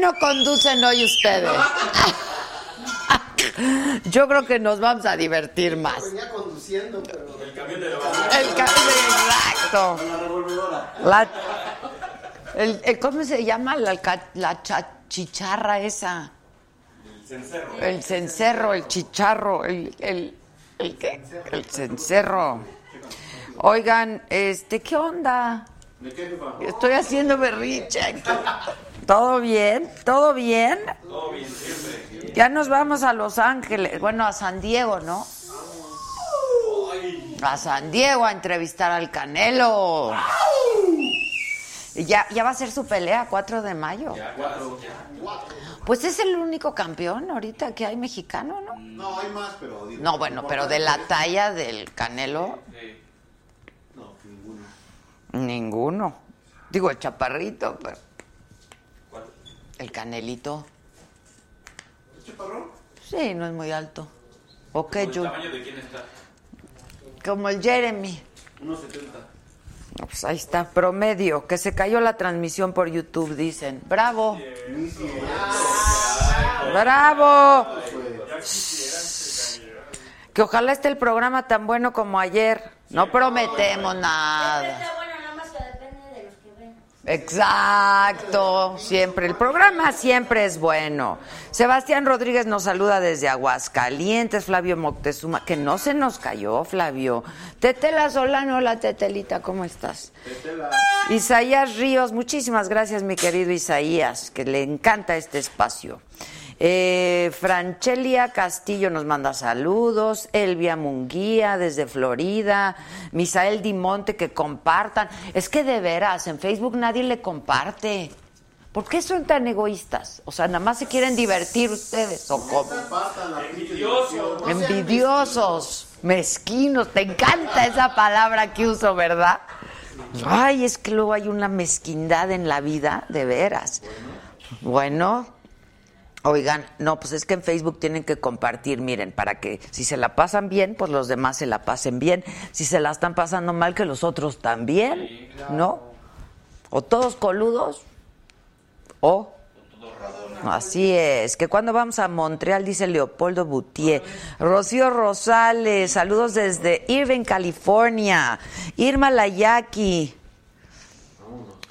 No conducen hoy ustedes? Yo creo que nos vamos a divertir más. Venía conduciendo, pero. El camión de la basura. El camión, exacto. Con la revolvedora. La, el, el- ¿Cómo se llama? La, la cha- chicharra esa. El cencerro. El cencerro, el chicharro, el, el, el, ¿qué? el cencerro. Oigan, este, ¿qué onda? ¿De qué, jefa? Estoy haciendo berrinche. aquí. ¿Todo bien? ¿Todo bien? Todo bien, siempre. Ya nos vamos a Los Ángeles, bueno, a San Diego, ¿no? A San Diego a entrevistar al Canelo. Ya, ya va a ser su pelea, 4 de mayo. Ya, cuatro. Pues es el único campeón ahorita que hay mexicano, ¿no? No, hay más, pero. digo, No, bueno, pero de la talla del Canelo, No, ninguno. ninguno. Digo, el chaparrito, pero. El Canelito, ¿Es chaparrón? sí, no es muy alto. Ok, ¿El yo, tamaño de quién está? como el Jeremy. 1.70. No, Pues ahí está, promedio, que se cayó la transmisión por YouTube, dicen. Bravo. Bravo. Que ojalá esté el programa tan bueno como ayer. No prometemos nada. Está bueno, nada más que depende de los que ven. Exacto, siempre. El programa siempre es bueno. Sebastián Rodríguez nos saluda desde Aguascalientes, Flavio Moctezuma, que no se nos cayó, Flavio. Tetela Solano, hola Tetelita, ¿cómo estás? Isaías Ríos, muchísimas gracias, mi querido Isaías, que le encanta este espacio. Eh, Franchelia Castillo nos manda saludos, Elvia Munguía desde Florida, Misael Dimonte que compartan. Es que de veras, en Facebook nadie le comparte. ¿Por qué son tan egoístas? O sea, nada más se quieren divertir ustedes. ¿O cómo? Compartan la pinche Envidioso. diversión. Envidiosos, mezquinos, te encanta esa palabra que uso, ¿verdad? Ay, es que luego hay una mezquindad en la vida, de veras. Bueno, oigan, no, pues es que en Facebook tienen que compartir, miren, para que si se la pasan bien, pues los demás se la pasen bien. Si se la están pasando mal, que los otros también, ¿no? O todos coludos, o Así es, que cuando vamos a Montreal, dice Leopoldo Boutier. Rocío Rosales, saludos desde Irving, California. Irma Layaki.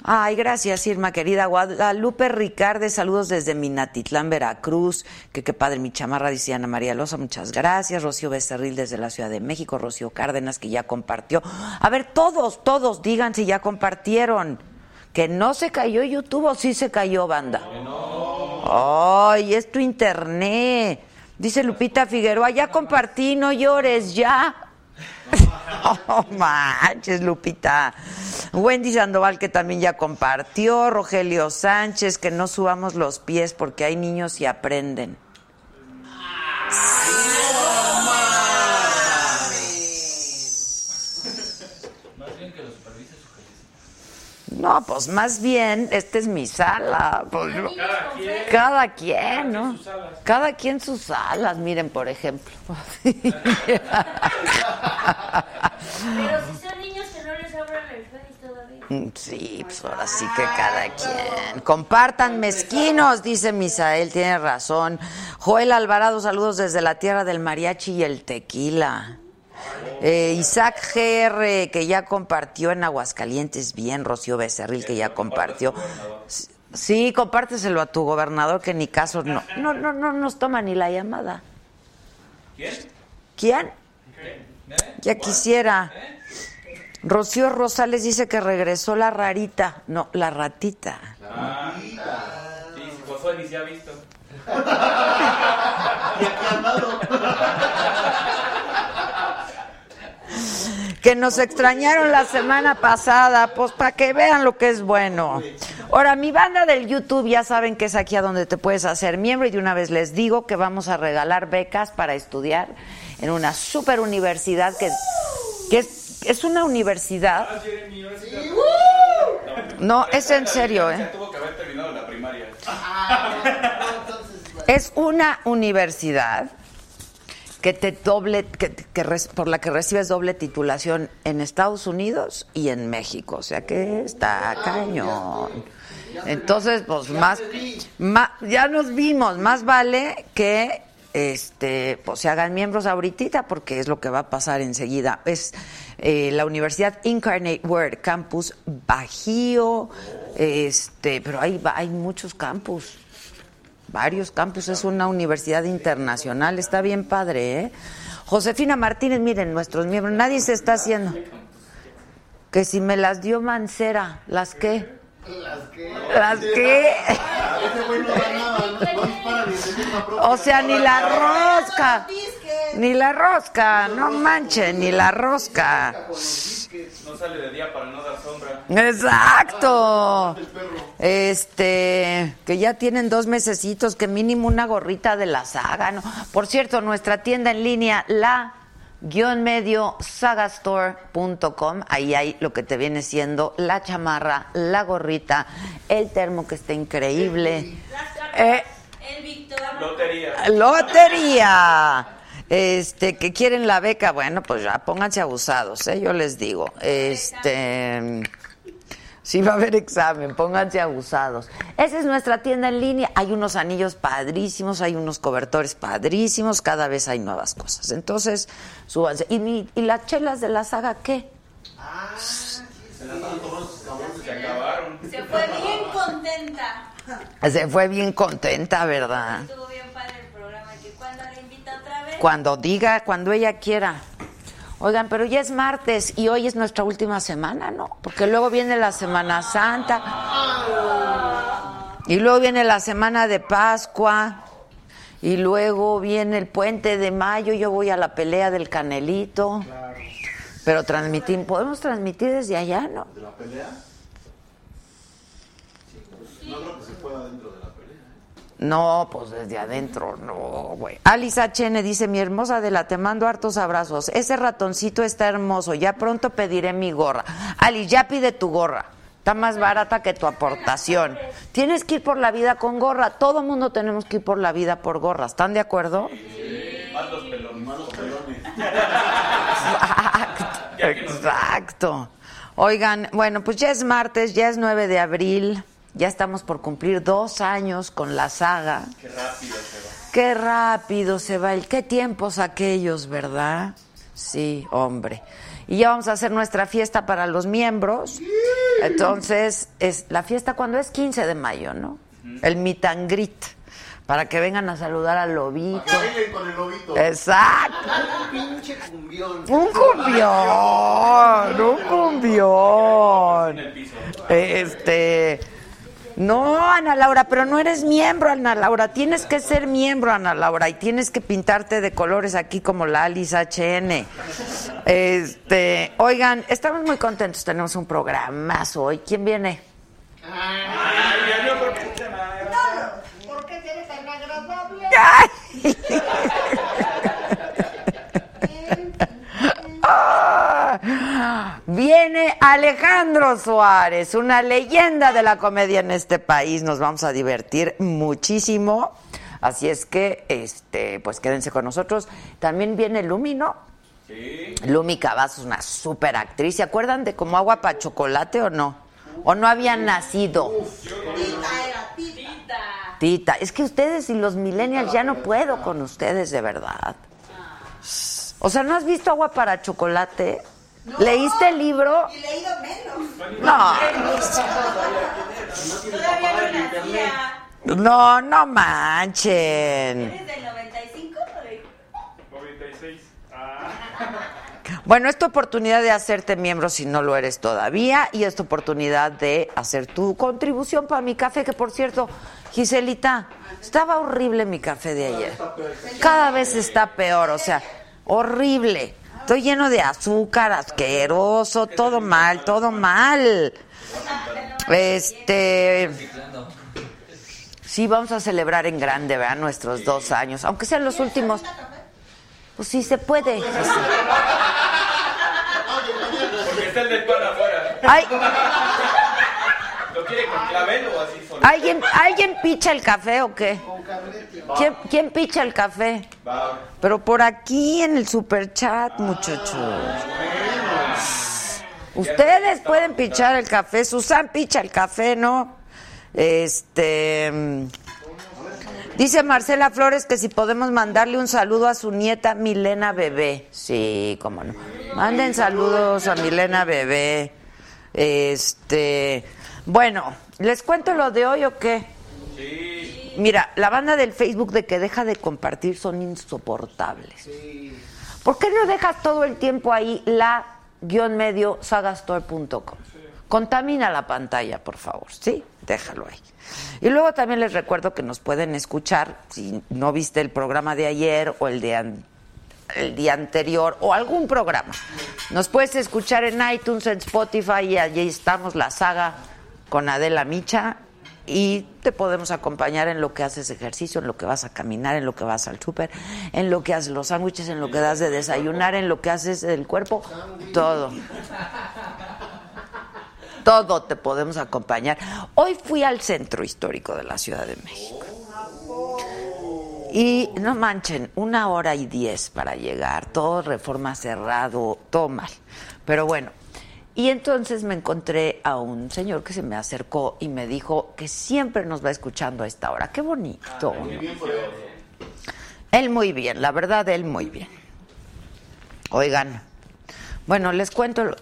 Ay, gracias, Irma, querida. Guadalupe Ricarde, saludos desde Minatitlán, Veracruz. Que padre, mi chamarra, dice Ana María Loza, muchas gracias. Rocío Becerril desde la Ciudad de México. Rocío Cárdenas, que ya compartió. A ver, todos, todos, digan si ya compartieron. Que no se cayó YouTube o sí se cayó, banda. Ay, es tu internet. Dice Lupita Figueroa, ya compartí, no llores, ya. Oh, manches, Lupita. Wendy Sandoval, que también ya compartió. Rogelio Sánchez, que no subamos los pies porque hay niños y aprenden. No, pues más bien, esta es mi sala. Pues, yo- Cada quien. cada quien, ¿no? Cada quien sus alas, miren, por ejemplo. Pero si son niños que no les abran el todavía. Mm, Sí, pues ahora sí que cada quien. Compartan mezquinos, dice Misael, tiene razón. Joel Alvarado, saludos desde la tierra del mariachi y el tequila. Eh, Isaac GR, que ya compartió en Aguascalientes, bien. Rocío Becerril, que ya compartió. Sí, compárteselo a tu gobernador, que ni caso no. No, no, no nos toma ni la llamada. ¿Quién? ¿Quién? Ya quisiera. Rocío Rosales dice que regresó la rarita. No, la ratita. Ah, sí, si Josué ni se ha visto. Que nos extrañaron la semana pasada, pues para que vean lo que es bueno. Ahora, mi banda del YouTube ya saben que es aquí a donde te puedes hacer miembro y de una vez les digo que vamos a regalar becas para estudiar en una super universidad que, que es, es una universidad. Ah. No, es en serio, ¿eh? Ya tuvo que haber terminado la primaria. Es una universidad que te doble, que, que por la que recibes doble titulación en Estados Unidos y en México, o sea que está cañón. Entonces, pues más, ya nos vimos, más vale que este, pues se hagan miembros ahorita porque es lo que va a pasar enseguida. Es eh, la Universidad Incarnate Word, campus Bajío, este, pero hay, hay muchos campus. Varios campus, es una universidad internacional, está bien padre, ¿eh? Josefina Martínez, miren, nuestros miembros, nadie se está haciendo. Que si me las dio Mancera, ¿las qué? ¿Las qué? Ese güey no da nada, no, no dispara ni de misma propia. O sea, ni la rosca. Ni la rosca, no manchen, ni la rosca. No sale de día para no dar sombra. Exacto. Este, que ya tienen dos mesecitos, que mínimo una gorrita de la saga, ¿no? Por cierto, nuestra tienda en línea, la guion medio sagastore.com, ahí hay lo que te viene siendo la chamarra, la gorrita, el termo que está increíble. Eh, El Víctor. Lotería. Lotería. Este, que quieren la beca, bueno, pues ya pónganse abusados, ¿eh? yo les digo. Este, sí va a haber examen, pónganse abusados. Esa es nuestra tienda en línea. Hay unos anillos padrísimos, hay unos cobertores padrísimos, cada vez hay nuevas cosas. Entonces, súbanse. ¿Y, mi- y las chelas de la saga qué? Se acabaron. Se fue bien contenta. Se fue bien contenta, ¿verdad? Estuvo bien padre el programa. Que cuando la invita otra vez. Cuando diga, cuando ella quiera. Oigan, pero ya es martes y hoy es nuestra última semana, ¿no? Porque luego viene la Semana Santa. Y luego viene la Semana de Pascua. Y luego viene el puente de mayo. Yo voy a la pelea del Canelito. Pero transmitir, podemos transmitir desde allá, ¿no? ¿De la pelea? Creo que se pueda dentro. No, pues desde adentro, no, güey. Alice HN dice, mi hermosa Adela, te mando hartos abrazos. Ese ratoncito está hermoso, ya pronto pediré mi gorra. Alice, ya pide tu gorra. Está más barata que tu aportación. Tienes que ir por la vida con gorra. Todo mundo tenemos que ir por la vida por gorra. ¿Están de acuerdo? Más los pelones. Malos pelones. Exacto. Exacto. Oigan, bueno, pues ya es martes, ya es 9 de abril. Ya estamos por cumplir dos años con la saga. Qué rápido se va. Qué rápido se va el. Qué tiempos aquellos, ¿verdad? Sí, hombre. Y ya vamos a hacer nuestra fiesta para los miembros. Entonces, es la fiesta cuando es 15 de mayo, ¿no? El meet and greet. Para que vengan a saludar al lobito. Bailen con el lobito. Exacto. Un pinche cumbión. Un cumbión, un cumbión. En el piso. Este. No, Ana Laura, pero no eres miembro, Ana Laura. Tienes que ser miembro, Ana Laura, y tienes que pintarte de colores aquí como la Alice HN. Este, oigan, estamos muy contentos. Tenemos un programazo hoy. ¿Quién viene? Ay, ¿Por qué eres tan agradable? Ah, Viene Alejandro Suárez, una leyenda de la comedia en este país. Nos vamos a divertir muchísimo. Así es que, este, pues quédense con nosotros. También viene Lumi, ¿no? Sí. Lumi Cavazos, una super actriz. ¿Se acuerdan de como agua para chocolate o no? ¿O no habían nacido? Tita era tita. Tita, es que ustedes y los millennials ya no puedo con ustedes de verdad. O sea, ¿no has visto agua para chocolate? ¿Leíste el libro? Y leído menos. No, Todavía no nacía. no, no manchen. ¿Eres del 95 o de 96. Ah. Bueno, esta oportunidad de hacerte miembro si no lo eres todavía y esta oportunidad de hacer tu contribución para mi café, que por cierto, Giselita, estaba horrible mi café de ayer. Cada vez está peor, o sea, horrible. Estoy lleno de azúcar, asqueroso, todo mal, todo mal. Este. Sí, vamos a celebrar en grande, ¿verdad? Nuestros dos años, aunque sean los últimos. Pues sí, se puede. Sí, sí. Porque está el del pan afuera. Ay, ¿Lo o así solo? ¿alguien, ¿Alguien picha el café o qué? ¿Quién, quién picha el café? Va. Pero por aquí en el superchat, muchachos. Ustedes pueden pichar el café. Susan picha el café, ¿no? Este. mm, Dice Marcela Flores que si podemos mandarle un saludo a su nieta Milena Bebé. Sí, cómo no. Manden saludos a Milena Bebé. Este. Bueno, ¿les cuento lo de hoy o qué? Mira, la banda del Facebook de que deja de compartir son insoportables. ¿Por qué no dejas todo el tiempo ahí la guion medio sagastore.com? Contamina la pantalla, por favor, ¿sí? Déjalo ahí. Y luego también les recuerdo que nos pueden escuchar, si no viste el programa de ayer o el de an- el día anterior o algún programa. Nos puedes escuchar en iTunes, en Spotify y allí estamos, la saga con Adela Micha y te podemos acompañar en lo que haces ejercicio, en lo que vas a caminar, en lo que vas al súper, en lo que haces los sándwiches, en lo que das de desayunar, en lo que haces del cuerpo, todo. Todo te podemos acompañar. Hoy fui al centro histórico de la Ciudad de México. Y no manchen, una hora y diez para llegar, todo reforma cerrado, todo mal. Pero bueno, y entonces me encontré a un señor que se me acercó y me dijo que siempre nos va escuchando a esta hora. Qué bonito. ¿no? Él muy bien, la verdad, él muy bien. Oigan, bueno, les cuento lo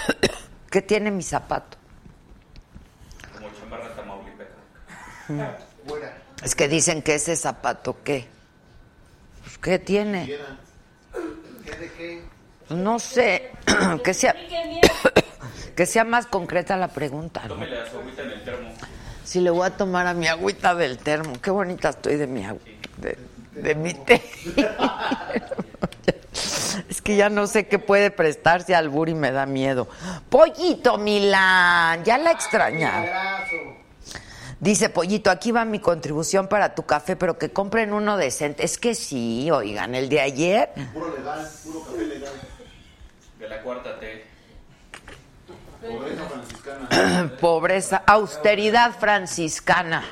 que tiene mi zapato. Como chamarra tamaulipeca. Es que dicen que ese zapato, ¿qué? Pues, ¿Qué tiene? ¿Qué de qué? No sé, que sea, que sea más concreta la pregunta. ¿no? Tómele a su agüita en el termo. Si le voy a tomar a mi agüita del termo, qué bonita estoy de mi de, de mi té. Es que ya no sé qué puede prestarse al bur y me da miedo. Pollito Milán, ya la extrañaba. Dice Pollito, aquí va mi contribución para tu café, pero que compren uno decente. Es que sí, oigan, el de ayer. Puro legal, puro café legal. De la cuarta T. Pobreza franciscana. Pobreza, austeridad franciscana.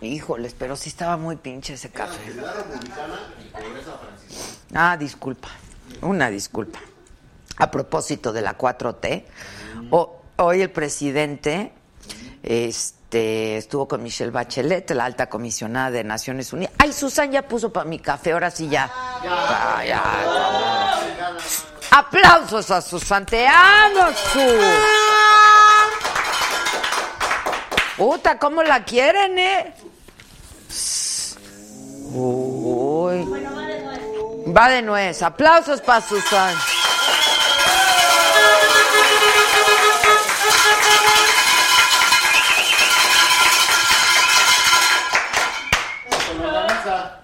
Híjoles, pero sí estaba muy pinche ese café. Ciudad republicana y pobreza franciscana. Ah, disculpa, una disculpa. A propósito de la 4T, o- hoy el presidente este, estuvo con Michelle Bachelet, la alta comisionada de Naciones Unidas. Ay, Susan ya puso para mi café, ahora sí ya. Ya, ya. Aplausos a Susan, te amo, Su. Puta, ¿cómo la quieren, eh? Uy. Va de nuez. Aplausos para Susan.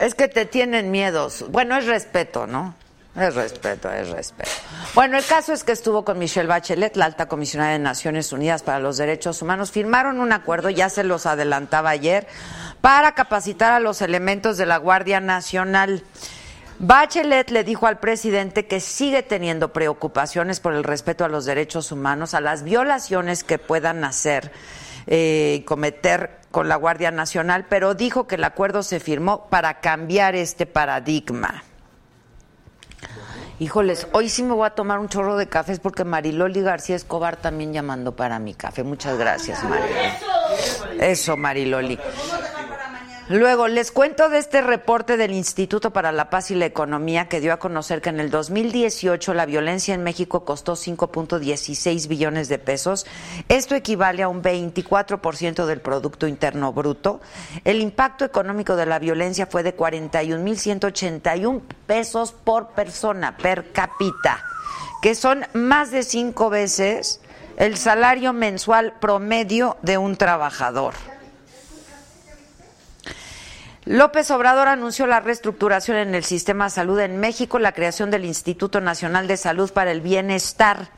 Es que te tienen miedos. Bueno, es respeto, ¿no? Es respeto, es respeto. Bueno, el caso es que estuvo con Michelle Bachelet, la alta comisionada de Naciones Unidas para los Derechos Humanos. Firmaron un acuerdo, ya se los adelantaba ayer, para capacitar a los elementos de la Guardia Nacional. Bachelet le dijo al presidente que sigue teniendo preocupaciones por el respeto a los derechos humanos, a las violaciones que puedan hacer eh, cometer con la Guardia Nacional, pero dijo que el acuerdo se firmó para cambiar este paradigma. Híjoles, hoy sí me voy a tomar un chorro de cafés porque Mariloli García Escobar también llamando para mi café. Muchas gracias, Mariloli. Eso, Mariloli. Luego, les cuento de este reporte del Instituto para la Paz y la Economía que dio a conocer que en el 2018 la violencia en México costó 5.16 billones de pesos. Esto equivale a un 24% del Producto Interno Bruto. El impacto económico de la violencia fue de 41.181 pesos por persona, per cápita, que son más de cinco veces el salario mensual promedio de un trabajador. López Obrador anunció la reestructuración en el sistema de salud en México, la creación del Instituto Nacional de Salud para el Bienestar.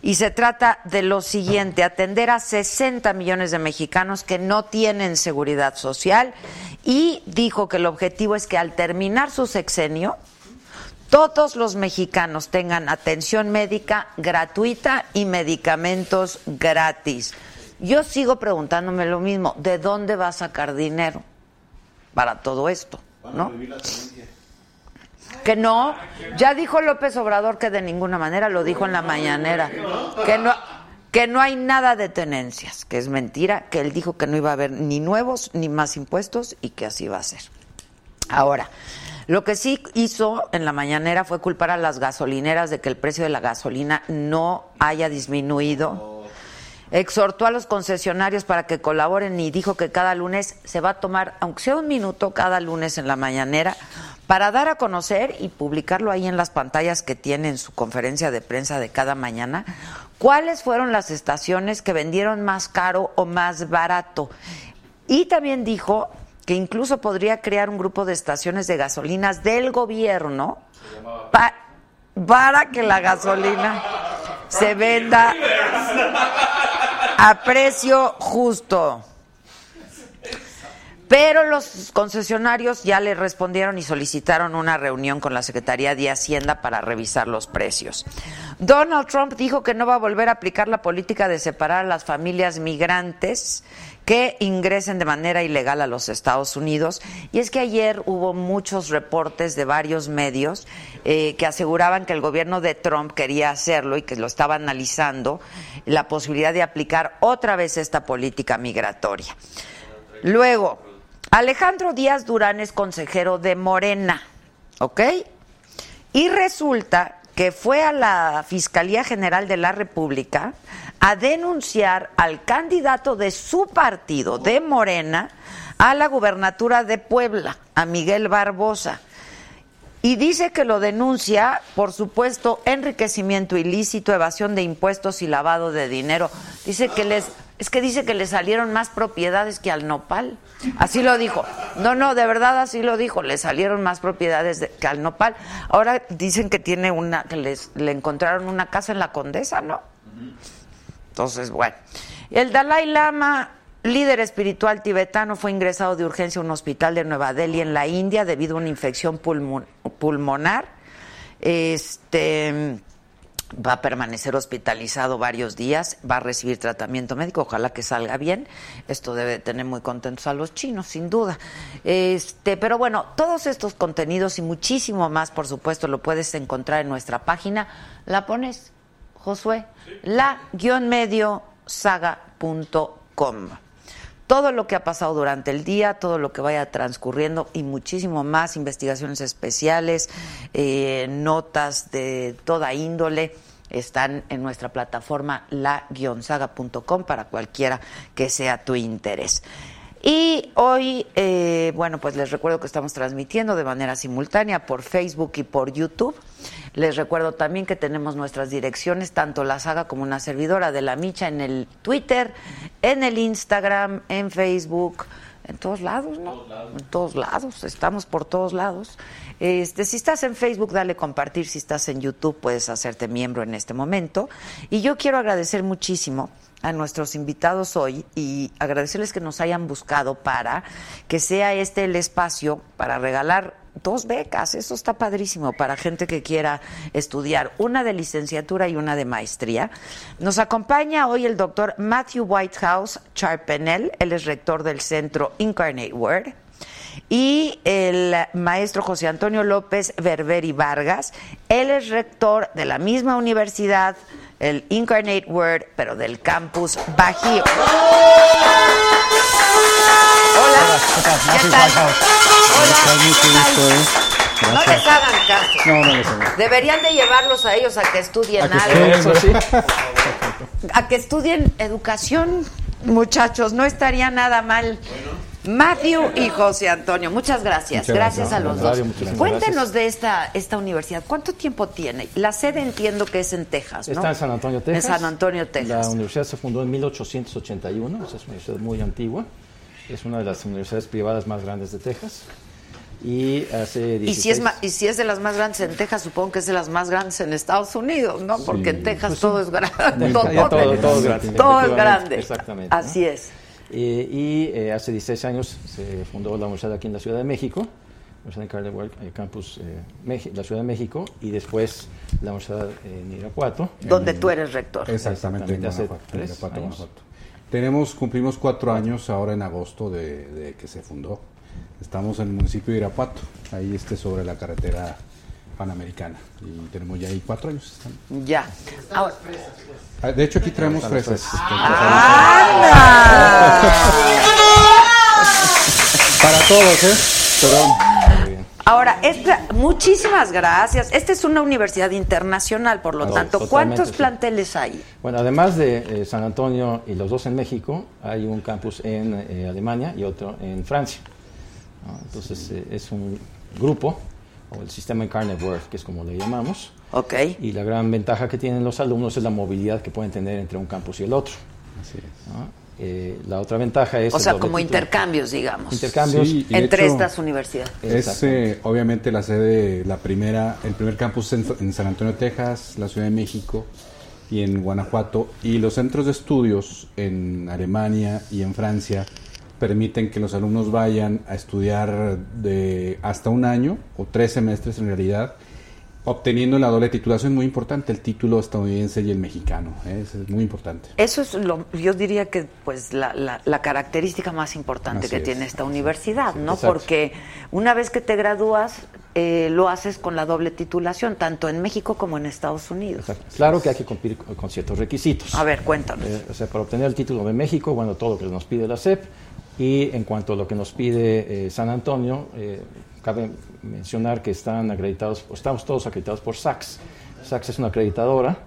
Y se trata de lo siguiente, atender a 60 millones de mexicanos que no tienen seguridad social y dijo que el objetivo es que al terminar su sexenio, todos los mexicanos tengan atención médica gratuita y medicamentos gratis. Yo sigo preguntándome lo mismo, ¿de dónde va a sacar dinero? Para todo esto, ¿no? Que no, ya dijo López Obrador que de ninguna manera lo dijo en la mañanera, que no que no hay nada de tenencias, que es mentira, que él dijo que no iba a haber ni nuevos ni más impuestos y que así va a ser. Ahora, lo que sí hizo en la mañanera fue culpar a las gasolineras de que el precio de la gasolina no haya disminuido exhortó a los concesionarios para que colaboren y dijo que cada lunes se va a tomar, aunque sea un minuto cada lunes en la mañanera, para dar a conocer y publicarlo ahí en las pantallas que tiene en su conferencia de prensa de cada mañana, cuáles fueron las estaciones que vendieron más caro o más barato. Y también dijo que incluso podría crear un grupo de estaciones de gasolinas del gobierno pa- para que la gasolina se venda a precio justo. Pero los concesionarios ya le respondieron y solicitaron una reunión con la Secretaría de Hacienda para revisar los precios. Donald Trump dijo que no va a volver a aplicar la política de separar a las familias migrantes que ingresen de manera ilegal a los Estados Unidos. Y es que ayer hubo muchos reportes de varios medios eh, que aseguraban que el gobierno de Trump quería hacerlo y que lo estaba analizando, la posibilidad de aplicar otra vez esta política migratoria. Luego, Alejandro Díaz Durán es consejero de Morena, ¿ok? Y resulta que fue a la Fiscalía General de la República a denunciar al candidato de su partido, de Morena, a la gubernatura de Puebla, a Miguel Barbosa. Y dice que lo denuncia por supuesto enriquecimiento ilícito, evasión de impuestos y lavado de dinero. Dice que les es que dice que le salieron más propiedades que al nopal. Así lo dijo. No, no, de verdad así lo dijo. Le salieron más propiedades de- que al nopal. Ahora dicen que tiene una, que les, le encontraron una casa en la Condesa, ¿no? Entonces, bueno. El Dalai Lama, líder espiritual tibetano, fue ingresado de urgencia a un hospital de Nueva Delhi en la India debido a una infección pulmo- pulmonar. Este va a permanecer hospitalizado varios días, va a recibir tratamiento médico, ojalá que salga bien. Esto debe tener muy contentos a los chinos, sin duda. Este, pero bueno, todos estos contenidos y muchísimo más, por supuesto, lo puedes encontrar en nuestra página. ¿La pones, Josué? La-medio-saga.com. Todo lo que ha pasado durante el día, todo lo que vaya transcurriendo y muchísimo más, investigaciones especiales, eh, notas de toda índole, están en nuestra plataforma la-saga.com para cualquiera que sea tu interés. Y hoy, eh, bueno, pues les recuerdo que estamos transmitiendo de manera simultánea por Facebook y por YouTube. Les recuerdo también que tenemos nuestras direcciones, tanto la saga como una servidora de la Micha en el Twitter, en el Instagram, en Facebook, en todos lados, ¿no? En todos lados, estamos por todos lados. Este, si estás en Facebook, dale compartir. Si estás en YouTube, puedes hacerte miembro en este momento. Y yo quiero agradecer muchísimo a nuestros invitados hoy y agradecerles que nos hayan buscado para que sea este el espacio para regalar dos becas. Eso está padrísimo para gente que quiera estudiar, una de licenciatura y una de maestría. Nos acompaña hoy el doctor Matthew Whitehouse Charpenel, él es rector del centro Incarnate Word. y el maestro José Antonio López Berberi Vargas. Él es rector de la misma universidad, el Incarnate Word, pero del campus Bajío. Hola, ¿qué tal? Hola. No les hagan caso. No, no les hago. Deberían de llevarlos a ellos a que estudien ¿A que algo. estudien? Eso sí. A que estudien educación, muchachos, no estaría nada mal. Matthew y José Antonio, muchas gracias. Muchas gracias, gracias. a los dos. Cuéntenos gracias. de esta, esta universidad. ¿Cuánto tiempo tiene? La sede entiendo que es en Texas, ¿no? Está en San Antonio, Texas. En San Antonio, Texas. La universidad se fundó en 1881, esa es una universidad muy antigua. Es una de las universidades privadas más grandes de Texas. Y hace 16... Y si, es ma- y si es de las más grandes en Texas, supongo que es de las más grandes en Estados Unidos, ¿no? Porque en Texas Pues sí. todo es grande. Todo, todo es grande. Todo es efectivamente, grande. Exactamente. Así ¿no? es. Eh, y eh, hace 16 años se fundó la universidad aquí en la Ciudad de México, la Universidad de Carnegie eh, Campus eh, la Ciudad de México, y después la Universidad en Irapuato. Donde tú eres rector. Exactamente, en Hace Guanajuato, en tres Irapuato, años. Guanajuato. Tenemos, cumplimos cuatro años ahora en agosto de, de que se fundó. Estamos en el municipio de Irapuato, ahí este sobre la carretera panamericana. Y tenemos ya ahí cuatro años. Ya. Ahora, Ah, De hecho, aquí traemos fresas. este, Para todos, ¿eh? Perdón. Ahora, esta, muchísimas gracias. Esta es una universidad internacional, por lo Ah, tanto, ¿cuántos sí. planteles hay? Bueno, además de eh, San Antonio y los dos en México, hay un campus en eh, Alemania y otro en Francia. ¿no? Entonces, eh, es un grupo, o el sistema Incarnate Word, que es como le llamamos. Ok. Y la gran ventaja que tienen los alumnos es la movilidad que pueden tener entre un campus y el otro. Así es. ¿no? Eh, la otra ventaja es... O sea, como título. intercambios, digamos. Intercambios. Sí, entre hecho, estas universidades. Es eh, obviamente la sede, la primera, el primer campus en, en San Antonio, Texas, la Ciudad de México y en Guanajuato. Y los centros de estudios en Alemania y en Francia permiten que los alumnos vayan a estudiar de hasta un año o tres semestres en realidad, obteniendo la doble titulación muy importante, el título estadounidense y el mexicano. ¿eh? Eso es muy importante. Eso es lo, yo diría que pues la, la- la característica más importante Así que es. tiene esta universidad, ¿no? Exacto. Porque una vez que te gradúas, eh, lo haces con la doble titulación, tanto en México como en Estados Unidos. Exacto. Claro que hay que cumplir con, con ciertos requisitos. A ver, cuéntanos. Eh, o sea, para obtener el título de México, bueno, todo lo que nos pide la SEP. Y en cuanto a lo que nos pide eh, San Antonio, eh, cabe mencionar que están acreditados, estamos todos acreditados por SACS. SACS es una acreditadora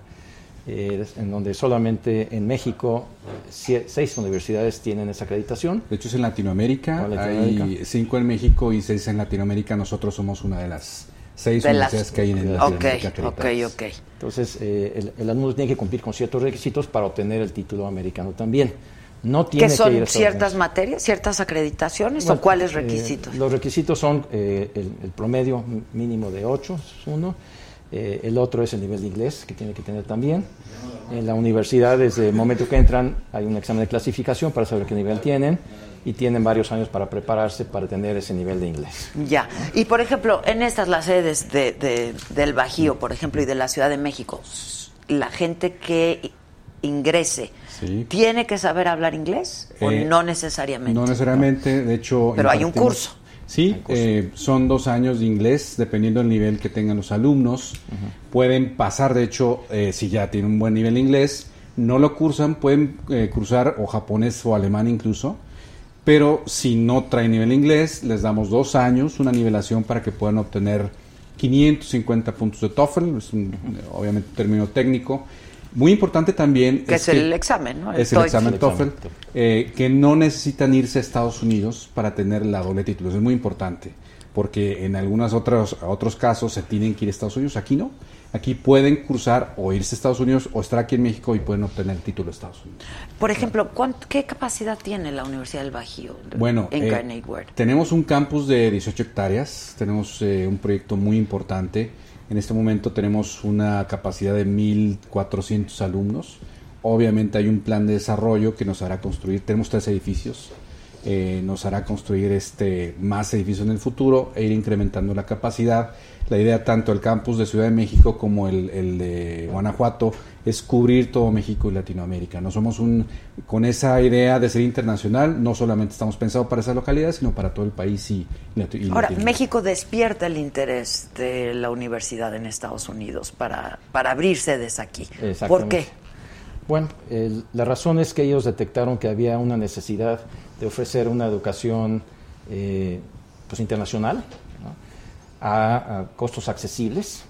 eh, en donde solamente en México seis universidades tienen esa acreditación. De hecho, es en Latinoamérica. Latinoamérica. Hay cinco en México y seis en Latinoamérica. Nosotros somos una de las seis De las- universidades que hay en Latinoamérica. ok, acreditadas. ok. Entonces, eh, el, el alumno tiene que cumplir con ciertos requisitos para obtener el título americano también. No tiene ¿Qué que ir son a ciertas materias, ciertas acreditaciones Bueno, o cuáles eh, requisitos? los requisitos son eh, el, el promedio mínimo de 8, es uno. Eh, el otro es el nivel de inglés, que tiene que tener también. En la universidad, desde el momento que entran, hay un examen de clasificación para saber qué nivel tienen y tienen varios años para prepararse para tener ese nivel de inglés. Ya. Y por ejemplo, en estas las sedes de, de- del Bajío, por ejemplo, y de la Ciudad de México, la gente que ingrese Sí. tiene que saber hablar inglés o Eh, no necesariamente. No necesariamente, de hecho... Pero hay un curso. Sí, eh, son dos años de inglés, dependiendo del nivel que tengan los alumnos. Pueden pasar, de hecho, eh, si ya tienen un buen nivel de inglés, no lo cursan, pueden eh, cursar o japonés o alemán incluso. Pero si no traen nivel de inglés, les damos dos años, una nivelación para que puedan obtener 550 puntos de TOEFL, es un, obviamente un término técnico. Muy importante también Que es el examen, ¿no? El es el TOEFL. examen TOEFL, eh, que no necesitan irse a Estados Unidos para tener la doble título. Es muy importante, porque en algunos otros, otros casos se tienen que ir a Estados Unidos, aquí no. Aquí pueden cursar o irse a Estados Unidos o estar aquí en México y pueden obtener el título de Estados Unidos. Por ejemplo, ¿cuánto- ¿qué capacidad tiene la Universidad del Bajío? Bueno, en eh, tenemos un campus de 18 hectáreas, tenemos eh, un proyecto muy importante. En este momento tenemos una capacidad de 1.400 alumnos. Obviamente hay un plan de desarrollo que nos hará construir, tenemos tres edificios eh, nos hará construir este más edificios en el futuro e ir incrementando la capacidad. La idea tanto el campus de Ciudad de México como el, el de Guanajuato es cubrir todo México y Latinoamérica. No somos un con esa idea de ser internacional, no solamente estamos pensados para esas localidades, sino para todo el país y, y Ahora. México despierta el interés de la universidad en Estados Unidos para, para abrir sedes aquí. ¿Por qué? Bueno, la razón es que ellos detectaron que había una necesidad de ofrecer una educación eh, pues internacional. A, a costos accesibles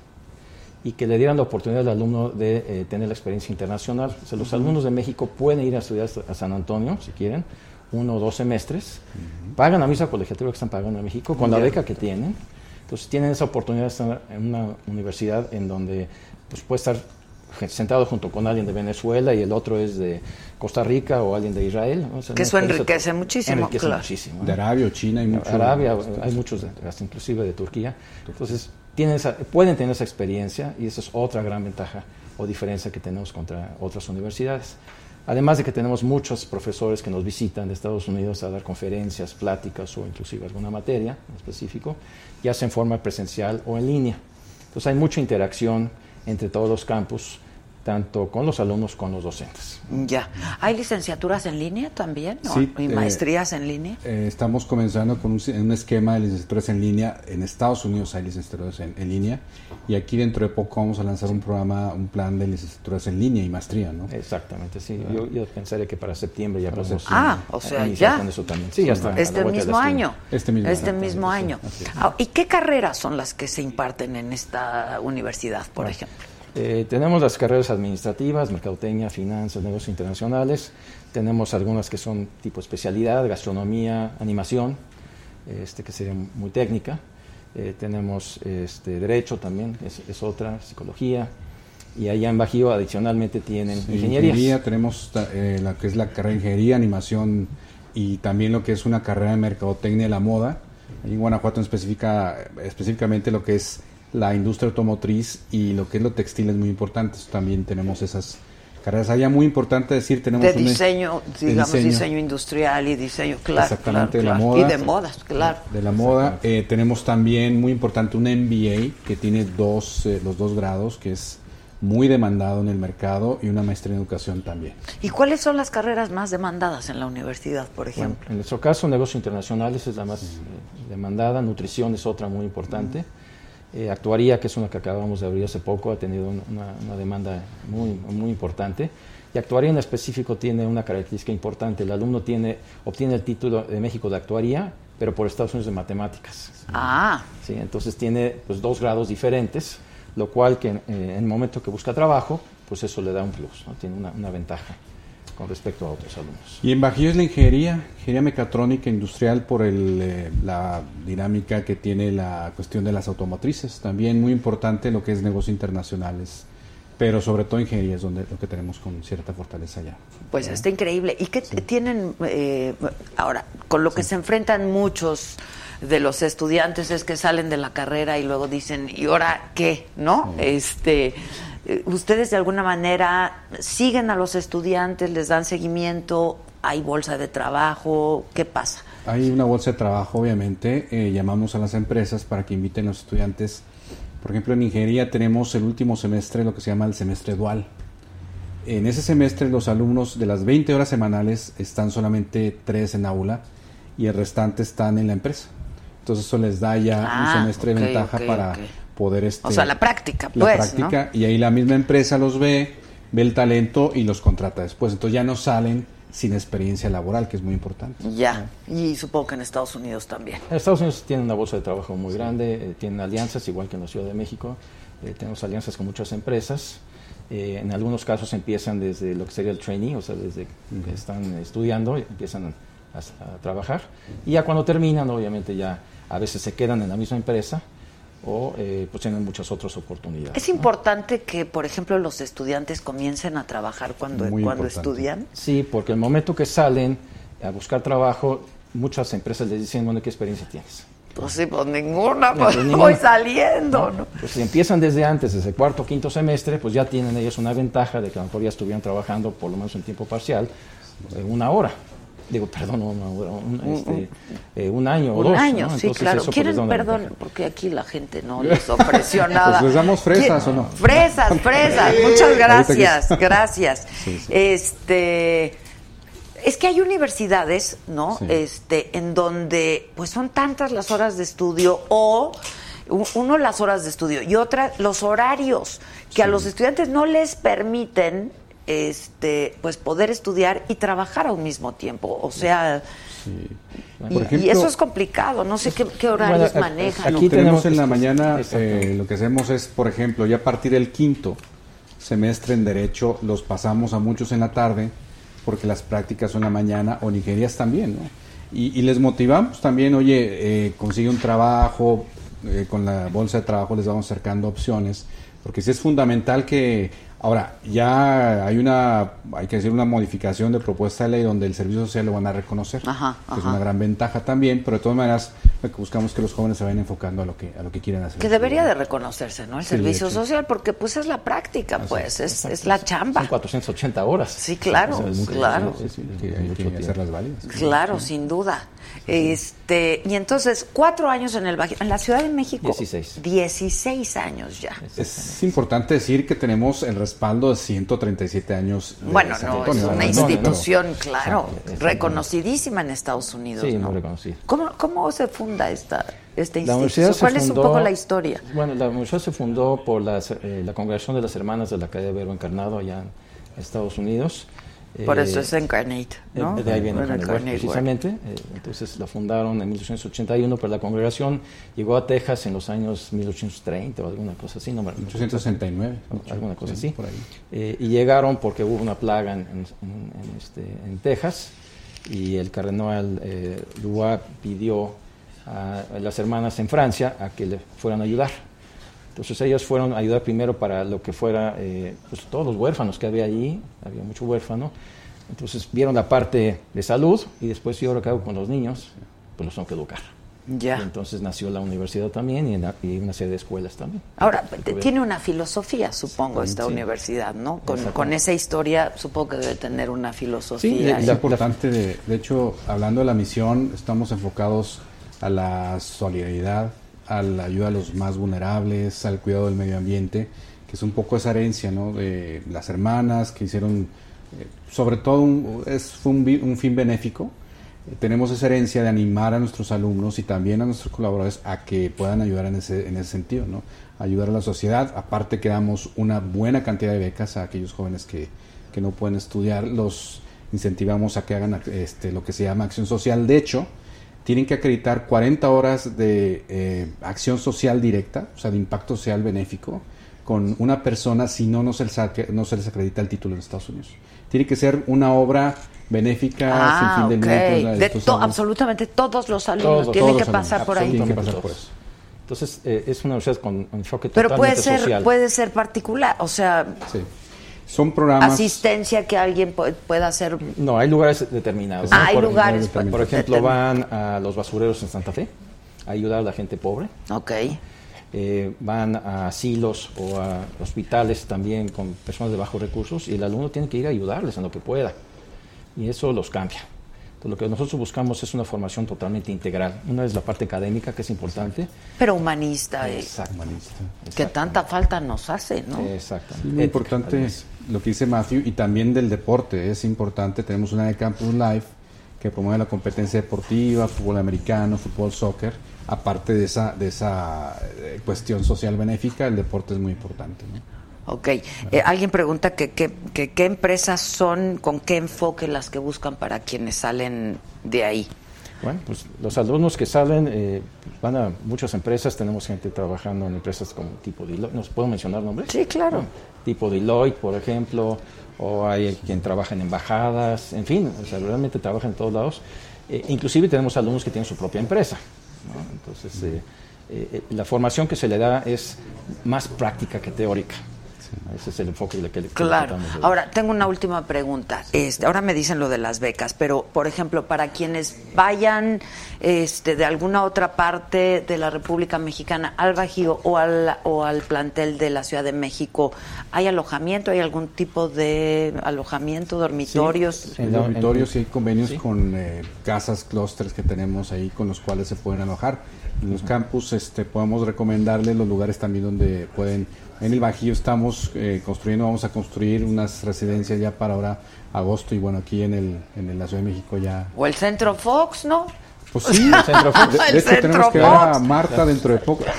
y que le dieran la oportunidad al alumno de eh, tener la experiencia internacional. O sea, los alumnos de México pueden ir a estudiar a San Antonio, si quieren, uno o dos semestres, pagan la misma colegiatura que están pagando en México, con la beca que tienen. Entonces tienen esa oportunidad de estar en una universidad en donde pues, puede estar sentado junto con alguien de Venezuela y el otro es de Costa Rica o alguien de Israel. ¿no? O sea, Que eso enriquece muchísimo, Enriquece claro. muchísimo. De Arabia o China hay mucho. Arabia, hay muchos, hasta inclusive de Turquía. Entonces, tienen esa- pueden tener esa experiencia y esa es otra gran ventaja o diferencia que tenemos contra otras universidades. Además de que tenemos muchos profesores que nos visitan de Estados Unidos a dar conferencias, pláticas o inclusive alguna materia en específico, ya sea en forma presencial o en línea. Entonces hay mucha interacción entre todos los campus, tanto con los alumnos como con los docentes. Ya. ¿Hay licenciaturas en línea también? ¿no? Sí, ¿Y eh, maestrías en línea? Eh, estamos comenzando con un, esquema de licenciaturas en línea. En Estados Unidos hay licenciaturas en, en línea y aquí dentro de poco vamos a lanzar un programa, un plan de licenciaturas en línea y maestría, ¿no? Exactamente, sí. Yo, yo pensaría que para septiembre ya podemos Ah, eh, o sea, iniciar ya. con eso también. Sí, ya está. Este mismo año. Este mismo Este año. mismo año. Ah, ¿Y qué carreras son las que se imparten en esta universidad, por ejemplo? Eh, tenemos las carreras administrativas, mercadotecnia, finanzas, negocios internacionales. Tenemos algunas que son tipo especialidad, gastronomía, animación, este, que sería muy técnica. Eh, tenemos este, derecho también, es, es otra, psicología. Y allá en Bajío adicionalmente tienen Sí, ingenierías. tenemos eh, la que es la carrera de ingeniería, animación y también lo que es una carrera de mercadotecnia de la moda. En Guanajuato en específica, específicamente lo que es la industria automotriz y lo que es lo textil es muy importante. También tenemos esas carreras. Allá muy importante decir, tenemos De un- diseño, de digamos, diseño. diseño. industrial y diseño, claro. Exactamente, claro, de la claro. moda. Y de modas, claro. de la moda. Eh, tenemos también muy importante un MBA que tiene dos, eh, los dos grados, que es muy demandado en el mercado y una maestría en educación también. ¿Y cuáles son las carreras más demandadas en la universidad, por Bueno, ejemplo? en nuestro caso, negocios internacionales es la más eh, demandada, nutrición es otra muy importante, eh, actuaría, que es una que acabamos de abrir hace poco, ha tenido un- una, una demanda muy, muy importante, y actuaría en específico tiene una característica importante, el alumno tiene, obtiene el título de México de actuaría, pero por Estados Unidos de matemáticas. Ah, ¿sí? Entonces tiene pues, dos grados diferentes, lo cual que eh, en el momento que busca trabajo, pues eso le da un plus, ¿no? tiene una, una ventaja con respecto a otros alumnos. Y en Bajío es la ingeniería, ingeniería mecatrónica industrial por el, eh, la dinámica que tiene la cuestión de las automotrices. También muy importante lo que es negocios internacionales, pero sobre todo ingeniería es donde lo que tenemos con cierta fortaleza ya. pues está increíble. ¿Y qué tienen eh, ahora? Con lo que se enfrentan muchos de los estudiantes es que salen de la carrera y luego dicen, ¿y ahora qué? ¿No? Este, ustedes de alguna manera siguen a los estudiantes, les dan seguimiento, hay bolsa de trabajo, ¿qué pasa? Hay una bolsa de trabajo, obviamente. eh, llamamos a las empresas para que inviten a los estudiantes. Por ejemplo, en ingeniería tenemos el último semestre, lo que se llama el semestre dual. En ese semestre los alumnos de las 20 horas semanales están solamente 3 en aula y el restante están en la empresa. Entonces eso les da ya Ah, un semestre ok, de ventaja para. Poder... Este, O sea, la práctica, la pues, práctica y ahí la misma empresa los ve, ve el talento y los contrata después. Entonces ya no salen sin experiencia laboral, que es muy importante. Ya, y supongo que en Estados Unidos también. En Estados Unidos tienen una bolsa de trabajo muy grande, eh, tienen alianzas, igual que en la Ciudad de México. eh, tenemos alianzas con muchas empresas. Eh, en algunos casos empiezan desde lo que sería el trainee, o sea, desde que están estudiando, empiezan a, a trabajar. Y ya cuando terminan, obviamente ya a veces se quedan en la misma empresa o eh, pues tienen muchas otras oportunidades. Es importante que, por ejemplo, los estudiantes comiencen a trabajar cuando, Muy cuando importante. estudian. Sí, porque el momento que salen a buscar trabajo, muchas empresas les dicen, bueno, ¿qué experiencia tienes? Pues sí, pues ninguna, pues pues voy saliendo, ¿no? Pues si empiezan desde antes, desde el cuarto o quinto semestre, pues ya tienen ellos una ventaja de que a lo mejor ya estuvieran trabajando por lo menos en tiempo parcial, eh, una hora. Digo, perdón, no, no, un, este, eh, un año o Un dos. año, ¿no? sí, Entonces, claro. ¿Quieren perdón? Porque aquí la gente no les ofreció nada. Pues les damos fresas, ¿Quién- ¿o no? Fresas, fresas. Muchas gracias, gracias. Sí, sí. Este. Es que hay universidades, ¿no? Sí. Este, en donde pues son tantas las horas de estudio o uno las horas de estudio y otra los horarios que a los estudiantes no les permiten este pues poder estudiar y trabajar a un mismo tiempo. O sea, y, Por y ejemplo- eso es complicado. No sé qué, qué horarios Bueno, manejan. aquí tenemos en la mañana, eh, lo que hacemos es, por ejemplo, ya a partir del quinto semestre en Derecho, los pasamos a muchos en la tarde, porque las prácticas son en la mañana, o ingenierías también, ¿no? Y, y les motivamos también, oye, eh, consigue un trabajo, eh, con la bolsa de trabajo les vamos acercando opciones, porque sí es fundamental que, ahora, ya hay una, hay que decir, una modificación de propuesta de ley donde el servicio social lo van a reconocer, Ajá, que es una gran ventaja también, pero de todas maneras buscamos que los jóvenes se vayan enfocando a lo que a lo que quieren hacer. Que debería de reconocerse, ¿no? El Sí, servicio social, porque pues es la práctica, pues, es, es la chamba. Son 480 horas. Sí, claro, claro. Sí, sí, hay que, hay mucho que tiempo. hacerlas válidas. Claro, sin duda. Este, y entonces, cuatro años en el en la Ciudad de México. 16. 16 años ya. Es importante decir que tenemos el respaldo de 137 años. de Bueno, San no, Antonio, es una institución, claro, reconocidísima en Estados Unidos. Sí, ¿no? muy reconocida. ¿Cómo, ¿Cómo se funda esta, esta La universidad institución? se ¿Cuál es un poco la historia? Bueno, la universidad se fundó por las, eh, la Congregación de las Hermanas de la Calle de Verbo Encarnado allá en Estados Unidos. Por Eh, eso es Incarnate, ¿no? eh, De ahí viene Bueno, Incarnate Word. precisamente. Eh, entonces la fundaron en 1881, pero la congregación llegó a Texas en los años 1830 o alguna cosa así, no me recuerdo. 869. alguna cosa Sí, así. Por ahí. Eh, y llegaron porque hubo una plaga en, en- en- este, en Texas y el cardenal eh, Lua pidió a, a las hermanas en Francia a que le fueran a ayudar. Entonces ellos fueron a ayudar primero para lo que fuera, eh, pues todos los huérfanos que había allí, había mucho huérfano. Entonces vieron la parte de salud y después yo lo que hago con los niños, pues los tengo que educar. Ya. Y entonces nació la universidad también y, en la- y una serie de escuelas también. Ahora, tiene una filosofía, supongo, esta Sí. universidad, ¿no? Con, con esa historia, supongo que debe tener una Sí, filosofía. es importante. De, de hecho, hablando de la misión, estamos enfocados a la solidaridad, a la ayuda a los más vulnerables, al cuidado del medio ambiente, que es un poco esa herencia, ¿no? De las hermanas que hicieron, eh, sobre todo, un, es, fue un, un fin benéfico. Eh, tenemos esa herencia de animar a nuestros alumnos y también a nuestros colaboradores a que puedan ayudar en ese, en ese sentido, ¿no? Ayudar a la sociedad. Aparte que damos una buena cantidad de becas a aquellos jóvenes que, que no pueden estudiar, los incentivamos a que hagan este, lo que se llama acción social. De hecho, tienen que acreditar 40 horas de eh, acción social directa, o sea, de impacto social benéfico, con una persona, si no, no se les, no se les acredita el título en Estados Unidos. Tiene que ser una obra benéfica, Ah, sin fin de ok. lucro. la- De entonces, to- vamos- absolutamente todos los alumnos Todos, tienen todos que los pasar alumnos, por ahí. Tienen que Absolutamente pasar por todos. eso. Entonces eh, es una universidad con un enfoque Pero totalmente puede ser, social. puede ser particular, o sea, Sí. Son programas... asistencia que alguien pu- pueda hacer. No, hay lugares determinados. Ah, ¿no? hay por, lugares Por, ejemplo, van a los basureros en Santa Fe a ayudar a la gente pobre. Ok. Eh, van a asilos o a hospitales también con personas de bajos recursos y el alumno tiene que ir a ayudarles en lo que pueda. Y eso los cambia. Entonces, lo que nosotros buscamos es una formación totalmente integral. Una es la parte académica, que es importante. Pero humanista, eh, Humanista. que tanta falta nos hace, ¿no? Exactamente. Sí, muy Ética, importante además. Lo que dice Matthew y también del deporte. Es importante, tenemos una de Campus Life que promueve la competencia deportiva, fútbol americano, fútbol, soccer. Aparte de esa, de esa eh, cuestión social benéfica, el deporte es muy importante. ¿no? Ok. Eh, alguien pregunta que, que- que qué empresas son, con qué enfoque las que buscan para quienes salen de ahí. Bueno, pues los alumnos que salen eh, van a muchas empresas. Tenemos gente trabajando en empresas como tipo Deloitte. ¿Nos puedo mencionar nombres? Sí, claro. Ah, tipo Deloitte, por ejemplo. O hay quien trabaja en embajadas. En fin, o sea, realmente trabaja en todos lados. Eh, inclusive tenemos alumnos que tienen su propia empresa. ¿no? Entonces, eh, eh, la formación que se le da es más práctica que teórica. Ese es el enfoque que, que le Claro. de. Ahora, tengo una última pregunta. Este, ahora me dicen lo de las becas, pero, por ejemplo, para quienes vayan este, de alguna otra parte de la República Mexicana al Bajío o al, o al plantel de la Ciudad de México, ¿hay alojamiento? ¿Hay algún tipo de alojamiento, dormitorios? En la- dormitorios y hay convenios sí. con eh, casas, clústeres que tenemos ahí con los cuales se pueden alojar. En los campus este, podemos recomendarles los lugares también donde pueden... En el Bajío estamos eh, construyendo, vamos a construir unas residencias ya para ahora agosto y bueno, aquí en, el, en la Ciudad de México ya... ¿O el Centro Fox, no? Pues sí, El Centro Fox. de, hecho Centro tenemos que ver a. Marta dentro de poco.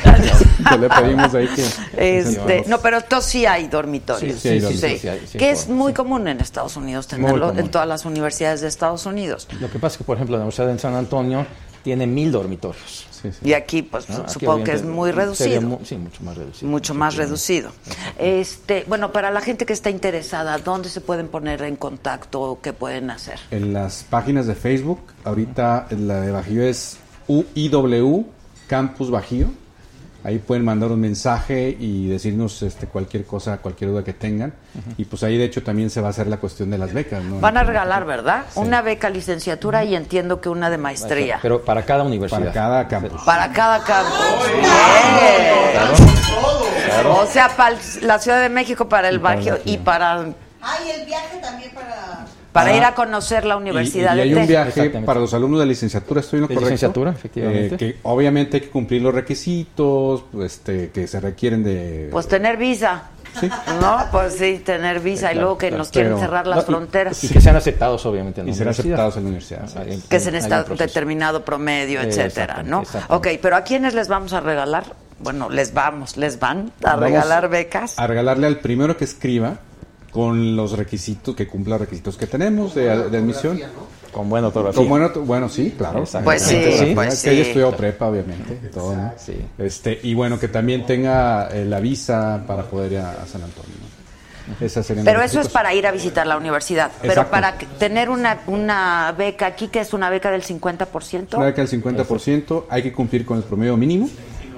Que le pedimos ahí que... Este, no, pero entonces sí hay dormitorios. Sí, sí hay dormitorios. Sí, sí hay, sí, que es muy sí. común en Estados Unidos tenerlo, en todas las universidades de Estados Unidos. Lo que pasa es que, por ejemplo, la Universidad de San Antonio tiene mil dormitorios. Sí, sí. Y aquí, pues, ¿no? Aquí supongo que es muy reducido. mu- sí, mucho más reducido. mucho más reducido. Este, bueno, para la gente que está interesada, ¿dónde se pueden poner en contacto? ¿Qué pueden hacer? En las páginas de Facebook, ahorita la de Bajío es UIW Campus Bajío. Ahí pueden mandar un mensaje y decirnos este, cualquier cosa, cualquier duda que tengan. Y pues ahí de hecho también se va a hacer la cuestión de las becas. ¿no? Van a regalar, ¿verdad? Sí. Una beca licenciatura y entiendo que una de maestría. Pero para cada universidad. Para cada campus. Para cada campus. O sea, para la Ciudad de México, para el Bajío. y para, Ah, y el viaje también para... para Ah. ir a conocer la Y, Universidad y hay de un viaje para los alumnos de licenciatura, estoy en lo De correcto. licenciatura, efectivamente. Eh, que obviamente hay que cumplir los requisitos pues, este, que se requieren de... Pues tener visa. Sí. No, pues sí, tener visa y luego que claro. nos quieren Pero- cerrar las No, y- fronteras. Y que sean aceptados, obviamente, en la y ser aceptados en la universidad. Ah, hay- que se hay un necesita determinado promedio, Eh, etcétera, ¿no? Ok, pero ¿a quiénes les vamos a regalar? Bueno, les vamos, les van a Vamos regalar becas. A regalarle al primero que escriba con los requisitos, que cumpla los requisitos que tenemos de, de admisión. Con buena ortografía. Con bueno, bueno, sí, claro. Pues sí, Sí, pues es que sí. estudió prepa, obviamente, todo, ¿no? Sí. Este, y bueno, que también tenga eh, la visa para poder ir a, a San Antonio. serían Pero eso es para ir a visitar la universidad. Pero Exacto. para que- tener una, una beca aquí, que es una beca del 50%. Una beca del 50%, hay que cumplir con el promedio mínimo.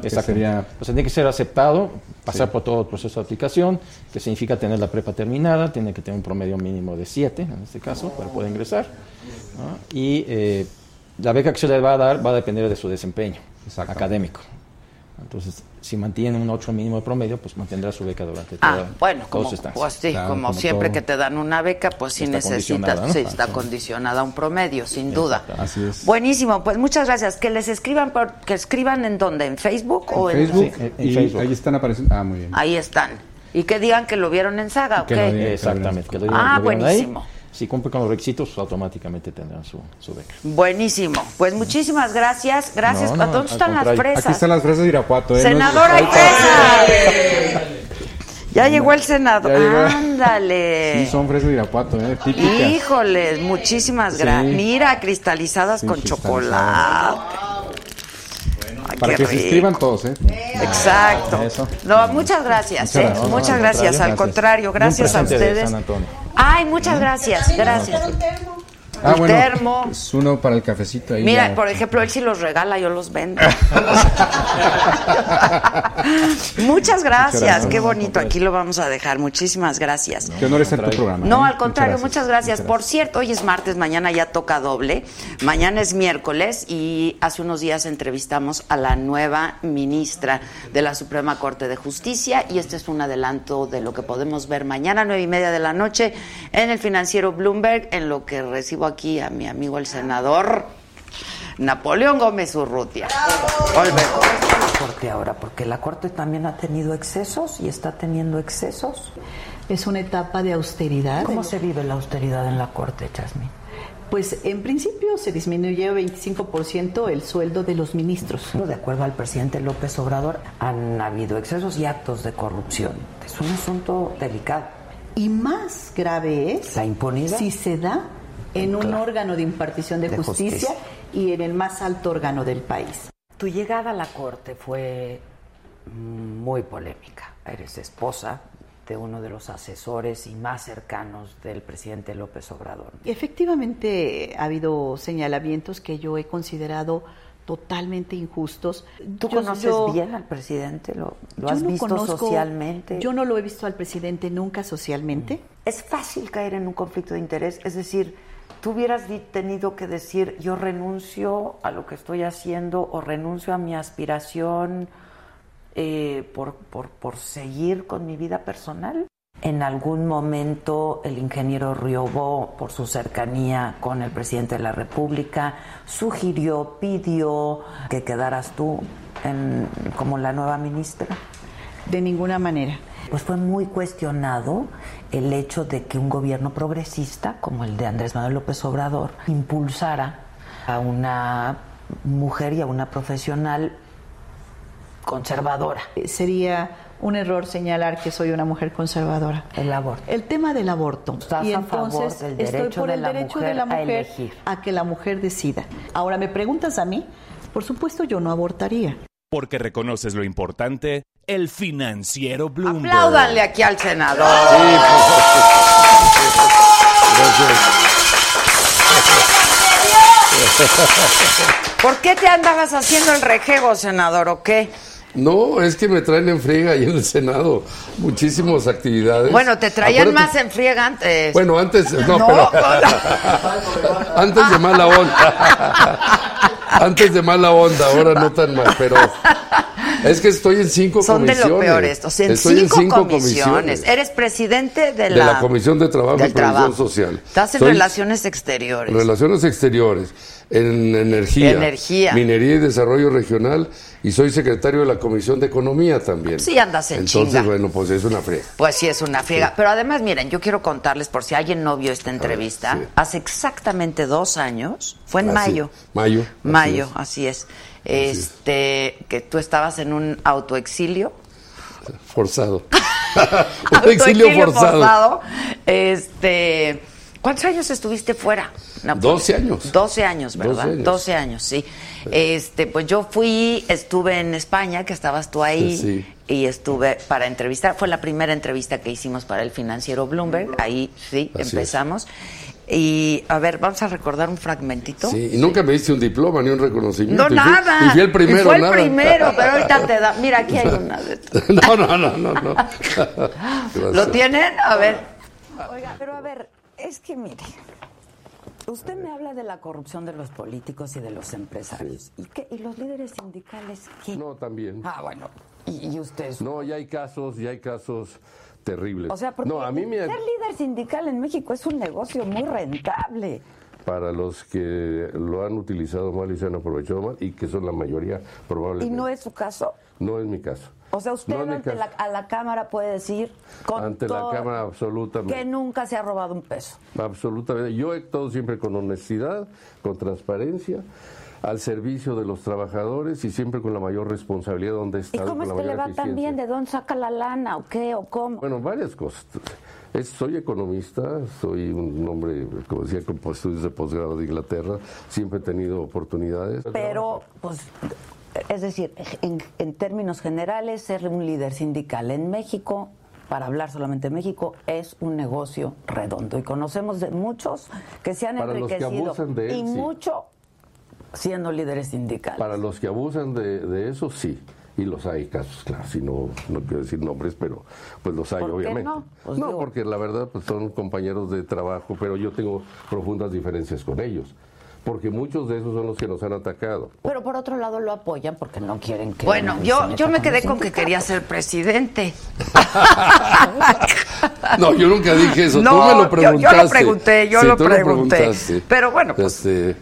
Exacto. sería O sea, tiene que ser aceptado, pasar Sí. por todo el proceso de aplicación, que significa tener la prepa terminada, tiene que tener un promedio mínimo de 7, en este caso, para poder ingresar. ¿no? Y eh, la beca que se le va a dar va a depender de su desempeño académico. Entonces, si mantiene un 8 mínimo de promedio, pues mantendrá su beca durante Ah, toda, bueno, como, pues sí, Claro, como, como siempre todo. que te dan una beca, pues sí necesitas, ¿no? sí, está sí. condicionada a un promedio, sin duda. Así es. Buenísimo, pues muchas gracias. Que les escriban, por, que escriban en dónde, en Facebook o en Facebook, Sí, en- en y Facebook. ahí están apareciendo. Ah, muy bien. ahí están. Y que digan que lo vieron en Saga, ¿o Que qué? lo digan. Exactamente. Que lo, Ah, lo ahí. Si cumple con los requisitos, pues, automáticamente tendrán su, su beca. Buenísimo. Pues muchísimas gracias. Gracias. No, no, ¿A ¿Dónde están las fresas? Aquí están las fresas de Irapuato. ¿eh? Senadora y Nos- fresa. Ya llegó el senador. Ándale. Sí, son fresas de Irapuato, ¿eh? típicas. Híjoles, muchísimas Sí. gracias. Mira, cristalizadas Sí, con cristalizadas. chocolate. Para qué que se inscriban todos, ¿eh? Exacto. Eso. No, muchas gracias. Muchas ¿eh? gracias. No, no, muchas al gracias. contrario. Al contrario, gracias a ustedes. San Antonio. Ay, muchas gracias. Gracias. Ah, El bueno. termo. Es uno para el cafecito ahí. Mira, ya. por ejemplo, él sí los regala, yo los vendo. Muchas gracias, gracias. qué bonito. Aquí lo vamos a dejar. Muchísimas gracias. Qué honor estar en tu programa. No, ¿eh? al contrario, Muchas muchas gracias. Por cierto, hoy es martes, mañana ya toca doble. Mañana es miércoles y hace unos días entrevistamos a la nueva ministra de la Suprema Corte de Justicia y este es un adelanto de lo que podemos ver mañana, nueve y media de la noche, en el financiero Bloomberg, en lo que recibo aquí a mi amigo el senador Napoleón Gómez Urrutia. Volvemos. Corte ahora, porque la Corte también ha tenido excesos y está teniendo excesos. Es una etapa de austeridad. ¿Cómo se vive la austeridad en la Corte, Jasmine? Pues en principio se disminuyó 25% el sueldo de los ministros. De acuerdo al presidente López Obrador, han habido excesos y actos de corrupción. Es un asunto delicado. Y más grave es ¿La impunidad? si se da en un Claro. órgano de impartición de, De justicia, justicia. y en el más alto órgano del país. Tu llegada a la Corte fue muy polémica. Eres esposa de uno de los asesores y más cercanos del presidente López Obrador. Efectivamente ha habido señalamientos que yo he considerado totalmente injustos. ¿Tú Yo- conoces yo- bien al presidente? ¿Lo, lo yo has no visto conozco- socialmente? Yo no lo he visto al presidente nunca socialmente. Es fácil caer en un conflicto de interés, es decir, tú hubieras tenido que decir yo renuncio a lo que estoy haciendo o renuncio a mi aspiración eh, por, por, por seguir con mi vida personal. En algún momento el ingeniero Riobó, por su cercanía con el presidente de la República, sugirió, pidió que quedaras tú en- como la nueva ministra. De ninguna manera. Pues fue muy cuestionado el hecho de que un gobierno progresista, como el de Andrés Manuel López Obrador, impulsara a una mujer y a una profesional conservadora. Eh, Sería un error señalar que soy una mujer conservadora. El aborto. El tema del aborto. Estás y a favor entonces del estoy derecho por de el la derecho mujer de la a mujer elegir. a que la mujer decida. Ahora me preguntas a mí, por supuesto yo no abortaría. Porque reconoces lo importante, el financiero Bloomberg. Apláudanle aquí al senador. ¿Por qué te andabas haciendo el rejego, senador, o qué? No, es que me traen en friega ahí en el Senado muchísimas actividades. Bueno, te traían Acuérdate- más en friega antes. Bueno, antes, no, No, pero antes de mala onda. antes de mala onda, ahora no tan mal, pero es que estoy en cinco Son de comisiones. lo peor estos. En estoy cinco, en cinco comisiones. Eres presidente de de la, Comisión de Trabajo y Previsión Trabajo. Social. Estás en Soy- Relaciones Exteriores. Relaciones Exteriores, en energía, Energía. minería y desarrollo regional, y soy secretario de la Comisión de Economía también. Sí, andas en Entonces, chinga. bueno, pues es una friega. Pues sí, es una friega. Pero además, miren, yo quiero contarles, por si alguien no vio esta entrevista, sí. hace exactamente dos años, fue en mayo. Mayo. así Mayo, es. así es. Este, que tú estabas en un autoexilio. Forzado. un exilio Autoexilio forzado. Este, ¿cuántos años estuviste fuera? Napoleón? 12 años. 12 años, ¿verdad? 12 años. 12 años, sí. Este, pues yo fui, estuve en España, que estabas tú ahí, Sí. y estuve para entrevistar. Fue la primera entrevista que hicimos para el financiero Bloomberg. Ahí sí, Así es. Y a ver, vamos a recordar un fragmentito. Sí, y nunca me diste un diploma ni un reconocimiento. No, Y fui- nada. Y fui el primero, Y fue el nada. primero, pero ahorita te da. Mira, aquí hay una de estas. no, no, no, no. no. ¿Lo tienen? A ver. Oiga, pero a ver, es que mire, usted me habla de la corrupción de los políticos y de los empresarios. ¿Y, qué? ¿Y los líderes sindicales qué? No, también. Ah, bueno. ¿Y, y usted? No, ya hay casos, ya hay casos terribles. O sea, porque no, a mí me ser líder sindical en México es un negocio muy rentable. para los que lo han utilizado mal y se han aprovechado mal y que son la mayoría ¿Y probablemente. no es su caso? No es mi caso. O sea, usted No ante la, a la Cámara puede decir con Ante todo la Cámara absolutamente. que nunca se ha robado un peso. Absolutamente. Yo he actuado siempre con honestidad, con transparencia, al servicio de los trabajadores y siempre con la mayor responsabilidad donde he ¿Y cómo es que le va tan eficiencia. bien? ¿De dónde saca la lana o qué o cómo? Bueno, varias cosas. Es- soy economista, soy un hombre, como decía, con estudios de posgrado de Inglaterra, siempre he tenido oportunidades. Pero, pues, es decir, en, en términos generales, ser un líder sindical en México, para hablar solamente de México, es un negocio redondo. Y conocemos de muchos que se han Para los que enriquecido. abusan de él, y sí. mucho siendo líderes sindicales. Para los que abusan de, de eso, sí. Y los hay casos, claro, si no, no quiero decir nombres, pero pues los hay, ¿Por qué obviamente. no? Pues no, digo- porque la verdad pues son compañeros de trabajo, pero yo tengo profundas diferencias con ellos. Porque muchos de esos son los que nos han atacado. Pero por otro lado lo apoyan porque no quieren que... Bueno, yo, yo me quedé con que quería ser presidente. No, yo nunca dije eso. No, Tú me yo- lo yo preguntaste. lo pregunté, yo Sí, lo pregunté. Pero bueno, pues, Este,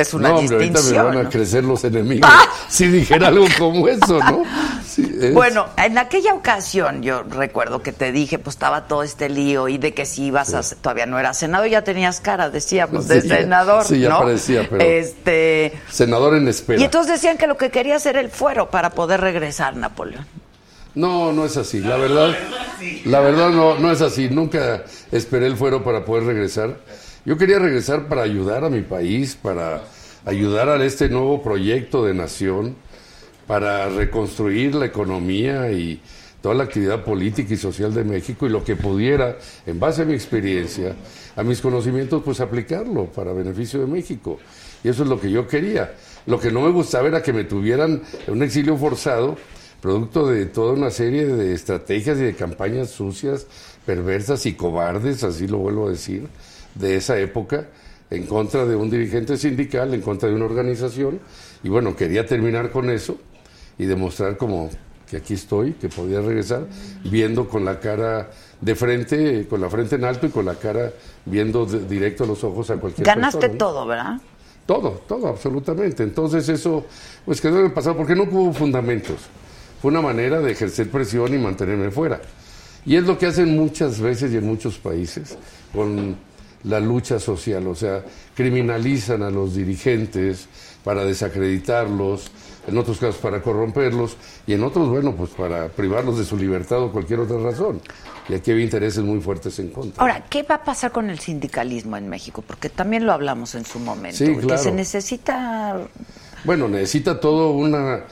es una no, hombre, ahorita me distinción, van a crecer los enemigos si dijera algo como eso, ¿no? Sí, es- Bueno, en aquella ocasión yo recuerdo que te dije, pues estaba todo este lío y de que si ibas a, todavía no eras senador, ya tenías cara, decíamos, de Sí, ya- senador, sí, ya ¿no? parecía, pero- Este, Senador en espera. y entonces decían que lo que quería hacer el fuero para poder regresar Napoleón. No, no es así. La verdad, la verdad no, no es así. Nunca esperé el fuero para poder regresar. Yo quería regresar para ayudar a mi país, para ayudar a este nuevo proyecto de nación, para reconstruir la economía y toda la actividad política y social de México y lo que pudiera, en base a mi experiencia, a mis conocimientos, pues aplicarlo para beneficio de México. Y eso es lo que yo quería. Lo que no me gustaba era que me tuvieran en un exilio forzado, producto de toda una serie de estrategias y de campañas sucias, perversas y cobardes, así lo vuelvo a decir, de esa época, en contra de un dirigente sindical, en contra de una organización. Y bueno, quería terminar con eso y demostrar como que aquí estoy, que podía regresar, viendo con la cara de frente, con la frente en alto y con la cara viendo de- directo a los ojos a cualquier Ganaste persona, ¿no? todo, ¿verdad? Todo, todo, absolutamente. Entonces eso, pues quedó en el pasado, porque no hubo fundamentos. Fue una manera de ejercer presión y mantenerme fuera. Y es lo que hacen muchas veces y en muchos países con la lucha social. O sea, criminalizan a los dirigentes para desacreditarlos, en otros casos para corromperlos, y en otros, bueno, pues para privarlos de su libertad o cualquier otra razón. Y aquí había intereses muy fuertes en contra. Ahora, ¿qué va a pasar con el sindicalismo en México? Porque también lo hablamos en su momento. Sí, Que claro. se necesita Bueno, necesita todo una,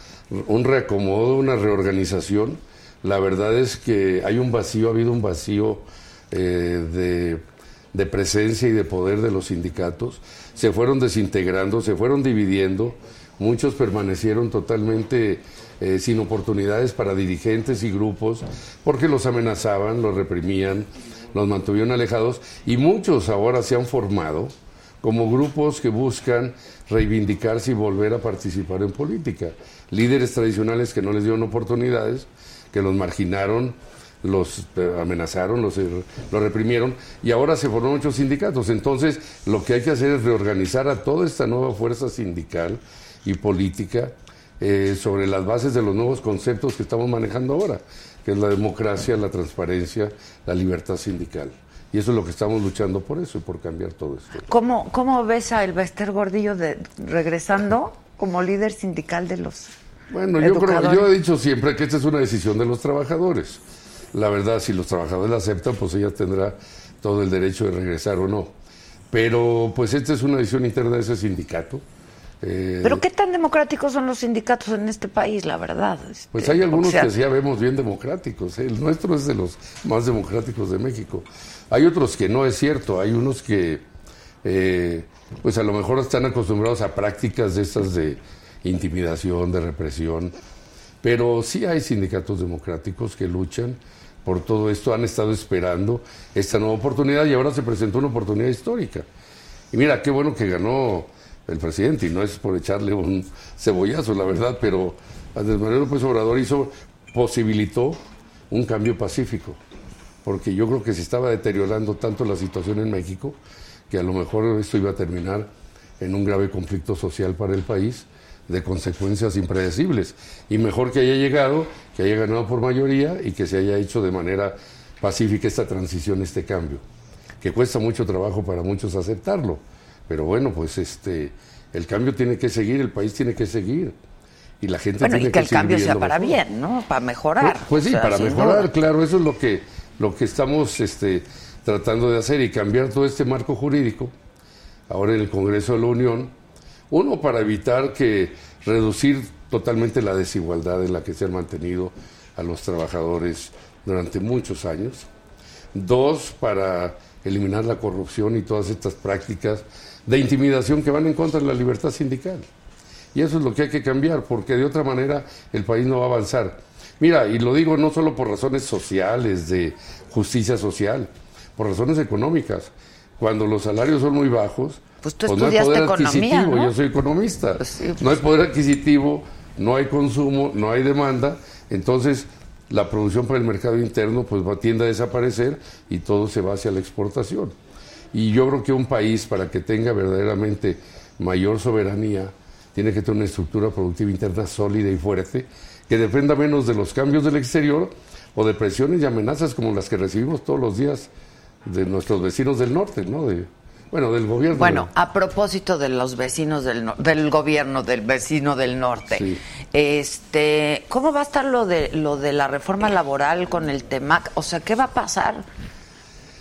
un reacomodo, una reorganización. La verdad es que hay un vacío, ha habido un vacío eh, de, de presencia y de poder de los sindicatos. Se fueron desintegrando, se fueron dividiendo. Muchos permanecieron totalmente eh, sin oportunidades para dirigentes y grupos porque los amenazaban, los reprimían, los mantuvieron alejados y muchos ahora se han formado como grupos que buscan reivindicarse y volver a participar en política. Líderes tradicionales que no les dieron oportunidades, que los marginaron, los eh, amenazaron, los, eh, los reprimieron y ahora se forman muchos sindicatos. Entonces, lo que hay que hacer es reorganizar a toda esta nueva fuerza sindical y política eh, sobre las bases de los nuevos conceptos que estamos manejando ahora, que es la democracia, la transparencia, la libertad sindical. Y eso es lo que estamos luchando por eso y por cambiar todo esto. ¿Cómo, ¿Cómo ves a Elbester Gordillo de, regresando como líder sindical de los Bueno, yo, creo, yo he dicho siempre que esta es una decisión de los trabajadores. La verdad, si los trabajadores la aceptan, pues ella tendrá todo el derecho de regresar o no. Pero pues esta es una decisión interna de ese sindicato. Eh, Pero qué tan democráticos son los sindicatos en este país, la verdad. Pues Este, hay algunos sea, que sí ya vemos bien democráticos. ¿eh? El nuestro es de los más democráticos de México. Hay otros que no es cierto. Hay unos que, eh, pues a lo mejor están acostumbrados a prácticas de estas de intimidación, de represión. Pero sí hay sindicatos democráticos que luchan por todo esto. Han estado esperando esta nueva oportunidad y ahora se presentó una oportunidad histórica. Y mira, qué bueno que ganó el presidente, y no es por echarle un cebollazo, la verdad, pero Andrés Manuel López Obrador hizo, posibilitó un cambio pacífico, porque yo creo que se estaba deteriorando tanto la situación en México que a lo mejor esto iba a terminar en un grave conflicto social para el país de consecuencias impredecibles. Y mejor que haya llegado, que haya ganado por mayoría y que se haya hecho de manera pacífica esta transición, este cambio, que cuesta mucho trabajo para muchos aceptarlo. Pero bueno, pues este el cambio tiene que seguir, el país tiene que seguir. Y la gente bueno, tiene y que el seguir cambio sea para mejor. bien, ¿no? Para mejorar. Pues, pues sí, sea, para mejorar, duda. claro, eso es lo que, lo que estamos este, tratando de hacer y cambiar todo este marco jurídico, ahora en el Congreso de la Unión, uno para evitar que reducir totalmente la desigualdad en la que se han mantenido a los trabajadores durante muchos años, dos para eliminar la corrupción y todas estas prácticas de intimidación que van en contra de la libertad sindical. Y eso es lo que hay que cambiar, porque de otra manera el país no va a avanzar. Mira, y lo digo no solo por razones sociales, de justicia social, por razones económicas. Cuando los salarios son muy bajos, Pues tú no hay poder economía, adquisitivo, ¿no? yo soy economista. Pues sí, No hay poder adquisitivo, no hay consumo, no hay demanda, entonces la producción para el mercado interno pues va, tiende a desaparecer y todo se va hacia la exportación. Y yo creo que un país para que tenga verdaderamente mayor soberanía tiene que tener una estructura productiva interna sólida y fuerte que dependa menos de los cambios del exterior o de presiones y amenazas como las que recibimos todos los días de nuestros vecinos del norte, ¿no? De, bueno, del gobierno. Bueno, a propósito de los vecinos del, no- del gobierno del vecino del norte, Sí. este, ¿cómo va a estar lo de lo de la reforma laboral con el TEMAC? O sea, ¿qué va a pasar?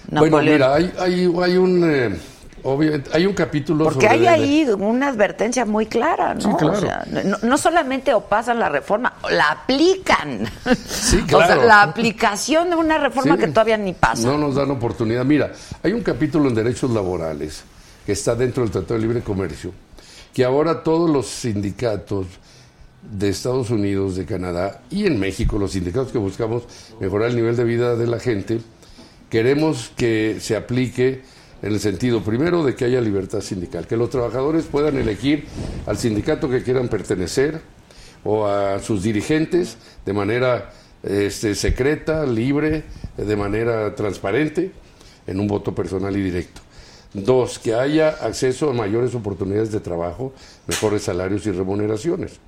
Bueno, mira, hay, hay, hay un eh, obviamente, hay un capítulo Porque sobre hay ahí una advertencia muy clara, ¿no? Sí, claro. O sea, no, no solamente o pasan la reforma, la aplican. Sí, O sea, claro. la aplicación de una reforma Sí. que todavía ni pasa. No nos dan oportunidad. Mira, hay un capítulo en derechos laborales que está dentro del Tratado de Libre Comercio que ahora todos los sindicatos de Estados Unidos, de Canadá y en México, los sindicatos que buscamos mejorar el nivel de vida de la gente, queremos que se aplique en el sentido primero de que haya libertad sindical, que los trabajadores puedan elegir al sindicato que quieran pertenecer o a sus dirigentes de manera este, secreta, libre, de manera transparente, en un voto personal y directo. Dos, que haya acceso a mayores oportunidades de trabajo, mejores salarios y remuneraciones.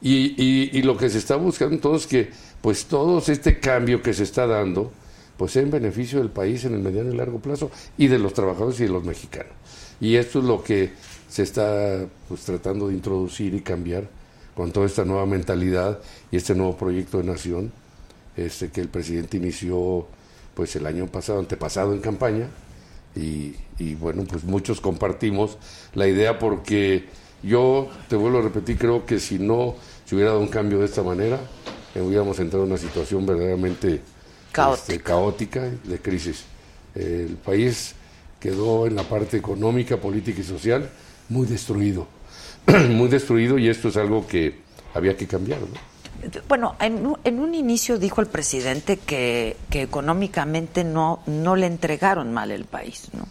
Y, y, lo que se está buscando entonces que pues todo este cambio que se está dando pues en beneficio del país en el mediano y largo plazo y de los trabajadores y de los mexicanos. Y esto es lo que se está pues tratando de introducir y cambiar con toda esta nueva mentalidad y este nuevo proyecto de nación este que el presidente inició pues el año pasado, antepasado en campaña y, y bueno, pues muchos compartimos la idea porque yo, te vuelvo a repetir, creo que si no se hubiera dado un cambio de esta manera, eh, hubiéramos entrado en una situación verdaderamente este, caótica, de crisis. el país quedó en la parte económica, política y social muy destruido, muy destruido y esto es algo que había que cambiar. Bueno, en, en, un inicio dijo el presidente que, que económicamente no, no le entregaron mal el país, ¿no?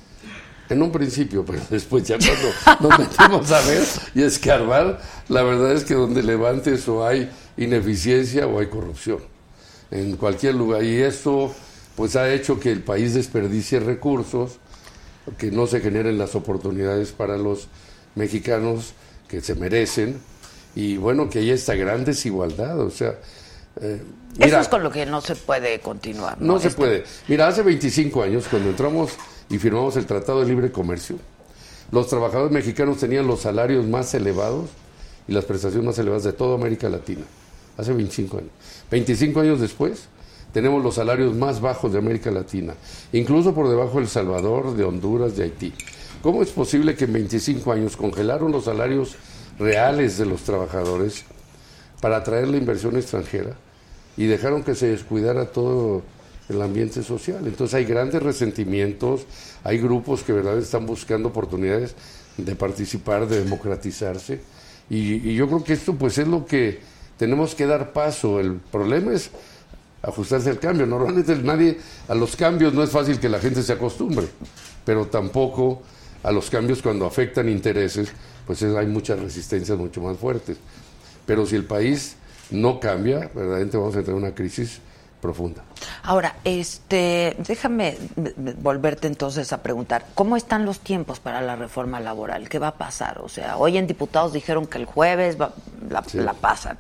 En un principio, pero después ya cuando nos metimos a ver y escarbar, la verdad es que donde levantes o hay ineficiencia o hay corrupción. En cualquier lugar. Y esto pues ha hecho que el país desperdicie recursos, que no se generen las oportunidades para los mexicanos que se merecen y bueno, que haya esta gran desigualdad. O sea, eh, Eso es con lo que no se puede continuar. No, no se puede. Mira, hace 25 años, cuando entramos y firmamos el Tratado de Libre Comercio, los trabajadores mexicanos tenían los salarios más elevados y las prestaciones más elevadas de toda América Latina, hace 25 años. 25 años después, tenemos los salarios más bajos de América Latina, incluso por debajo de El Salvador, de Honduras, de Haití. ¿Cómo es posible que en 25 años congelaron los salarios reales de los trabajadores para atraer la inversión extranjera y dejaron que se descuidara todo el ambiente social. Entonces hay grandes resentimientos, hay grupos que verdad están buscando oportunidades de participar, de democratizarse. Y, yo creo que esto pues es lo que tenemos que dar paso. El problema es ajustarse al cambio. Normalmente nadie, a los cambios no es fácil que la gente se acostumbre, pero tampoco a los cambios cuando afectan intereses, pues hay muchas resistencias mucho más fuertes. Pero si el país no cambia, verdaderamente vamos a entrar en una crisis profunda. Ahora, este, déjame volverte entonces a preguntar, ¿cómo están los tiempos para la reforma laboral? ¿Qué va a pasar? O sea, hoy en diputados dijeron que el jueves la, pasan.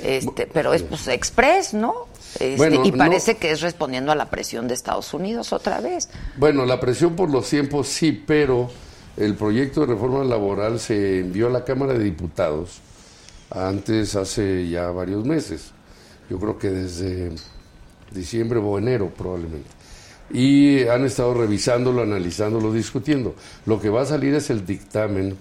Este, pero es pues express, ¿no? Este, y parece que es respondiendo a la presión de Estados Unidos otra vez. Bueno, la presión por los tiempos sí, pero el proyecto de reforma laboral se envió a la Cámara de Diputados antes, hace ya varios meses. Yo creo que desde diciembre o enero probablemente. Y han estado revisándolo, analizándolo, discutiendo. Lo que va a salir es el dictamen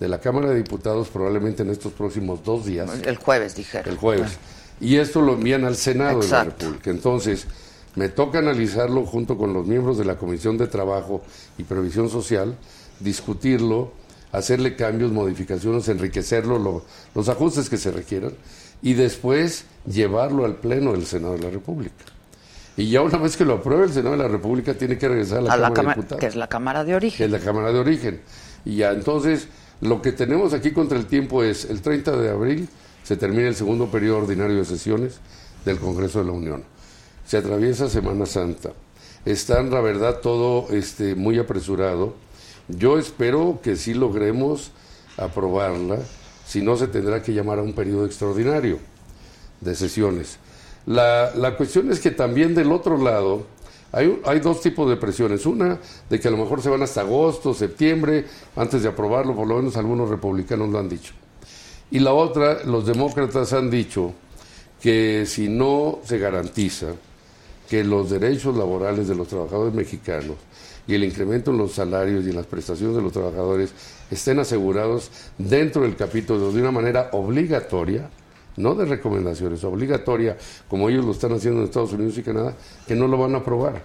de la Cámara de Diputados probablemente en estos próximos dos días. El jueves, dijeron. El jueves. Y esto lo envían al Senado de la República. Entonces, me toca analizarlo junto con los miembros de la Comisión de Trabajo y Previsión Social, discutirlo, hacerle cambios, modificaciones, enriquecerlo, los ajustes que se requieran y después llevarlo al Pleno del Senado de la República. Y ya una vez que lo apruebe el Senado de la República tiene que regresar a la, Cámara, de Diputados. Que es la Cámara de Origen. Que es la Cámara de Origen. Y ya entonces lo que tenemos aquí contra el tiempo es el 30 de abril se termina el segundo periodo ordinario de sesiones del Congreso de la Unión. Se atraviesa Semana Santa. Está en la verdad todo este, muy apresurado. Yo espero que sí logremos aprobarla si no se tendrá que llamar a un periodo extraordinario de sesiones. La, la cuestión es que también del otro lado hay, hay, dos tipos de presiones. Una, de que a lo mejor se van hasta agosto, septiembre, antes de aprobarlo, por lo menos algunos republicanos lo han dicho. Y la otra, los demócratas han dicho que si no se garantiza que los derechos laborales de los trabajadores mexicanos y el incremento en los salarios y en las prestaciones de los trabajadores estén asegurados dentro del capítulo de una manera obligatoria, no de recomendaciones, obligatoria, como ellos lo están haciendo en Estados Unidos y Canadá, que no lo van a aprobar.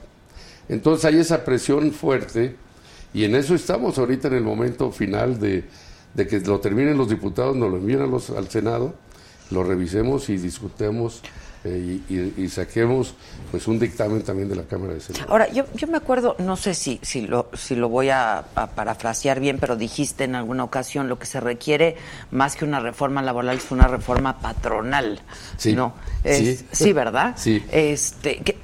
Entonces hay esa presión fuerte y en eso estamos ahorita en el momento final de, de que lo terminen los diputados, nos lo envíen a los, al Senado, lo revisemos y discutemos eh, y, y- y saquemos pues un dictamen también de la Cámara de Senado. Ahora, yo, yo me acuerdo, no sé si, si, lo, si lo voy a, a parafrasear bien, pero dijiste en alguna ocasión lo que se requiere más que una reforma laboral es una reforma patronal. Sí. ¿no? Es- Sí. sí, ¿verdad? Sí. Este, ¿qué-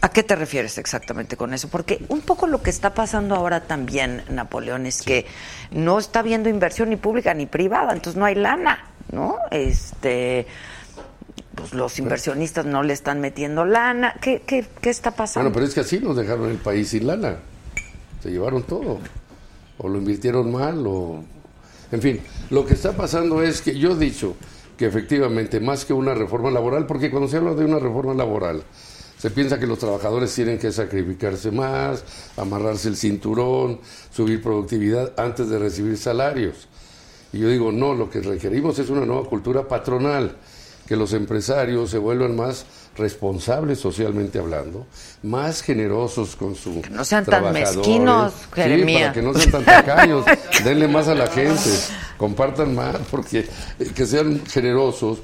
¿A qué te refieres exactamente con eso? Porque un poco lo que está pasando ahora también, Napoleón, es que no está habiendo inversión ni pública ni privada, entonces no hay lana, ¿no? Este, pues los inversionistas no le están metiendo lana. ¿Qué, qué, qué está pasando? Bueno, pero es que así nos dejaron el país sin lana. Se llevaron todo. O lo invirtieron mal, o... En fin, lo que está pasando es que yo he dicho que efectivamente, más que una reforma laboral, porque cuando se habla de una reforma laboral, se piensa que los trabajadores tienen que sacrificarse más, amarrarse el cinturón, subir productividad antes de recibir salarios. Y yo digo, no, lo que requerimos es una nueva cultura patronal, que los empresarios se vuelvan más responsables socialmente hablando, más generosos con su no sean tan mezquinos, Sí, Jeremías. para que no sean tan tacaños, denle más a la gente, compartan más, porque eh, que sean generosos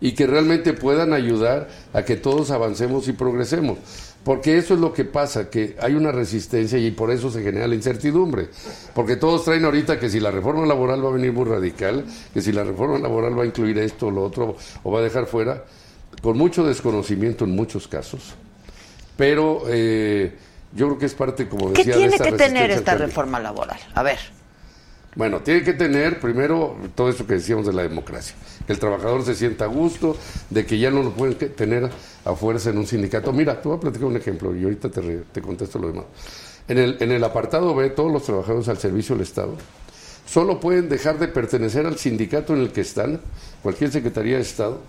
y que realmente puedan ayudar a que todos avancemos y progresemos. Porque eso es lo que pasa, que hay una resistencia y por eso se genera la incertidumbre. Porque todos traen ahorita que si la reforma laboral va a venir muy radical, que si la reforma laboral va a incluir esto o lo otro, o va a dejar fuera, con mucho desconocimiento en muchos casos. Pero eh, yo creo que es parte, como ¿Qué decía, de tiene esta que tener esta reforma laboral? A ver. Bueno, tiene que tener primero todo eso que decíamos de la democracia, que el trabajador se sienta a gusto, de que ya no lo pueden tener a fuerza en un sindicato. Mira, te voy a platicar un ejemplo y ahorita te, re- te contesto lo demás. En el, en el apartado B, todos los trabajadores al servicio del Estado solo pueden dejar de pertenecer al sindicato en el que están, cualquier Secretaría de Estado,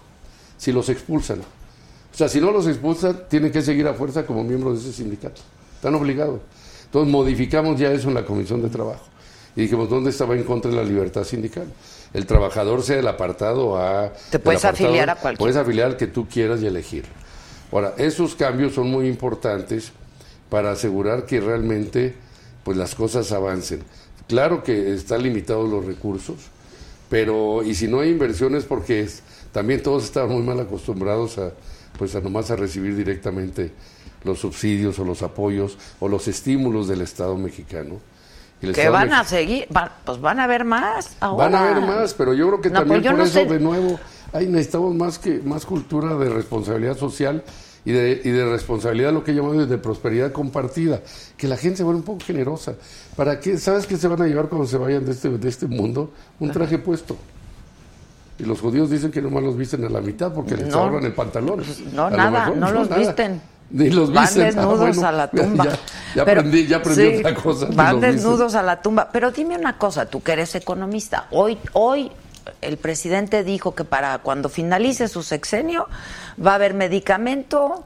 si los expulsan. O sea, si no los expulsan, tienen que seguir a fuerza como miembros de ese sindicato. Están obligados. Entonces modificamos ya eso en la Comisión de Trabajo. Y dijimos, ¿dónde estaba en contra de la libertad sindical? El trabajador sea el apartado A. Te puedes apartado- afiliar a cualquier- Puedes afiliar al que tú quieras y elegir. Ahora, esos cambios son muy importantes para asegurar que realmente pues las cosas avancen. Claro que están limitados los recursos, pero y si no hay inversiones porque es- también todos estaban muy mal acostumbrados a pues a nomás a recibir directamente los subsidios o los apoyos o los estímulos del Estado mexicano. Que van a seguir, van- pues van a ver más ahora. Van a haber más, pero yo creo que No, también pues yo por no eso sé. de nuevo ahí necesitamos más que más cultura de responsabilidad social y de, y de responsabilidad lo que llamamos de prosperidad compartida, que la gente se vuelva un poco generosa. ¿Para qué? ¿Sabes qué se van a llevar cuando se vayan de este, de este mundo? Un traje puesto. Y los judíos dicen que nomás los visten a la mitad porque les No. ahorran el pantalón. No, A lo nada, no los nada. visten. Ni los Van. Ah, desnudos bueno, a la tumba. Ya, ya Pero- aprendí, ya aprendí sí, otra cosa. Van desnudos a la tumba. Pero dime una cosa, tú que eres economista. Hoy, hoy el presidente dijo que para cuando finalice su sexenio va a haber medicamento,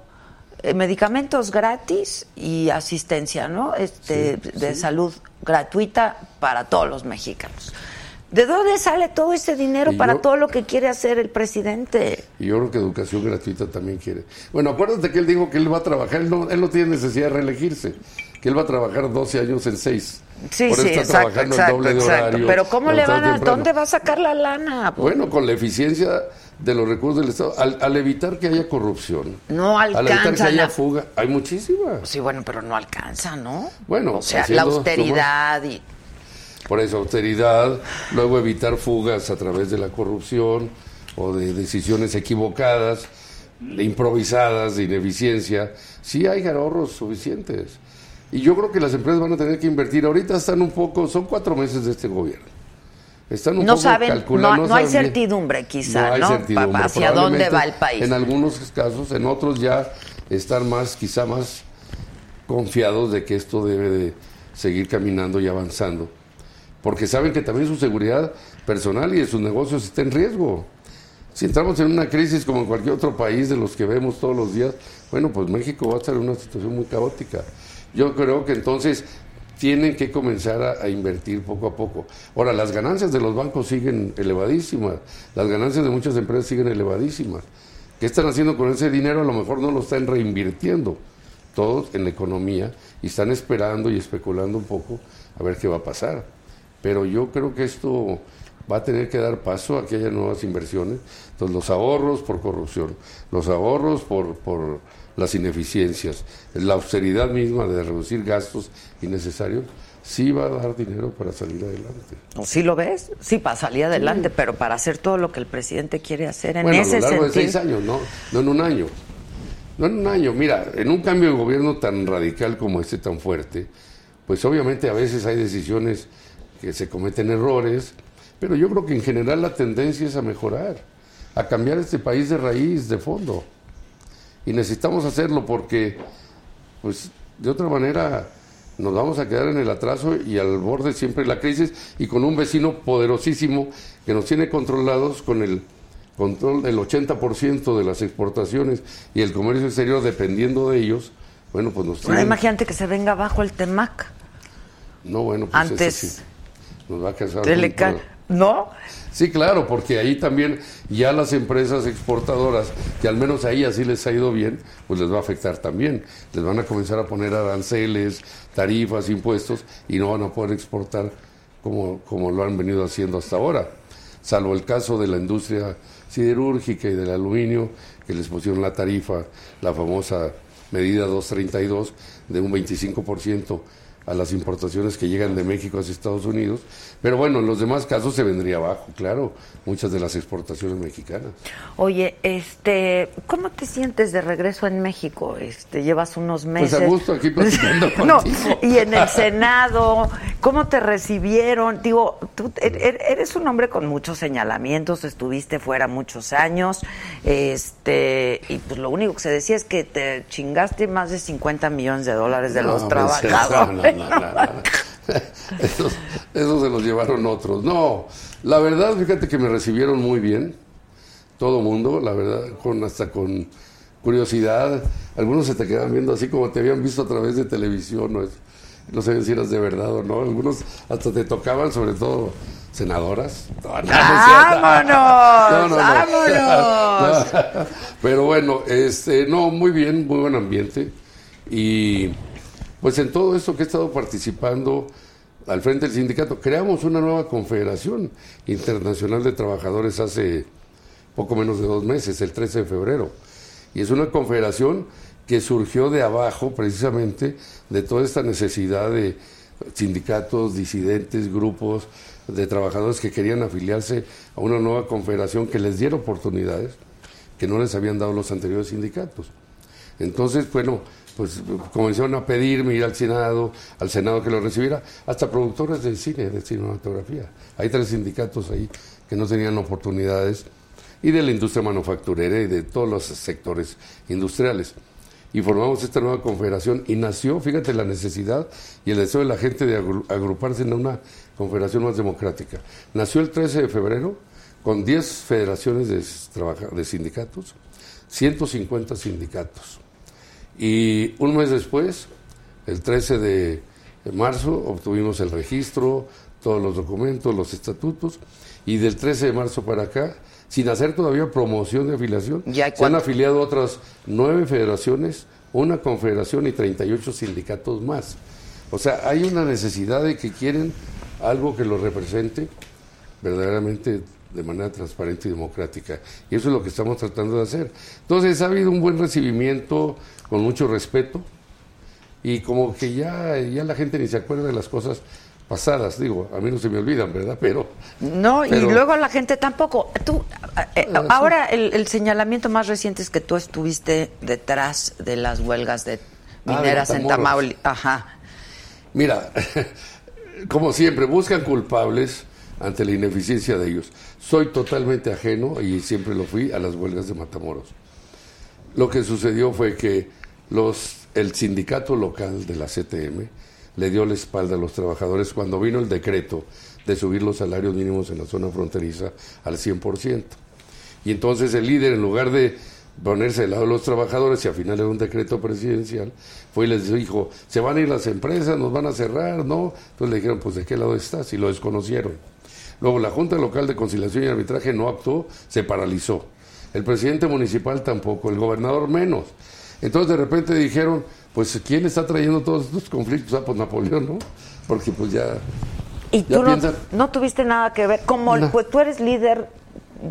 eh, medicamentos gratis y asistencia, ¿no? Este, de salud gratuita para todos los mexicanos. ¿De dónde sale todo ese dinero Y para yo- todo lo que quiere hacer el presidente? Y yo creo que educación gratuita también quiere. Bueno, acuérdate que él dijo que él va a trabajar, él no, él no tiene necesidad de reelegirse, que él va a trabajar 12 años en 6. Sí, Por sí, está exacto, trabajando exacto, el doble de exacto. horario. Pero ¿cómo le van a, temprano. dónde va a sacar la lana? Bueno, con la eficiencia de los recursos del Estado, al, al evitar que haya corrupción, No al evitar que alcanza haya la- fuga, hay muchísimas. Sí, bueno, pero no alcanza, ¿no? Bueno, o sea, la austeridad y Por eso, austeridad, luego evitar fugas a través de la corrupción o de decisiones equivocadas, de improvisadas, de ineficiencia. Sí hay ahorros suficientes. Y yo creo que las empresas van a tener que invertir. Ahorita están un poco, son cuatro meses de este gobierno. Están un no poco saben, calculando, no, no hay saben bien. certidumbre quizá, No hay ¿no? certidumbre. Hacia dónde va el país. En algunos casos, en otros ya están más, quizá más confiados de que esto debe de seguir caminando y avanzando. Porque saben que también su seguridad personal y de sus negocios está en riesgo. Si entramos en una crisis como en cualquier otro país de los que vemos todos los días, bueno, pues México va a estar en una situación muy caótica. Yo creo que entonces tienen que comenzar a, a invertir poco a poco. Ahora, las ganancias de los bancos siguen elevadísimas, las ganancias de muchas empresas siguen elevadísimas. ¿Qué están haciendo con ese dinero? A lo mejor no lo están reinvirtiendo todos en la economía y están esperando y especulando un poco a ver qué va a pasar. Pero yo creo que esto va a tener que dar paso a que haya nuevas inversiones. Entonces, los ahorros por corrupción, los ahorros por, por las ineficiencias, la austeridad misma de reducir gastos innecesarios, sí va a dar dinero para salir adelante. ¿Sí lo ves? Sí, para salir adelante, pero para hacer todo lo que el presidente quiere hacer en bueno, ese a lo largo sentido. de seis años, ¿no? No en un año. No en un año. Mira, en un cambio de gobierno tan radical como este, tan fuerte, pues obviamente a veces hay decisiones que se cometen errores, pero yo creo que en general la tendencia es a mejorar, a cambiar este país de raíz, de fondo. Y necesitamos hacerlo porque, pues, de otra manera nos vamos a quedar en el atraso y al borde siempre de la crisis y con un vecino poderosísimo que nos tiene controlados con el control del 80% de las exportaciones y el comercio exterior dependiendo de ellos, bueno, pues nos Bueno, tienen... imagínate que se venga abajo el Temac. No, bueno, pues Antes eso sí, nos va a casar. ¿No? Sí, claro, porque ahí también ya las empresas exportadoras, que al menos ahí así les ha ido bien, pues les va a afectar también. Les van a comenzar a poner aranceles, tarifas, impuestos y no van a poder exportar como, como lo han venido haciendo hasta ahora. Salvo el caso de la industria siderúrgica y del aluminio, que les pusieron la tarifa, la famosa medida 232 de un 25% a las importaciones que llegan de México hacia Estados Unidos. Pero bueno, en los demás casos se vendría abajo, claro, muchas de las exportaciones mexicanas. Oye, este, ¿cómo te sientes de regreso en México? Este, llevas unos meses. Pues a gusto aquí platicando no, y en el Senado, ¿cómo te recibieron? Digo, tú er- er- eres un hombre con muchos señalamientos, estuviste fuera muchos años, este, y pues lo único que se decía es que te chingaste más de 50 millones de dólares de los No, trabajadores. No, no. Esos, esos se los llevaron otros. No, la verdad, fíjate que me recibieron muy bien, todo mundo, la verdad, con hasta con curiosidad. Algunos se te quedan viendo así como te habían visto a través de televisión, no, no sabían si eras de verdad o no. Algunos hasta te tocaban, sobre todo senadoras. No, no. ¡Vámonos! No, no, no. ¡Vámonos! No. Pero bueno, este, no, muy bien, muy buen ambiente. Y pues en todo esto que he estado participando al frente del sindicato, creamos una nueva confederación internacional de trabajadores hace poco menos de dos meses, el 13 de febrero. Y es una confederación que surgió de abajo precisamente de toda esta necesidad de sindicatos, disidentes, grupos de trabajadores que querían afiliarse a una nueva confederación que les diera oportunidades que no les habían dado los anteriores sindicatos. Entonces, bueno, pues comenzaron a pedirme ir al Senado, al Senado que lo recibiera, hasta productores de cine, de cinematografía. Hay tres sindicatos ahí que no tenían oportunidades, y de la industria manufacturera y de todos los sectores industriales. Y formamos esta nueva confederación y nació, fíjate, la necesidad y el deseo de la gente de agru- agruparse en una confederación más democrática. Nació el 13 de febrero con 10 federaciones de, de sindicatos, 150 sindicatos. Y un mes después, el 13 de marzo, obtuvimos el registro, todos los documentos, los estatutos, y del 13 de marzo para acá, sin hacer todavía promoción de afiliación, se han afiliado otras nueve federaciones, una confederación y 38 sindicatos más. O sea, hay una necesidad de que quieren algo que los represente verdaderamente de manera transparente y democrática. Y eso es lo que estamos tratando de hacer. Entonces ha habido un buen recibimiento, con mucho respeto, y como que ya, ya la gente ni se acuerda de las cosas pasadas, digo, a mí no se me olvidan, ¿verdad? Pero... No, pero- y luego la gente tampoco. Tú, eh, Ah, sí. ahora el, el señalamiento más reciente es que tú estuviste detrás de las huelgas de Ah, de mineras en. Tamaulipas. Ajá. Mira, como siempre, buscan culpables ante la ineficiencia de ellos. Soy totalmente ajeno, y siempre lo fui, a las huelgas de Matamoros. Lo que sucedió fue que los, el sindicato local de la CTM le dio la espalda a los trabajadores cuando vino el decreto de subir los salarios mínimos en la zona fronteriza al 100%. Y entonces el líder, en lugar de ponerse del lado de los trabajadores, y al final era un decreto presidencial, fue y les dijo, se van a ir las empresas, nos van a cerrar, ¿no? Entonces le dijeron, pues ¿de qué lado estás? Y lo desconocieron. Luego la Junta Local de Conciliación y Arbitraje no actuó, se paralizó. El presidente municipal tampoco, el gobernador menos. Entonces de repente dijeron, pues ¿quién está trayendo todos estos conflictos? Ah, pues Napoleón, ¿no? Porque pues ya ¿Y Ya tú no, piensan- no tuviste nada que ver? Como No. pues tú eres líder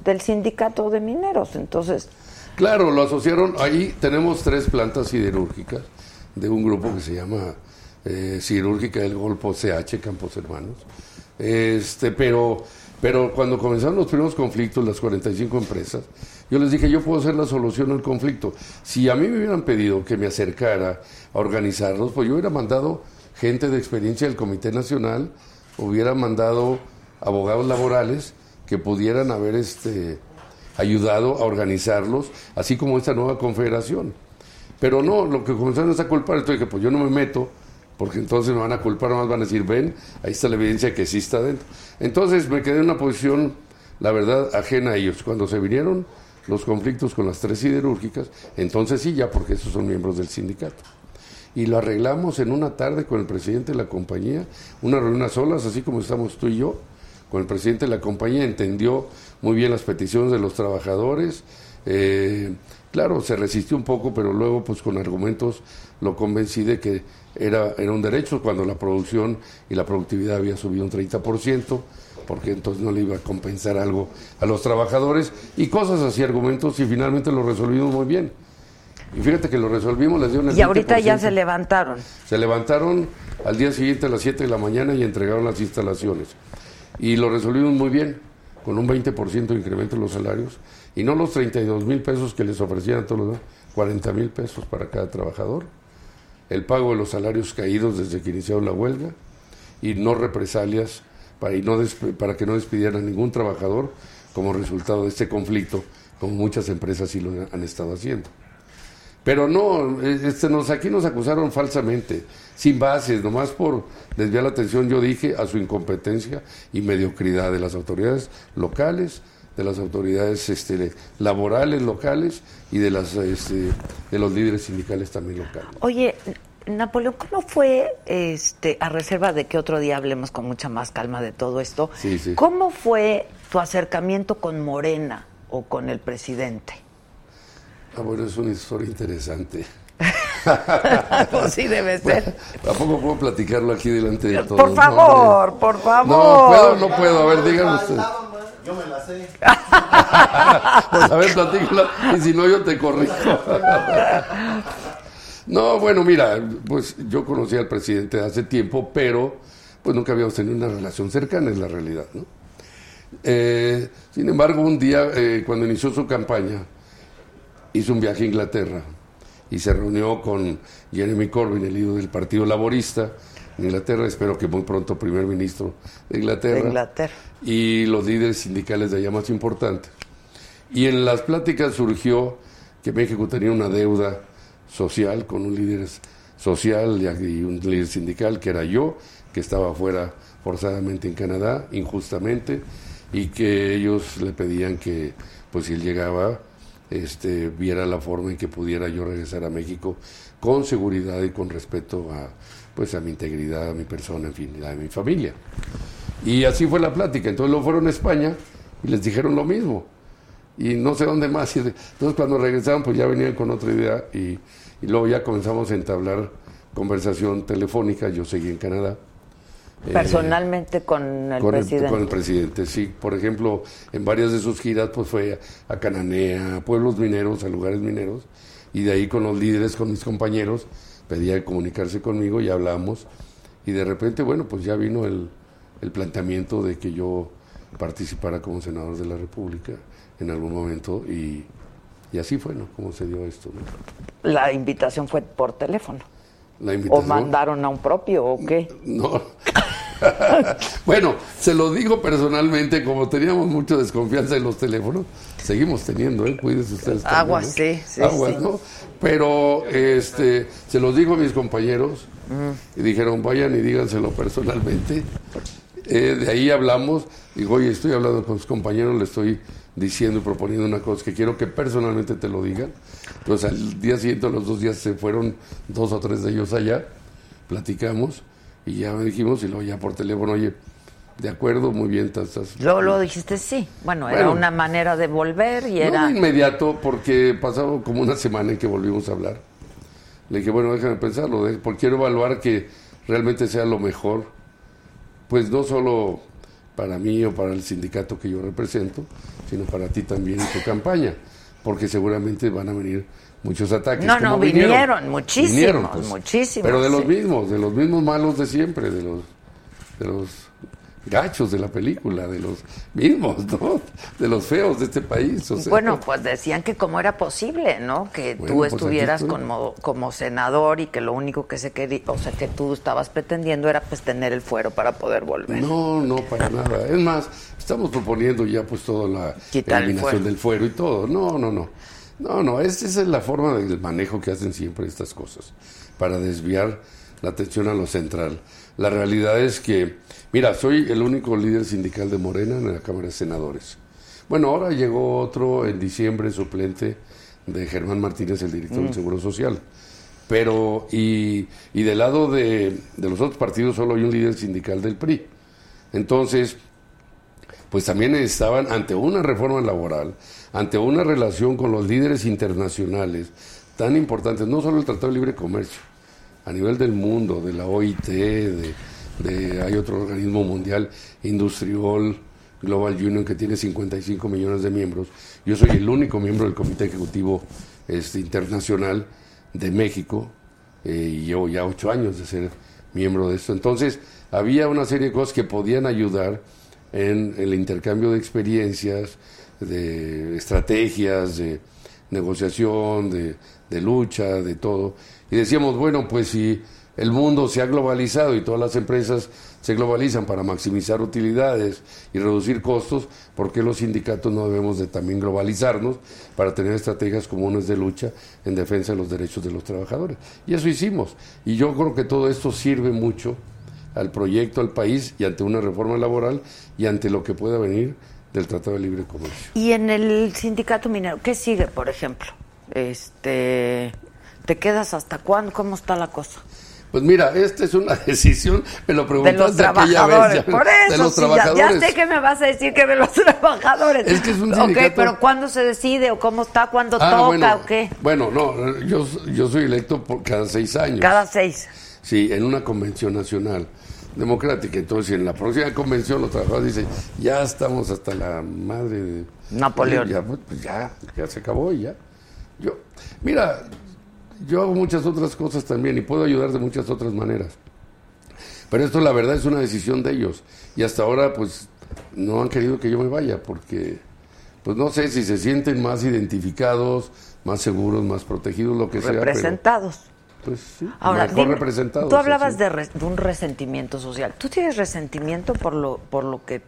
del sindicato de mineros, entonces... Claro, lo asociaron. Ahí tenemos tres plantas siderúrgicas de un grupo que se llama eh, Siderúrgica del Golfo CH, Campos Hermanos. Este, pero, pero cuando comenzaron los primeros conflictos, las 45 empresas, yo les dije, yo puedo ser la solución al conflicto. Si a mí me hubieran pedido que me acercara a organizarlos, pues yo hubiera mandado gente de experiencia del Comité Nacional, hubiera mandado abogados laborales que pudieran haber este, ayudado a organizarlos, así como esta nueva confederación. Pero no, lo que comenzaron es a culpar, entonces dije, pues yo no me meto, porque entonces me van a culpar, más van a decir, ven, ahí está la evidencia que sí está dentro. Entonces me quedé en una posición, la verdad, ajena a ellos. Cuando se vinieron los conflictos con las tres siderúrgicas, entonces sí, ya porque esos son miembros del sindicato. Y lo arreglamos en una tarde con el presidente de la compañía, una reunión a solas, así como estamos tú y yo, con el presidente de la compañía, entendió muy bien las peticiones de los trabajadores. eh, claro, se resistió un poco, pero luego, pues con argumentos, lo convencí de que era, era un derecho cuando la producción y la productividad había subido un 30%, porque entonces no le iba a compensar algo a los trabajadores y cosas así, argumentos, y finalmente lo resolvimos muy bien. Y fíjate que lo resolvimos, les dieron el Y ahorita ya 20%. se levantaron. Se levantaron al día siguiente a las 7 de la mañana y entregaron las instalaciones. Y lo resolvimos muy bien, con un 20% de incremento en los salarios. Y no los 32 mil pesos que les ofrecían a todos los demás, 40 mil pesos para cada trabajador. El pago de los salarios caídos desde que iniciaron la huelga. Y no represalias para, que no despidieran a ningún trabajador como resultado de este conflicto, como muchas empresas sí lo han estado haciendo. Pero no, eh, este, nos, aquí nos acusaron falsamente, sin bases, nomás por desviar la atención, yo dije, a su incompetencia y mediocridad de las autoridades locales, de las autoridades este, laborales locales y de, las, este, de los líderes sindicales también locales. Oye, Napoleón, ¿cómo fue, este, a reserva de que otro día hablemos con mucha más calma de todo esto, Sí, sí. cómo fue tu acercamiento con Morena o con el presidente? Ah, bueno, es una historia interesante. Pues sí debe ser. Tampoco puedo platicarlo aquí delante de todos. Por favor, por favor. No, puedo, no puedo. A ver, díganme ustedes. Yo me la sé. Pues a ver, platícala. Y si no, yo te corrijo. No, bueno, mira, pues yo conocí al presidente hace tiempo, pero pues nunca habíamos tenido una relación cercana, es la realidad, ¿no? Eh, sin embargo, un día, eh, cuando inició su campaña, hizo un viaje a Inglaterra y se reunió con Jeremy Corbyn, el líder del Partido Laborista en Inglaterra, espero que muy pronto primer ministro de Inglaterra, De Inglaterra. y los líderes sindicales de allá más importantes. Y en las pláticas surgió que México tenía una deuda social con un líder social y un líder sindical, que era yo, que estaba fuera forzadamente en Canadá, injustamente, y que ellos le pedían que, pues si él llegaba, este, viera la forma en que pudiera yo regresar a México con seguridad y con respeto a, pues, a mi integridad, a mi persona, en fin, a mi familia. Y así fue la plática. Entonces luego fueron a España y les dijeron lo mismo. Y no sé dónde más. Entonces cuando regresaron, pues ya venían con otra idea y, y luego ya comenzamos a entablar conversación telefónica. Yo seguí en Canadá. Eh, Personalmente con el con, el, presidente. con el presidente, sí. Por ejemplo, en varias de sus giras, pues fue a Cananea, a pueblos mineros, a lugares mineros, y de ahí con los líderes, con mis compañeros, pedía comunicarse conmigo y hablamos. Y de repente, bueno, pues ya vino el, el planteamiento de que yo participara como senador de la República en algún momento, y, y así fue, ¿no? Cómo se dio esto, ¿no? La invitación fue por teléfono. La ¿O invitación. mandaron a un propio o qué? No. bueno, se lo digo personalmente, como teníamos mucha desconfianza en los teléfonos, seguimos teniendo, ¿eh? Cuídense ustedes. también, Aguas, ¿eh? sí, sí, Aguas, sí. ¿no? Pero este, se los digo a mis compañeros y dijeron, vayan y díganselo personalmente. Eh, de ahí hablamos, digo, oye, estoy hablando con sus compañeros, le estoy diciendo y proponiendo una cosa que quiero que personalmente te lo digan. Entonces al día siguiente, a los dos días, se fueron dos o tres de ellos allá, platicamos y ya me dijimos, y luego ya por teléfono, oye, de acuerdo, muy bien, estás... Luego, luego dijiste sí. Bueno, era una manera de volver y no era... inmediato, porque pasaba como una semana en que volvimos a hablar. Le dije, bueno, déjame pensarlo, porque quiero evaluar que realmente sea lo mejor pues no solo para mí o para el sindicato que yo represento, sino para ti también y tu campaña, porque seguramente van a venir muchos ataques. No, no, vinieron, muchísimos, Vinieron, pues. muchísimos. Pero de los sí. mismos, de los mismos malos de siempre, de los, de los gachos de la película, de los mismos, ¿no? De los feos de este país. o sea. Bueno, pues decían que cómo era posible, ¿no? Que Bueno, tú pues estuvieras como, como senador y que lo único que se quería, o sea, que tú estabas pretendiendo era pues tener el fuero para poder volver. No, no, para nada. Es más, estamos proponiendo ya pues toda la Quitar el eliminación fuero. del fuero y todo. No, no, no. No, no, es- esa es la forma del manejo que hacen siempre estas cosas, para desviar la atención a lo central. La realidad es que, mira, soy el único líder sindical de Morena en la Cámara de Senadores. Bueno, ahora llegó otro en diciembre, suplente de Germán Martínez, el director Mm. del Seguro Social. Pero, y, y del lado de, de los otros partidos solo hay un líder sindical del PRI. Entonces, pues también estaban ante una reforma laboral, ante una relación con los líderes internacionales tan importantes, no solo el Tratado de Libre Comercio, a nivel del mundo, de la OIT, de, de- hay otro organismo mundial, Industrial Global Union, que tiene 55 millones de miembros. Yo soy el único miembro del Comité Ejecutivo este, Internacional de México, eh, y llevo ya ocho años de ser miembro de esto. Entonces, había una serie de cosas que podían ayudar en el intercambio de experiencias, de estrategias, de negociación, de, de lucha, de todo. Y decíamos, bueno, pues si el mundo se ha globalizado y todas las empresas se globalizan para maximizar utilidades y reducir costos, ¿por qué los sindicatos no debemos de también globalizarnos para tener estrategias comunes de lucha en defensa de los derechos de los trabajadores? Y eso hicimos. Y yo creo que todo esto sirve mucho al proyecto, al país y ante una reforma laboral y ante lo que pueda venir del Tratado de Libre Comercio. Y en el sindicato minero, ¿qué sigue, por ejemplo? Este, ¿te quedas hasta cuándo? ¿Cómo está la cosa? Pues mira, esta es una decisión, me lo De preguntaste los aquella trabajadores. vez. ya, Por de eso, los sí, ya- trabajadores. ya, sé que me vas a decir que de los trabajadores. Es que es un Ok, sindicato- pero ¿cuándo se decide o cómo está? ¿Cuándo Ah, toca bueno, o qué? Bueno, no, yo, yo soy electo por cada seis años. Cada seis. Sí, en una convención nacional democrática. Entonces, en la próxima convención los trabajadores dicen, ya estamos hasta la madre de... Napoleón. Ya, pues, pues, ya, ya se acabó y ya. Yo, mira, yo hago muchas otras cosas también y puedo ayudar de muchas otras maneras. Pero esto la verdad es una decisión de ellos. Y hasta ahora pues no han querido que yo me vaya porque pues no sé si se sienten más identificados, más seguros, más protegidos, lo que sea. Representados. pues sí, Ahora, mejor dime, representados. tú hablabas de, re- de un resentimiento social. ¿Tú tienes resentimiento por lo, por lo que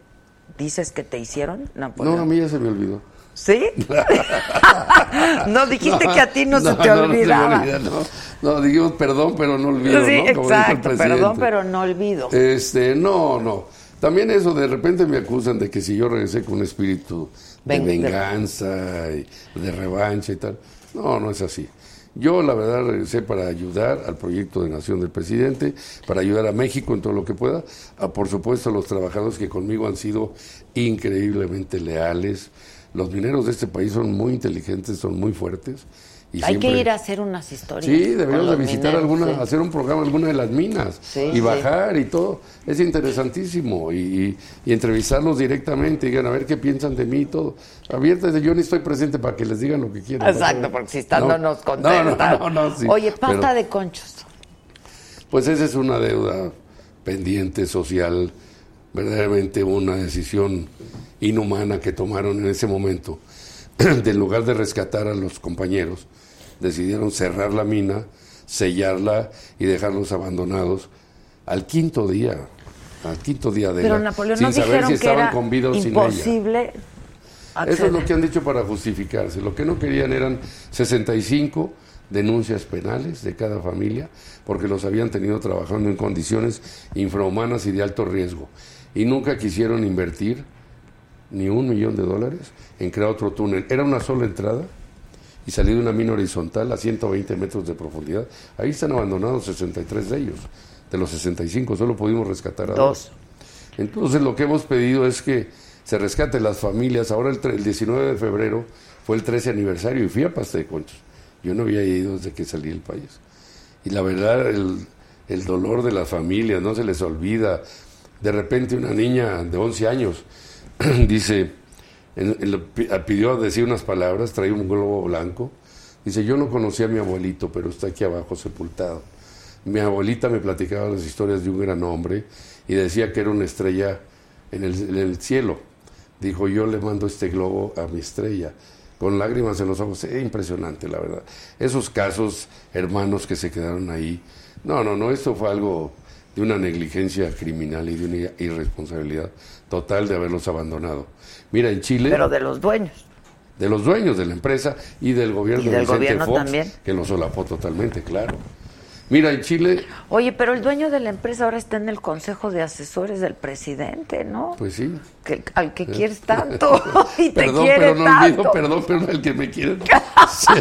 dices que te hicieron, Napoleón? No, a mí ya se me olvidó. ¿Sí? no, dijiste que a ti no, se te no, olvidaba. olvida, no. No, dijimos perdón, pero no olvido, sí, ¿no? Como dijo el exacto. presidente. Perdón, pero no olvido. Este, no, no. También eso, de repente me acusan de que si yo regresé con un espíritu de Ven- de- venganza y de revancha y tal. No, no es así. Yo, la verdad, regresé para ayudar al proyecto de nación del presidente, para ayudar a México en todo lo que pueda, a, por supuesto, a los trabajadores que conmigo han sido increíblemente leales. Los mineros de este país son muy inteligentes, son muy fuertes. Y Hay siempre- que ir a hacer unas historias. Sí, con deberíamos de visitar mineros, alguna, sí. hacer un programa en alguna de las minas Sí, y sí. bajar y todo. Es interesantísimo y, y- y entrevistarlos directamente, digan a ver qué piensan de mí y todo. Abiertas, yo ni estoy presente para que les digan lo que quieran. Exacto, porque si están no, nos No, contestan. no, no, Oye, pasta pero- de conchos. Pues esa es una deuda pendiente social, verdaderamente una decisión inhumana que tomaron en ese momento. en lugar de rescatar a los compañeros, decidieron cerrar la mina, sellarla y dejarlos abandonados al quinto día, al quinto día de Pero la- Napoleón, sin ¿no saber si que estaban era con vida o sin ella. Eso es lo que han dicho para justificarse. Lo que no querían eran 65 denuncias penales de cada familia, porque los habían tenido trabajando en condiciones infrahumanas y de alto riesgo. Y nunca quisieron invertir ni un millón de dólares en crear otro túnel. Era una sola entrada y salir de una mina horizontal a 120 metros de profundidad. Ahí están abandonados 63 de ellos. De los 65 solo pudimos rescatar a Dos. dos. Entonces lo que hemos pedido es que se rescate las familias. Ahora el 19 de febrero fue el 13 aniversario y fui a Pasta de Conchos. Yo no había ido desde que salí del país. Y la verdad, el, el dolor de las familias, no se les olvida. De repente una niña de 11 años dice, pidió decir unas palabras, traía un globo blanco. Dice, yo no conocía a mi abuelito, pero está aquí abajo sepultado. Mi abuelita me platicaba las historias de un gran hombre y decía que era una estrella en el, cielo. Dijo, yo le mando este globo a mi estrella, con lágrimas en los ojos. Es impresionante, la verdad. Esos casos, hermanos que se quedaron ahí. No, no, no, esto fue algo de una negligencia criminal y de una irresponsabilidad total de haberlos abandonado. Mira, en Chile... Pero de los dueños. de los dueños de la empresa y del gobierno Y de del Vicente gobierno Fox, también. que lo solapó totalmente, claro. Mira, en Chile, Oye, pero el dueño de la empresa ahora está en el consejo de asesores del presidente, ¿no? pues sí. Que, al que quieres tanto y te perdón, quiere pero no tanto. olvido, perdón, pero el que me quiere. Sí.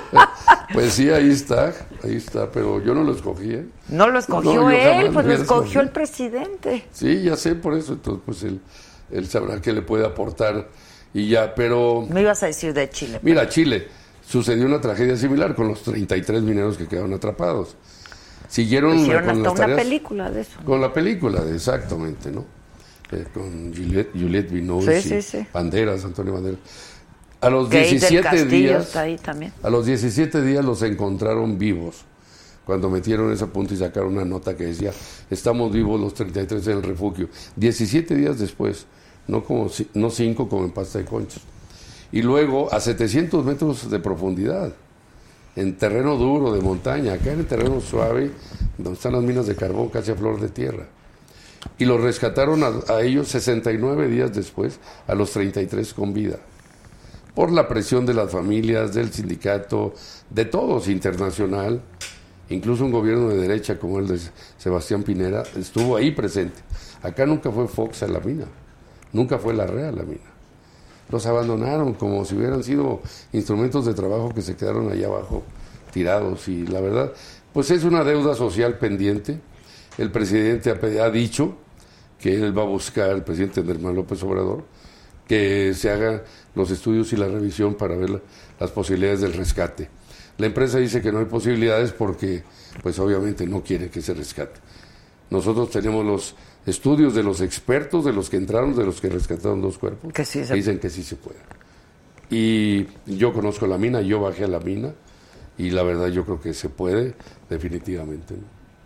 Pues sí, ahí está, ahí está, pero yo no lo escogí, ¿eh? No lo escogió No, él, pues lo escogió el presidente. Sí, ya sé, por eso, entonces, pues él, él sabrá qué le puede aportar y ya, pero... Me ibas a decir de Chile. Mira, Chile, sucedió una tragedia similar con los 33 mineros que quedaron atrapados. Siguieron Hicieron con hasta las una película de eso. Con la película, de- exactamente, ¿no? Eh, con Juliette, Juliette Binoche, Sí, sí, sí. Banderas, Antonio Banderas. A los Gay del 17 Castillo días, está ahí también. a los 17 días los encontraron vivos. Cuando metieron ese punto y sacaron una nota que decía, estamos vivos los 33 en el refugio. 17 días después, no como no 5 como en pasta de conchas. Y luego a 700 metros de profundidad, en terreno duro de montaña, acá en el terreno suave, donde están las minas de carbón casi a flor de tierra. Y los rescataron a, a ellos 69 días después, a los 33 con vida por la presión de las familias, del sindicato, de todos, internacional, incluso un gobierno de derecha como el de Sebastián Pinera, estuvo ahí presente. Acá nunca fue Fox a la mina, nunca fue la REA a la mina. Los abandonaron como si hubieran sido instrumentos de trabajo que se quedaron allá abajo tirados y la verdad, pues es una deuda social pendiente. El presidente ha, dicho que él va a buscar, el presidente Manuel López Obrador, que se hagan los estudios y la revisión para ver la- las posibilidades del rescate. La empresa dice que no hay posibilidades porque, pues obviamente no quiere que se rescate. Nosotros tenemos los estudios de los expertos, de los que entraron, de los que rescataron dos cuerpos, Que sí se- dicen que sí se puede. Y yo conozco la mina, yo bajé a la mina y la verdad yo creo que se puede definitivamente. ¿no?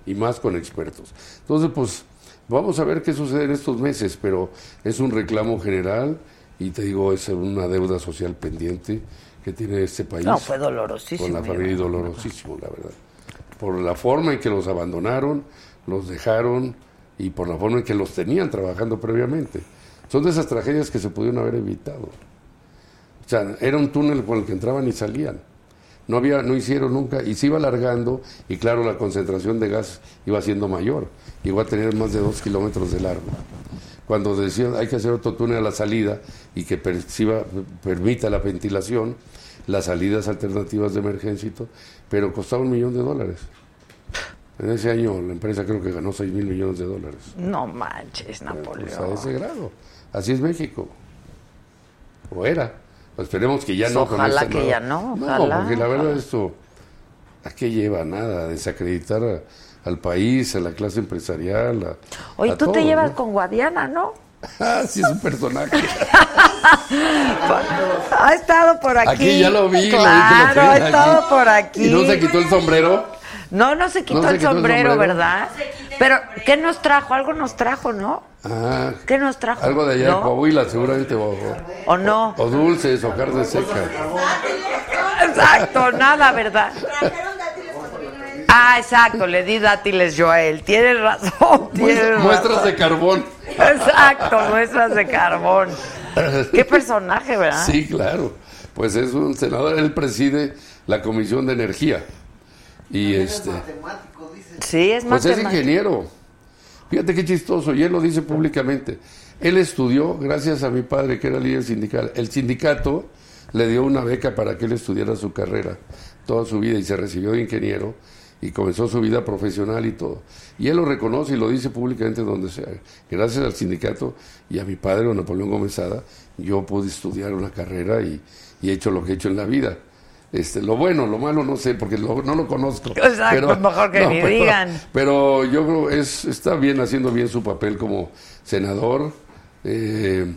Y más con expertos. Entonces, pues vamos a ver qué sucede en estos meses, pero es un reclamo general y te digo, es una deuda social pendiente que tiene este país. No, fue dolorosísimo. Con la familia dolorosísimo, la verdad. Por la forma en que los abandonaron, los dejaron y por la forma en que los tenían trabajando previamente. Son de esas tragedias que se pudieron haber evitado. O sea, era un túnel por el que entraban y salían. No había, no hicieron nunca, y se iba alargando, y claro, la concentración de gas iba siendo mayor, llegó a tener más de dos kilómetros de largo. Cuando decían hay que hacer otro túnel a la salida y que perciba- permita la ventilación, las salidas alternativas de emergencia pero costaba un millón de dólares. En ese año la empresa creo que ganó 6 mil millones de dólares. No manches, Pues Napoleón. a ese grado. Así es México. O era. Pues esperemos que ya Pues no. ojalá que nueva- ya no, No, porque la verdad ojalá. esto, ¿a qué lleva? Nada, desacreditar a- al país, a la clase empresarial. a- Oye, a tú te llevas ¿no? con Guadiana, ¿no? Ah, sí, es un personaje. Ha estado por aquí. Aquí ya lo vi, lo vi que lo Claro, ha aquí. estado por aquí. ¿Y no se quitó el sombrero? No, no se quitó, No se el, quitó el sombrero, sombrero. ¿verdad? Pero, ¿qué nos trajo? Algo nos trajo, ¿no? Ah, ¿Qué nos trajo? algo de allá de ¿No? Coahuila, seguramente. O, ¿O no? o dulces, o carne seca. Exacto, nada, ¿verdad? Ah, exacto, le di dátiles yo a él. Tienes razón, tienes razón. Muestras de carbón. Exacto, muestras de carbón. Qué personaje, ¿verdad? Sí, claro. Pues es un senador, él preside la Comisión de Energía. Y este. Sí, es Pues es matemático. ingeniero. Fíjate qué chistoso, y él lo dice públicamente. Él estudió gracias a mi padre, que era líder sindical. El sindicato le dio una beca para que él estudiara su carrera toda su vida y se recibió de ingeniero y comenzó su vida profesional y todo. Y él lo reconoce y lo dice públicamente donde sea. Gracias al sindicato y a mi padre, don Napoleón Gómez Sada, yo pude estudiar una carrera y, y he hecho lo que he hecho en la vida. Este, lo bueno, lo malo no sé, porque lo- no lo conozco. Exacto, mejor que ni digan. Pero yo creo es está bien haciendo bien su papel como senador. eh,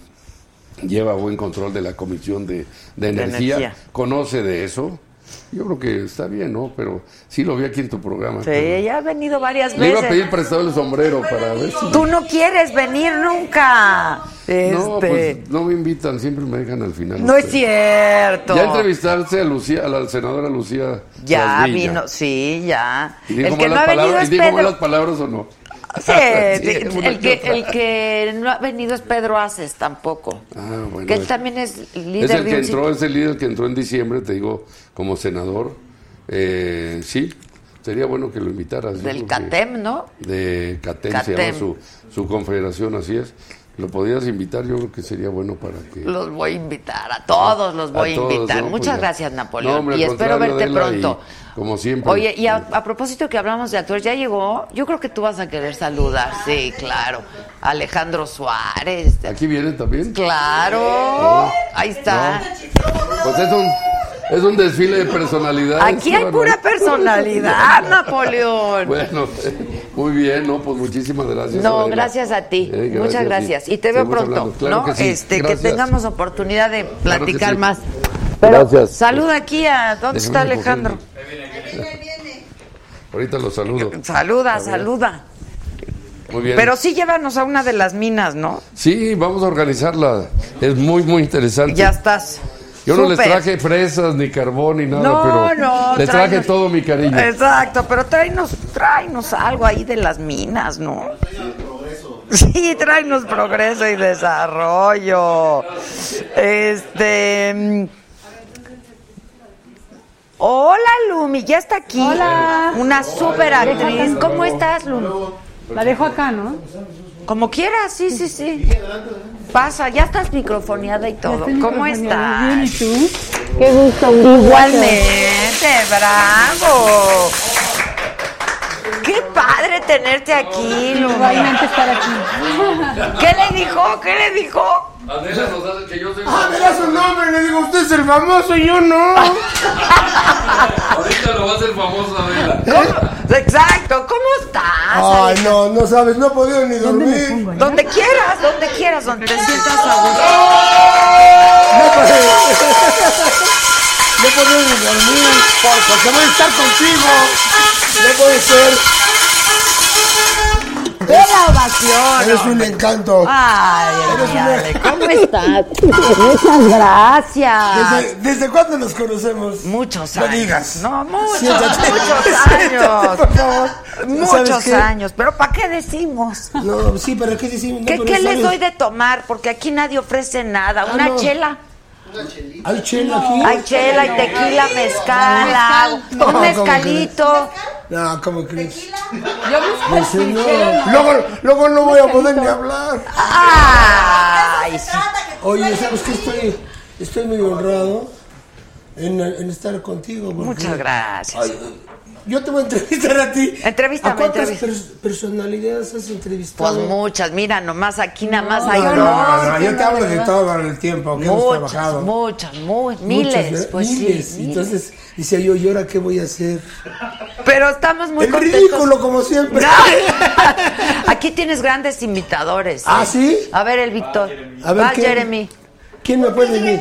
lleva buen control de la comisión de, de energía, energía. conoce de eso. Yo creo que está bien, ¿no? Pero sí lo vi aquí en tu programa. Sí, ella ha venido varias Le iba a veces. pedir prestado el sombrero para ver si... Tú no quieres venir nunca. No, Este, pues no me invitan, siempre me dejan al final. no es cierto. Ya entrevistarse a Lucía, a la senadora Lucía. Ya vino, sí, ya. ¿Y dijo El que no ha venido palabras, es ¿y dijo malas palabras o no? Sí, el, que, el que no ha venido es Pedro Aces tampoco. Ah, bueno. que él es- también es Es líder el de que entró, es el líder que entró en diciembre, te digo, como senador. Eh, sí, sería bueno que lo invitaras. del CATEM, ¿no? De CATEM, se llama su, su confederación, así es. Lo podrías invitar, yo creo que sería bueno para que... Los voy a invitar, a todos los voy a, todos, invitar. ¿no? Pues Muchas gracias, Napoleón. No, hombre, y espero verte pronto. y como siempre. Oye, y a, a propósito que hablamos de actores, ¿ya llegó? Yo creo que tú vas a querer saludar, sí, claro. Alejandro Suárez. ¿Aquí viene también? Claro, ahí está. Pues es un, es un desfile de personalidades. Aquí hay pura personalidad, Napoleón. Bueno, muy bien, no, pues muchísimas gracias. No, Adela. gracias a ti. Eh, gracias Muchas a ti. gracias. Y te veo Seguimos pronto. Claro ¿no? que sí. Este, que tengamos oportunidad de Claro platicar sí. más. Pero Gracias. saluda aquí a ¿dónde está Alejandro? Ahorita lo saludo. Saluda, saluda. Muy bien. Pero sí llévanos a una de las minas, ¿no? Sí, vamos a organizarla. Es muy, muy interesante. Ya estás. Yo no les traje fresas, ni carbón, ni nada, No, pero no, les traje tráenos- todo mi cariño. Exacto, pero tráenos, tráenos algo ahí de las minas, ¿no? Sí, tráenos progreso y desarrollo. Este. Hola, Lumi, ya está aquí. Hola. Una super actriz. ¿Cómo estás, Lumi? La dejo acá, ¿no? Como quieras, sí, sí, sí. Pasa, ya estás microfoneada y todo. ¿Cómo estás? Bien, ¿y tú? Qué gusto. Igualmente, bravo. Qué padre tenerte aquí, Lumi. Igualmente estar aquí. ¿Qué le dijo? ¿Qué le dijo? Adela nos hace que yo soy Ah, me da su nombre, le digo, usted es el famoso, yo no. Ahorita lo va a hacer famoso, Adela. ¿Cómo? Exacto, ¿cómo estás? Ay, no, no sabes, no he podido ni dormir. Donde quieras, donde quieras, donde te sientas a gusto. No he podido, no he podido ni dormir por- porque voy a estar contigo. No puede ser. ¡Ve la ovación! Eres un encanto. Ay, Eres ay, una- ¿cómo estás? Muchas gracias. ¿Desde, ¿Desde cuándo nos conocemos? Muchos No años. digas. No, muchos, Siéntate. muchos años. favor. Muchos años. Pero ¿para qué decimos? No, sí, pero ¿qué decimos? No, ¿Qué, qué les doy de tomar? Porque aquí nadie ofrece nada. Ah, Una no. chela. ¿Hay chela aquí? Hay chela y tequila, mezcal, No, un ¿cómo mezcalito. No, ¿cómo crees? Yo Me enseñó. Luego, luego no voy a poder ni hablar. Ay, sí. Oye, ¿sabes qué? Estoy, estoy muy honrado en, en estar contigo. Muchas gracias. Ay, yo te voy a entrevistar a ti. Entrevístame, ¿A cuántas personalidades has entrevistado? Pues muchas, mira, nomás aquí nada más hay No, no, no, yo te hablo de todo en el tiempo que hemos Muchas, trabajado. muchas, mu- Muchas, miles, ¿verdad? pues Miles. sí. miles. Entonces, decía yo, ¿y ahora qué voy a hacer? Pero estamos muy El contentos. ridículo, como siempre. No. Aquí tienes grandes imitadores. ¿Ah, ¿eh? sí? A ver, el Víctor. A ver, Va, ¿quién? Jeremy. ¿Quién me puede decir?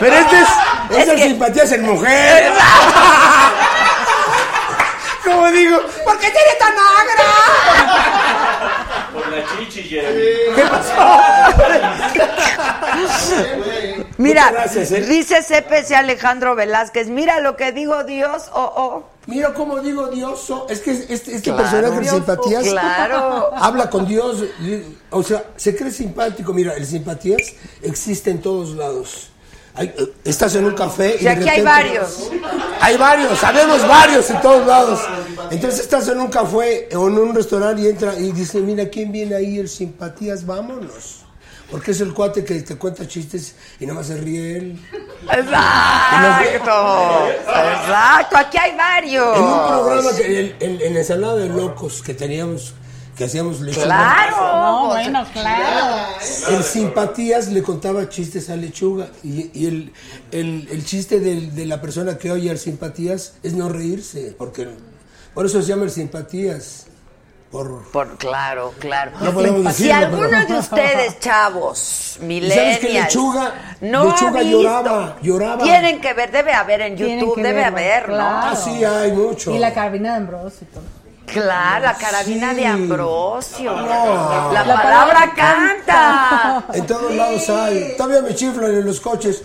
Pero este es, esta que- simpatía es en mujer. Como digo, ¿por qué tiene tan agra? Por la chichi, Jeremy. ¿Qué pasó? Mira, gracias, ¿eh? dice CPC Alejandro Velázquez, mira lo que digo Dios, oh, oh. Mira cómo digo Dios. oh, Es que este, este Claro. personaje de simpatías claro. habla con Dios. O sea, se cree simpático. Mira, el simpatías existe en todos lados. Hay- eh, estás en un café y Y de aquí hay varios. Hay varios, sabemos varios en todos lados. Entonces estás en un café o en un restaurante y entra y dice, mira, ¿quién viene ahí? El simpatías, vámonos. Porque es el cuate que te cuenta chistes y nada más se ríe él. Exacto. Exacto, aquí hay varios. En un programa, que, en, en- en Ensalada de Locos que teníamos, que hacíamos lechuga. Claro. No, bueno, claro. En simpatías le contaba chistes a lechuga y, y el, el, el chiste de, la persona que oye al simpatías es no reírse, porque por eso se llama el simpatías. Por, Por claro, claro. No podemos si decirlo, alguno pero- de ustedes, chavos, ¿Y millennials, sabes que lechuga, no lechuga ha visto, lloraba, lloraba? Tienen que ver, debe haber en YouTube, debe verlo, haber, ¿no? claro. Ah, sí, hay mucho. Y la carabina de Ambrosio. Claro, la carabina Sí. de Ambrosio. No. La, La palabra palabra canta. En todos lados hay. Todavía me chiflan en los coches.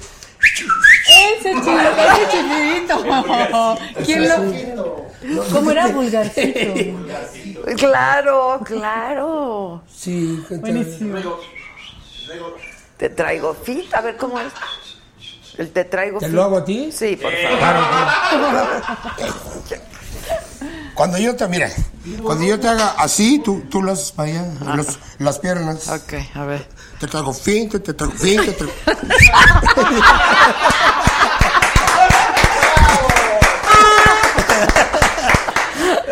Ese chilo, ese chilito. ¿Quién lo.? ¿Cómo era vulgarcito? Claro, claro. Sí. Buenísimo. Te traigo fit, a ver cómo es. El te traigo ¿Te fit. lo hago a ti? Sí, por Claro, favor. Cuando yo te, mira, cuando yo te haga así, tú, tú lo haces para allá, los- las piernas. Ok, a ver. Te traigo fin, te, te traigo fin, te traigo...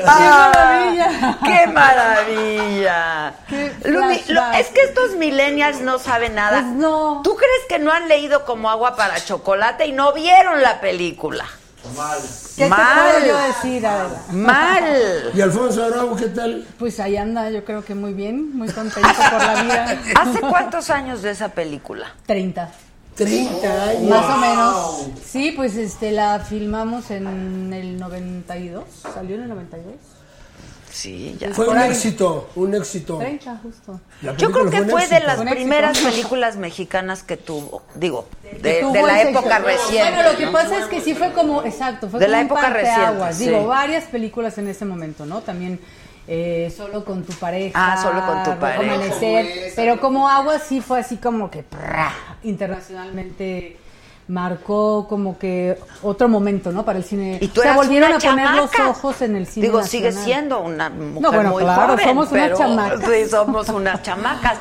¡Ah! ¡Qué maravilla! Qué lo- flashback. es que estos millennials no saben nada. Pues no. ¿Tú crees que no han leído como agua para chocolate y no vieron la película? ¿Qué Mal. te puedo yo decir, Adela? Mal. ¿Y Alfonso Arau qué tal? Pues ahí anda, yo creo que muy bien, muy contento por la vida. ¿Hace cuántos años de esa película? 30. 30 años. Más o menos. Sí, pues este la filmamos en el 92. ¿Salió en el 92? Sí, ya. Fue un éxito, un éxito. 30, justo. Yo creo que fue de las primeras películas mexicanas que tuvo. Digo, de, Tuvo de la época éxito. reciente. Bueno, lo que ¿no? pasa es que sí fue como, exacto, fue De como la un época reciente, Digo, sí. varias películas en ese momento, ¿no? También eh, solo con tu pareja. Ah, Solo con tu pareja. Amanecer, pero como agua sí fue así como que internacionalmente marcó como que otro momento, ¿no? Para el cine. Y tú Se eras volvieron una a poner los ojos en el cine. Digo, sigue siendo una mujer No, bueno, muy claro, joven, somos unas chamacas. Sí, somos unas chamacas.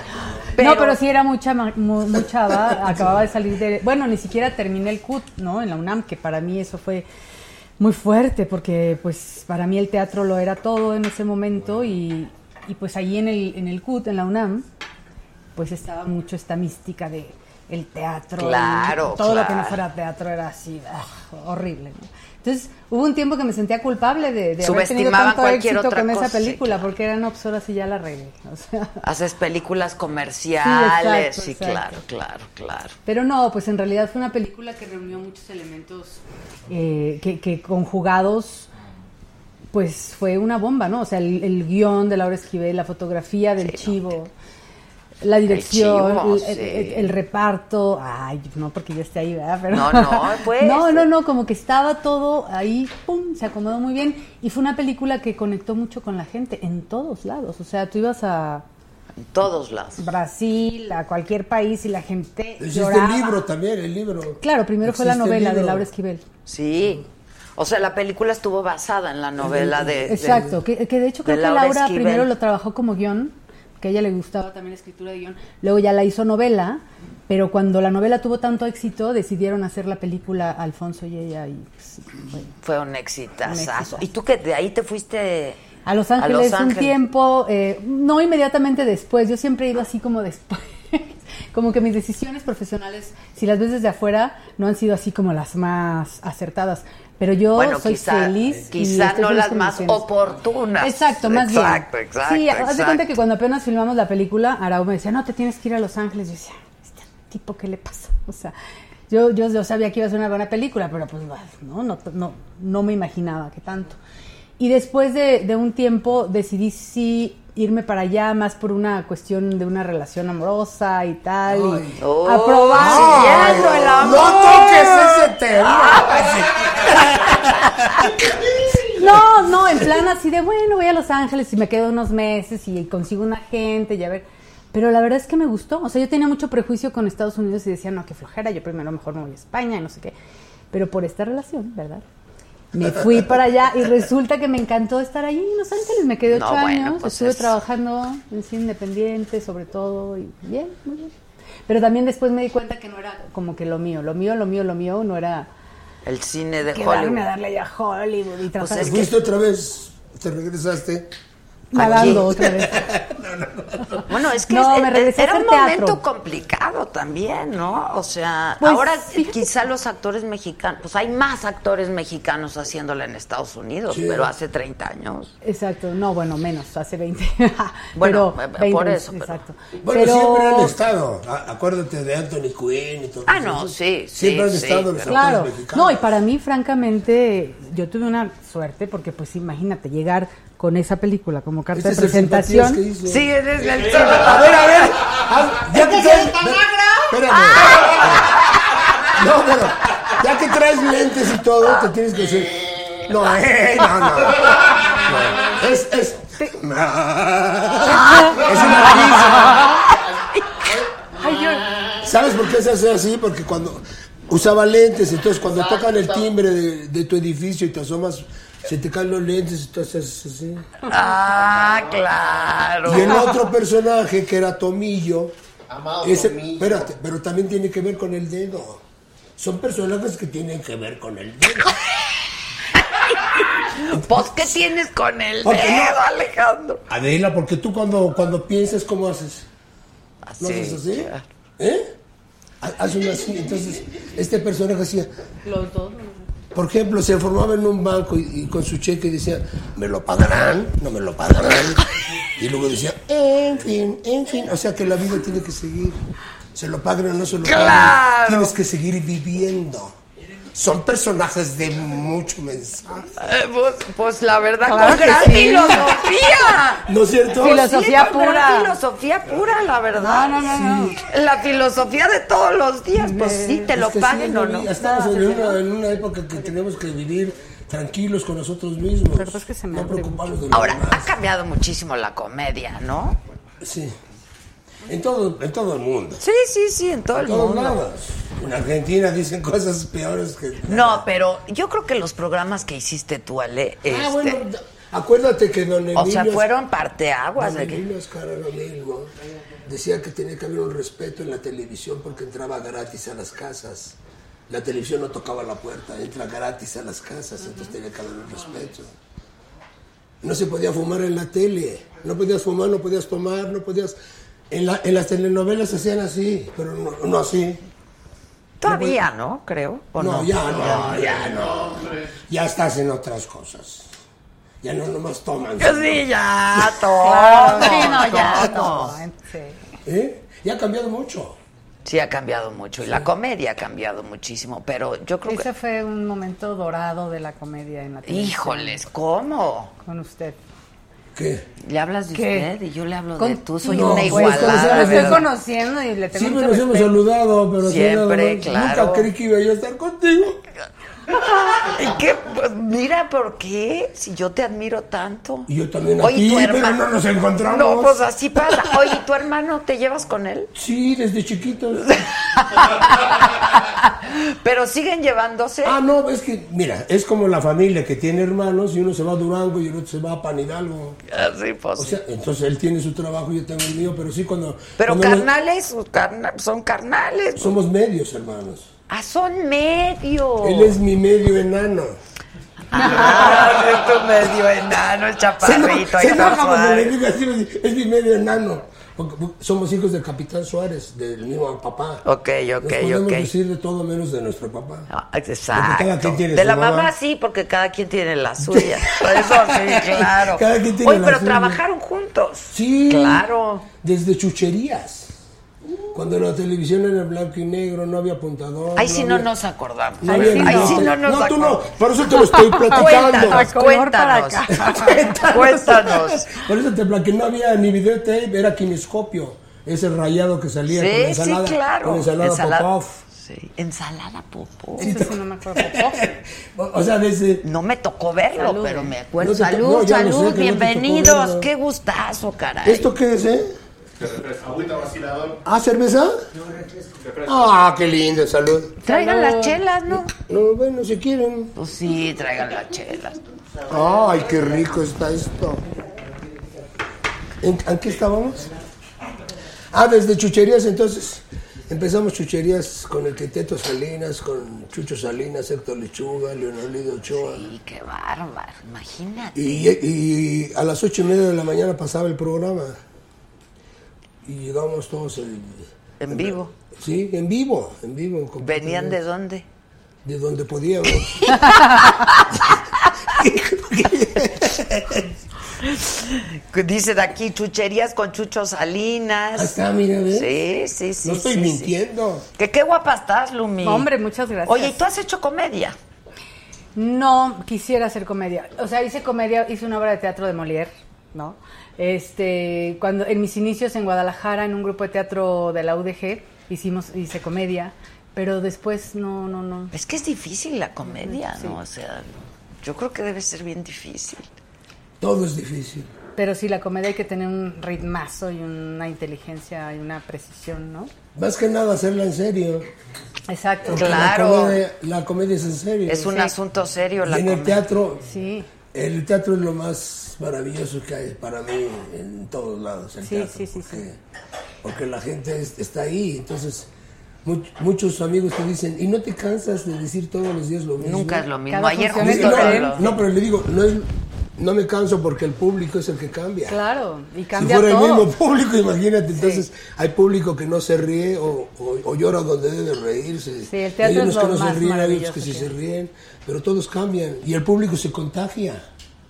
no, pero sí era muy, chama- muy, muy chava. Acababa de salir de. Bueno, ni siquiera terminé el CUT, ¿no? En la UNAM, que para mí eso fue muy fuerte, porque pues para mí el teatro lo era todo en ese momento. Y, y pues ahí en el, en el CUT, en la UNAM, pues estaba mucho esta mística de el teatro. y Claro, todo lo que no fuera teatro era así, ah, horrible. ¿no? Entonces hubo un tiempo que me sentía culpable de, de haber tenido tanto cualquier éxito otra con esa cosa, sí, película, porque eran obsoras y ya la regué. O sea, Haces películas comerciales. Sí, Sí, exacto, claro, claro, claro. Pero no, pues en realidad fue una película que reunió muchos elementos eh, que, que conjugados, pues fue una bomba, ¿no? O sea, el, el guion de Laura Esquivel, la fotografía del chivo, la dirección, chivo, el, sí. el- el- el reparto. Ay, no porque yo esté ahí, ¿verdad? Pero, No, no, pues. no, no, no, como que estaba todo ahí, pum, se acomodó muy bien. Y fue una película que conectó mucho con la gente en todos lados. O sea, tú ibas a En todos lados. Brasil, a cualquier país y la gente Existe lloraba. el libro también, el libro. Claro, primero fue la novela de. Laura Esquivel. Sí. O sea, la película estuvo basada en la novela de. de- Exacto, que, que de hecho de creo que Laura Laura Esquivel. primero lo trabajó como guion, que a ella le gustaba también la escritura de guion, luego ya la hizo novela, pero cuando la novela tuvo tanto éxito decidieron hacer la película Alfonso y ella y pues, bueno, Fue un exitazo. Un. ¿Y tú que de ahí te fuiste a Los Ángeles Los un Ángeles. tiempo, eh, no inmediatamente después, yo siempre he ido así como después. Como que mis decisiones profesionales, si las ves desde afuera, no han sido así como las más acertadas. Pero yo Bueno, soy quizá- feliz. y quizá estoy no las más oportunas. Exacto, más Exacto, bien. exacto, Sí, haz de exacto. cuenta que cuando apenas filmamos la película, Arau me decía, no, te tienes que ir a Los Ángeles. Yo decía, este tipo, ¿qué le pasa? O sea, yo, yo, yo sabía que iba a ser una buena película, pero pues no, no, no, no me imaginaba que tanto. Y después de, de un tiempo decidí sí irme para allá, más por una cuestión de una relación amorosa y tal. y Oh, a probar. siguiendo el amor. No toques ese tema. No, no, en plan así de, bueno, voy a Los Ángeles y me quedo unos meses y consigo una gente y a ver. Pero la verdad es que me gustó. O sea, yo tenía mucho prejuicio con Estados Unidos y decía, no, qué flojera, yo primero mejor me voy a España y no sé qué. Pero por esta relación, ¿verdad? Me fui para allá y resulta que me encantó estar allí en Los Ángeles. Me quedé No, ocho bueno, años, pues estuve es- trabajando en cine independiente, sobre todo, y bien, muy bien. Pero también después me di cuenta que no era como que lo mío. Lo mío, lo mío, lo mío no era El cine de quedarme Hollywood. a darle ya a Hollywood y trabajar. Pues es Fuiste otra vez, te regresaste. Nadando otra vez. Bueno, es que es- es- era un teatro. momento complicado también, ¿no? O sea, Pues, ahora quizá los actores mexicanos, pues hay más actores mexicanos haciéndola en Estados Unidos, Sí. pero hace 30 años. Exacto, no, bueno, menos, hace 20. Bueno, pero, eh, 20, por eso, pero- Exacto. Bueno, pero... siempre han estado. Acuérdate de Anthony Quinn y todo Ah, eso. no, sí, Siempre sí, han sí, estado los Claro, actores mexicanos. no, y para mí, francamente, yo tuve una suerte porque, pues, imagínate, llegar con esa película como carta de es el simpatías presentación. que hizo. Sí, ese es el A ver, a ver. ah, ya que traes, espérame. No, pero ya que traes lentes y todo, te tienes que decir. No, eh, no, no. No, Es, es. Es una risa. ¿Sabes por qué se hace así? Porque cuando usaba lentes, entonces cuando tocan el timbre de, de tu edificio y te asomas, se te caen los lentes y tú haces así. Ah, claro. Y el otro personaje que era Tomillo, ese, espérate, pero también tiene que ver con el dedo. Son personajes que tienen que ver con el dedo. Pues, ¿qué tienes con el ¿Por qué no? dedo, Alejandro? Adela, porque tú cuando, cuando piensas, ¿cómo haces? ¿No haces así? ¿Eh? Ha- Haz una así. Entonces, este personaje hacía, Los dos. Por ejemplo, se formaba en un banco y, y con su cheque decía, ¿me lo pagarán? ¿No me lo pagarán? Y luego decía, en fin, en fin. O sea que la vida tiene que seguir. Se lo paguen o no se lo paguen. ¡Claro! Tienes que seguir viviendo. Son personajes de mucho mensaje. Eh, pues, pues la verdad, Claro con que gran sí. filosofía. ¿No es cierto? Filosofía Sí, pura. filosofía pura, la verdad. No, no, no, La filosofía de todos los días, pues sí, te Es lo paguen o no. Estamos en una, en una época que tenemos que vivir tranquilos con nosotros mismos. Pero es que se me no preocuparnos de lo Ahora, demás. ha cambiado muchísimo la comedia, ¿no? Sí. En todo, en todo el mundo. Sí, sí, sí, en todo En el todos mundo. lados. En Argentina dicen cosas peores que. No, pero yo creo que los programas que hiciste tú, Ale, Ah, este, bueno, acuérdate que don Emilio. o sea, fueron parteaguas Don. Emilio Azcárraga lo mismo. Decía que tenía que haber un respeto en la televisión porque entraba gratis a las casas. La televisión no tocaba la puerta, entra gratis a las casas, entonces tenía que haber un respeto. No se podía fumar en la tele, no podías fumar, no podías tomar, no podías... En, la- en las telenovelas se hacían así, pero no, no así. Todavía, ¿no? Creo. ¿o No, no, ya no, ya no. Ya estás en otras cosas. Ya no nomás toman. Que sí, ya, todo. Sí, no, ya, todo. no. Sí. ¿Eh? Ya ha cambiado mucho. Sí, ha cambiado mucho. Y la comedia ha cambiado muchísimo. Pero yo creo Ese que. fue un momento dorado de la comedia en la televisión. Híjoles, ¿cómo? Con usted. ¿Qué? Le hablas de ¿Qué? usted y yo le hablo de Con- tú. Soy No, una pues, igualada. Lo estoy conociendo y le tengo Siempre mucho nos hemos saludado, pero Siempre, claro. Nunca creí que iba yo a estar contigo. ¿Y qué? Pues, mira, ¿por qué? Si yo te admiro tanto. Y yo también a Oye, ti, tu pero no nos encontramos. No, pues así pasa. Oye, ¿tu hermano te llevas con él? Sí, desde chiquitos. Pero siguen llevándose. ah, no, es que, mira, es como la familia que tiene hermanos y uno se va a Durango y el otro se va a Pan Hidalgo. Así, pues. O sea, entonces él tiene su trabajo y yo tengo el mío, pero sí cuando... Pero cuando nos- carnales, carna- son carnales. Somos medios, hermanos. Ah, son medio. Él es mi medio enano. Ah, es tu medio enano, el chaparrito. se enoja cuando le digo así, es mi medio enano. Porque somos hijos del Capitán Suárez, del mismo papá. Ok, ok, Nos podemos ok. decir de todo menos de nuestro papá. Ah, Exacto. cada quien tiene de su la mamá. mamá. sí, porque cada quien tiene la suya. Por eso sí, claro. Cada quien tiene Oye, la pero suya. trabajaron juntos. Sí. Claro. Desde chucherías. Cuando la televisión era blanco y negro, no había apuntador. Ahí sí no nos acordamos. no Ahí sí no, nota. nos tú no, por eso te lo estoy platicando. Cuéntanos, cuéntanos. Cuéntanos. Cuéntanos. Por eso te platicé, no había ni videotape, era kinescopio. Ese rayado que salía con Sí, ensalada. sí, claro. Con ensalada, Popov. Sí, ensalada popó. Ese sí no me acuerdo. O sea, desde... No me tocó verlo, Salud. pero me acuerdo. No salud, no, sé salud, no tocó bienvenidos. Qué gustazo, caray. ¿Esto qué es, eh? Agüita vacilador. ¿Ah, cerveza? Ah, qué lindo, salud. Traigan Salud. las chelas, ¿no? No, bueno, si quieren. Pues sí, traigan las chelas. Ay, qué rico está esto. ¿En, en qué estábamos? Ah, desde chucherías, entonces. Empezamos chucherías con el Quinteto Salinas, con Chucho Salinas, Héctor Lechuga, Leonardo Ochoa. Y qué bárbaro, imagínate. Y, y a las ocho y media de la mañana pasaba el programa. Y llegamos todos el- En vivo. Sí, en vivo, en vivo. ¿Venían de dónde? De donde podíamos. Dice de aquí, chucherías con Chucho Salinas. Ahí está, mira, ¿ves? Sí, sí, sí. No estoy sí, sí. mintiendo. Que qué guapa estás, Lumi. Hombre, muchas gracias. Oye, ¿y tú has hecho comedia? No quisiera hacer comedia. O sea, hice comedia, hice una obra de teatro de Molière, ¿no? Este, cuando en mis inicios en Guadalajara, en un grupo de teatro de la UDG, hicimos, hice comedia, pero después no, no, no. Es que es difícil la comedia, Sí. ¿no? O sea, yo creo que debe ser bien difícil. Todo es difícil. Pero sí, la comedia hay que tener un ritmazo y una inteligencia y una precisión, ¿no? Más que nada hacerla en serio. Exacto. Porque La comedia, la comedia es en serio. Es un asunto serio Y la en el comedia. teatro, Sí. El teatro es lo más maravilloso que hay para mí en todos lados. El Sí, teatro, sí, sí, porque, porque la gente es- está ahí, entonces much- muchos amigos te dicen, ¿y no te cansas de decir todos los días lo mismo? Nunca es lo mismo. Cada Ayer justo no, no, pero le digo, no, es- no me canso porque el público es el que cambia. Claro, y Si cambia fuera todo. el mismo público, imagínate, entonces hay público que no se ríe o, o- o llora donde debe reírse. Sí, el teatro hay unos es lo que no se ríen, hay otros que sí se ríen, pero todos cambian y el público se contagia.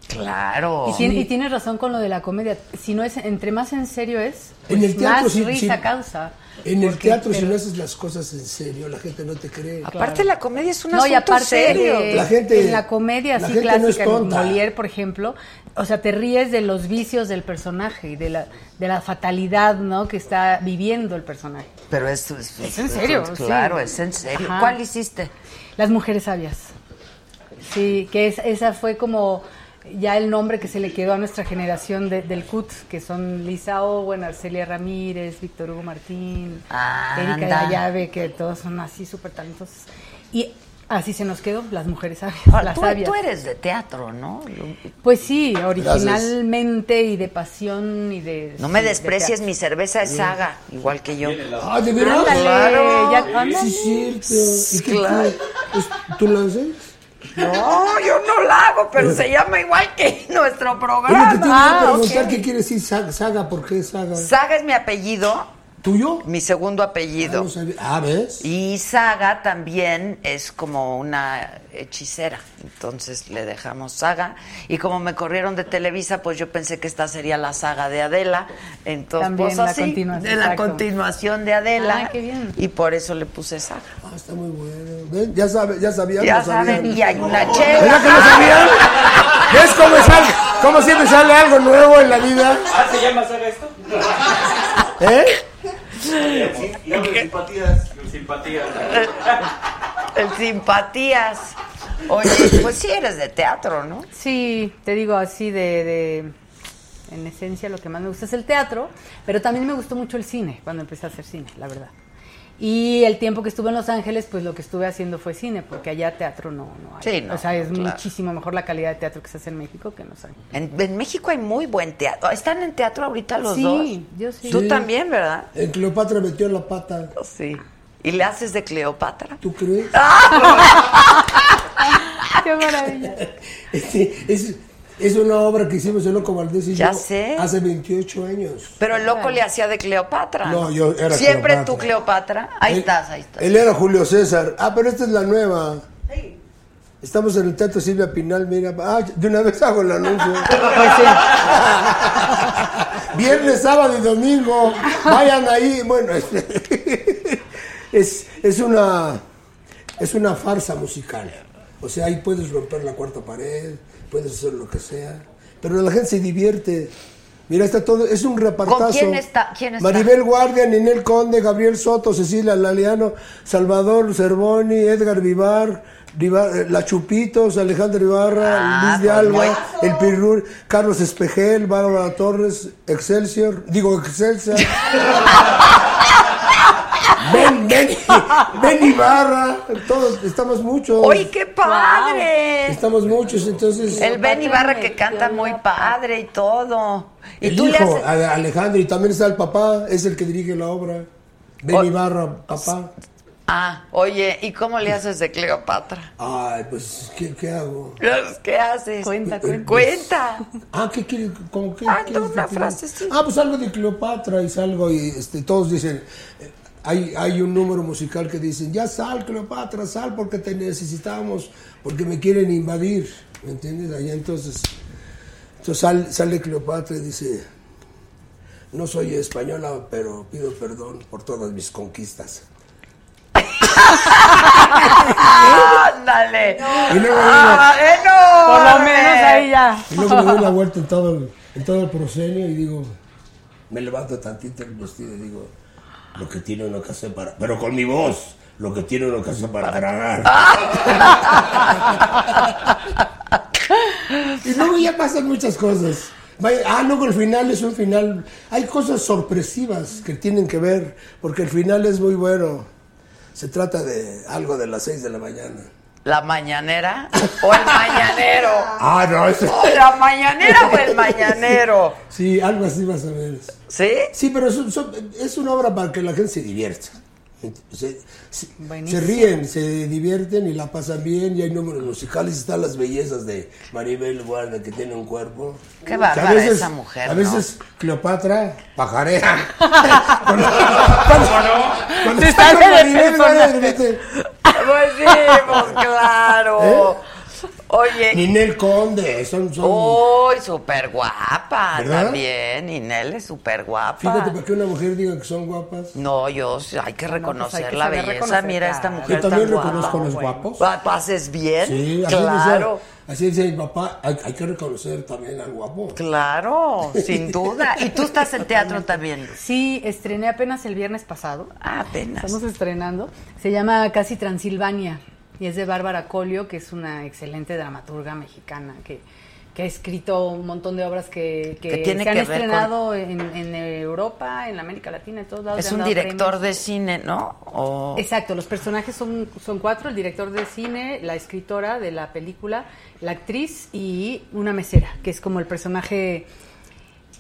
Claro. Y, tiene- y tienes razón con lo de la comedia. Si no es, entre más en serio es, pues En el teatro, más sí, risa causa. En el Porque- teatro, si no haces las cosas en serio, la gente no te cree. Aparte la comedia es un no, y asunto aparte serio. La gente- en la comedia la así gente no es clásica, en. Molière, por ejemplo, o sea, te ríes de los vicios del personaje y de la, de la fatalidad, ¿no? Que está viviendo el personaje. Pero es, es, Es en serio, sí. Claro, es en serio. Ajá. ¿Cuál hiciste? Las mujeres sabias. Sí, que es, esa fue como ya el nombre que se le quedó a nuestra generación de- del CUT, que son Lisa Owen, Arcelia Ramírez, Víctor Hugo Martín, Ah, Erika de anda. la Llave, que todos son así súper talentosos. Y así se nos quedó, las mujeres sabias. Ahora, las tú, sabias. tú eres de teatro, ¿no? Pues sí, originalmente y de pasión y de... No me sí, de desprecies, mi cerveza es saga, igual que yo. Ah, ¿de verdad? Ándale, Claro. ya, ándale. Sí, es cierto. ¿Y qué Claro. tú, lo haces? No, yo no la hago, pero se llama igual que nuestro Oye, te programa. tengo que Ah, preguntar ok. qué quiere decir saga, saga, ¿por qué saga? Saga es mi apellido, ¿Tuyo? mi segundo Ah, apellido. sabía. Ah, ¿ves? Y Saga también es como una hechicera, entonces le dejamos Saga. Y como me corrieron de Televisa, pues yo pensé que esta sería la saga de Adela. Entonces, También, pues la así, continuación, de la exacto. continuación de Adela. Ah, qué bien. Y por eso le puse Saga. Ah, está muy bueno. ¿Ven? Ya, sabe, ya sabían. Ya no sabían. saben, y hay una ¿Verdad chela. que no sabían? ¿Ves cómo, sale, cómo siempre sale algo nuevo en la vida? Ah, ¿se llama saga esto? ¿Eh? Y hablo de simpatías. Simpatías. El simpatías. Oye, pues sí eres de teatro, ¿no? Sí, te digo así de, de- en esencia lo que más me gusta es el teatro, pero también me gustó mucho el cine cuando empecé a hacer cine, la verdad. Y el tiempo que estuve en Los Ángeles, pues lo que estuve haciendo fue cine, porque allá teatro no, no hay. Sí, no, o sea, es claro. muchísimo mejor la calidad de teatro que se hace en México que en Los Ángeles. En, en México hay muy buen teatro. ¿Están en teatro ahorita los Sí, dos? yo sí. Tú Sí. también, ¿verdad? En Cleopatra metió la pata. Sí. ¿Y le haces de Cleopatra? ¿Tú crees? ¡Qué maravilla! Sí, es, es una obra que hicimos el Loco Valdés y Ya yo sé. hace 28 años. Pero el loco le hacía de Cleopatra. No, yo era Siempre Cleopatra. tú Cleopatra. Ahí Él- estás, ahí estás. Él era Julio César. Ah, pero esta es la nueva. Estamos en el Teatro Silvia Pinal, mira. Ah, de una vez hago el anuncio. Viernes, sábado y domingo. Vayan ahí. Bueno, es, es una es una farsa musical. O sea, ahí puedes romper la cuarta pared, puedes hacer lo que sea. Pero la gente se divierte. Mira, está todo, es un repartazo. ¿Con quién está? ¿Quién está? Maribel Guardia, Ninel Conde, Gabriel Soto, Cecilia Laliano, Salvador Cervoni, Edgar Vivar, eh, La Chupitos, Alejandro Ibarra, Ah, Luis de Alba, El Pirrur, Carlos Espejel, Bárbara Torres, Excelsior, digo Excelsior. ven, ven, ven Ibarra, todos, estamos muchos. ¡Oye, qué padre! Estamos muchos, entonces. El Ben Ibarra que canta muy padre y todo. Y el tú le hijo, haces... Alejandro, y también está el papá, es el que dirige la obra. Ben Ibarra, papá. Ah, oye, ¿y cómo le haces de Cleopatra? Ay, pues, ¿qué, qué hago? ¿Qué haces? Cuenta, cuenta. Cuenta. Ah, ¿qué quiere? ¿Cómo qué? Ah, una frase, sí. Ah, pues algo de Cleopatra y salgo y este, todos dicen, eh, hay, hay un número musical que dicen, ya sal Cleopatra, sal porque te necesitamos, porque me quieren invadir, ¿me entiendes? Allá entonces, entonces sal- sale Cleopatra y dice, no soy española, pero pido perdón por todas mis conquistas. ¡Ándale! Y luego ¡Ah, Por lo menos ahí ya. Y luego me doy la vuelta en todo el, en todo el proscenio y digo, me levanto tantito el vestido y digo, lo que tiene uno que hacer para... Pero con mi voz, lo que tiene uno que hacer para tragar. y luego ya pasan muchas cosas. Ah, luego el final es un final. Hay cosas sorpresivas que tienen que ver, porque el final es muy bueno. Se trata de algo de las 6 de la mañana. ¿La mañanera o el mañanero? Ah, no, ese- ¿O la mañanera o el mañanero? Sí, algo así más o menos. ¿Sí? Sí, pero es, un- es una obra para que la gente se divierta. Se, se- ríen, se divierten y la pasan bien. Y hay números musicales. Están las bellezas de Maribel Guardia, que tiene un cuerpo. Qué bárbara veces- esa mujer, A ¿no? veces Cleopatra pajarea. Cuando Se está con sale de Maribel Guardia, de personaje. repente, Pues sí, pues claro. ¿Eh? Oye, Ninel Conde, son... son uy, súper guapa ¿Verdad? también. Ninel es súper guapa. Fíjate, para que una mujer diga que son guapas. No, yo hay que pues reconocer hay que la saber belleza. reconocer, Mira esta mujer Yo también tan guapa. reconozco a los bueno. guapos. ¿Tú haces bien? Sí, así claro. decía, así mi papá, hay, hay que reconocer también al guapo. Claro, sin duda. ¿Y tú estás en teatro también? Sí, estrené apenas el viernes pasado. Ah, apenas. Estamos estrenando. Se llama Casi Transilvania y es de Bárbara Colio, que es una excelente dramaturga mexicana que, que ha escrito un montón de obras que, que Que tiene se han estrenado en, en Europa, en América Latina, en todos lados. Es un director premios. de cine, ¿no? O- Exacto, los personajes son, son cuatro, el director de cine, la escritora de la película, la actriz y una mesera, que es como el personaje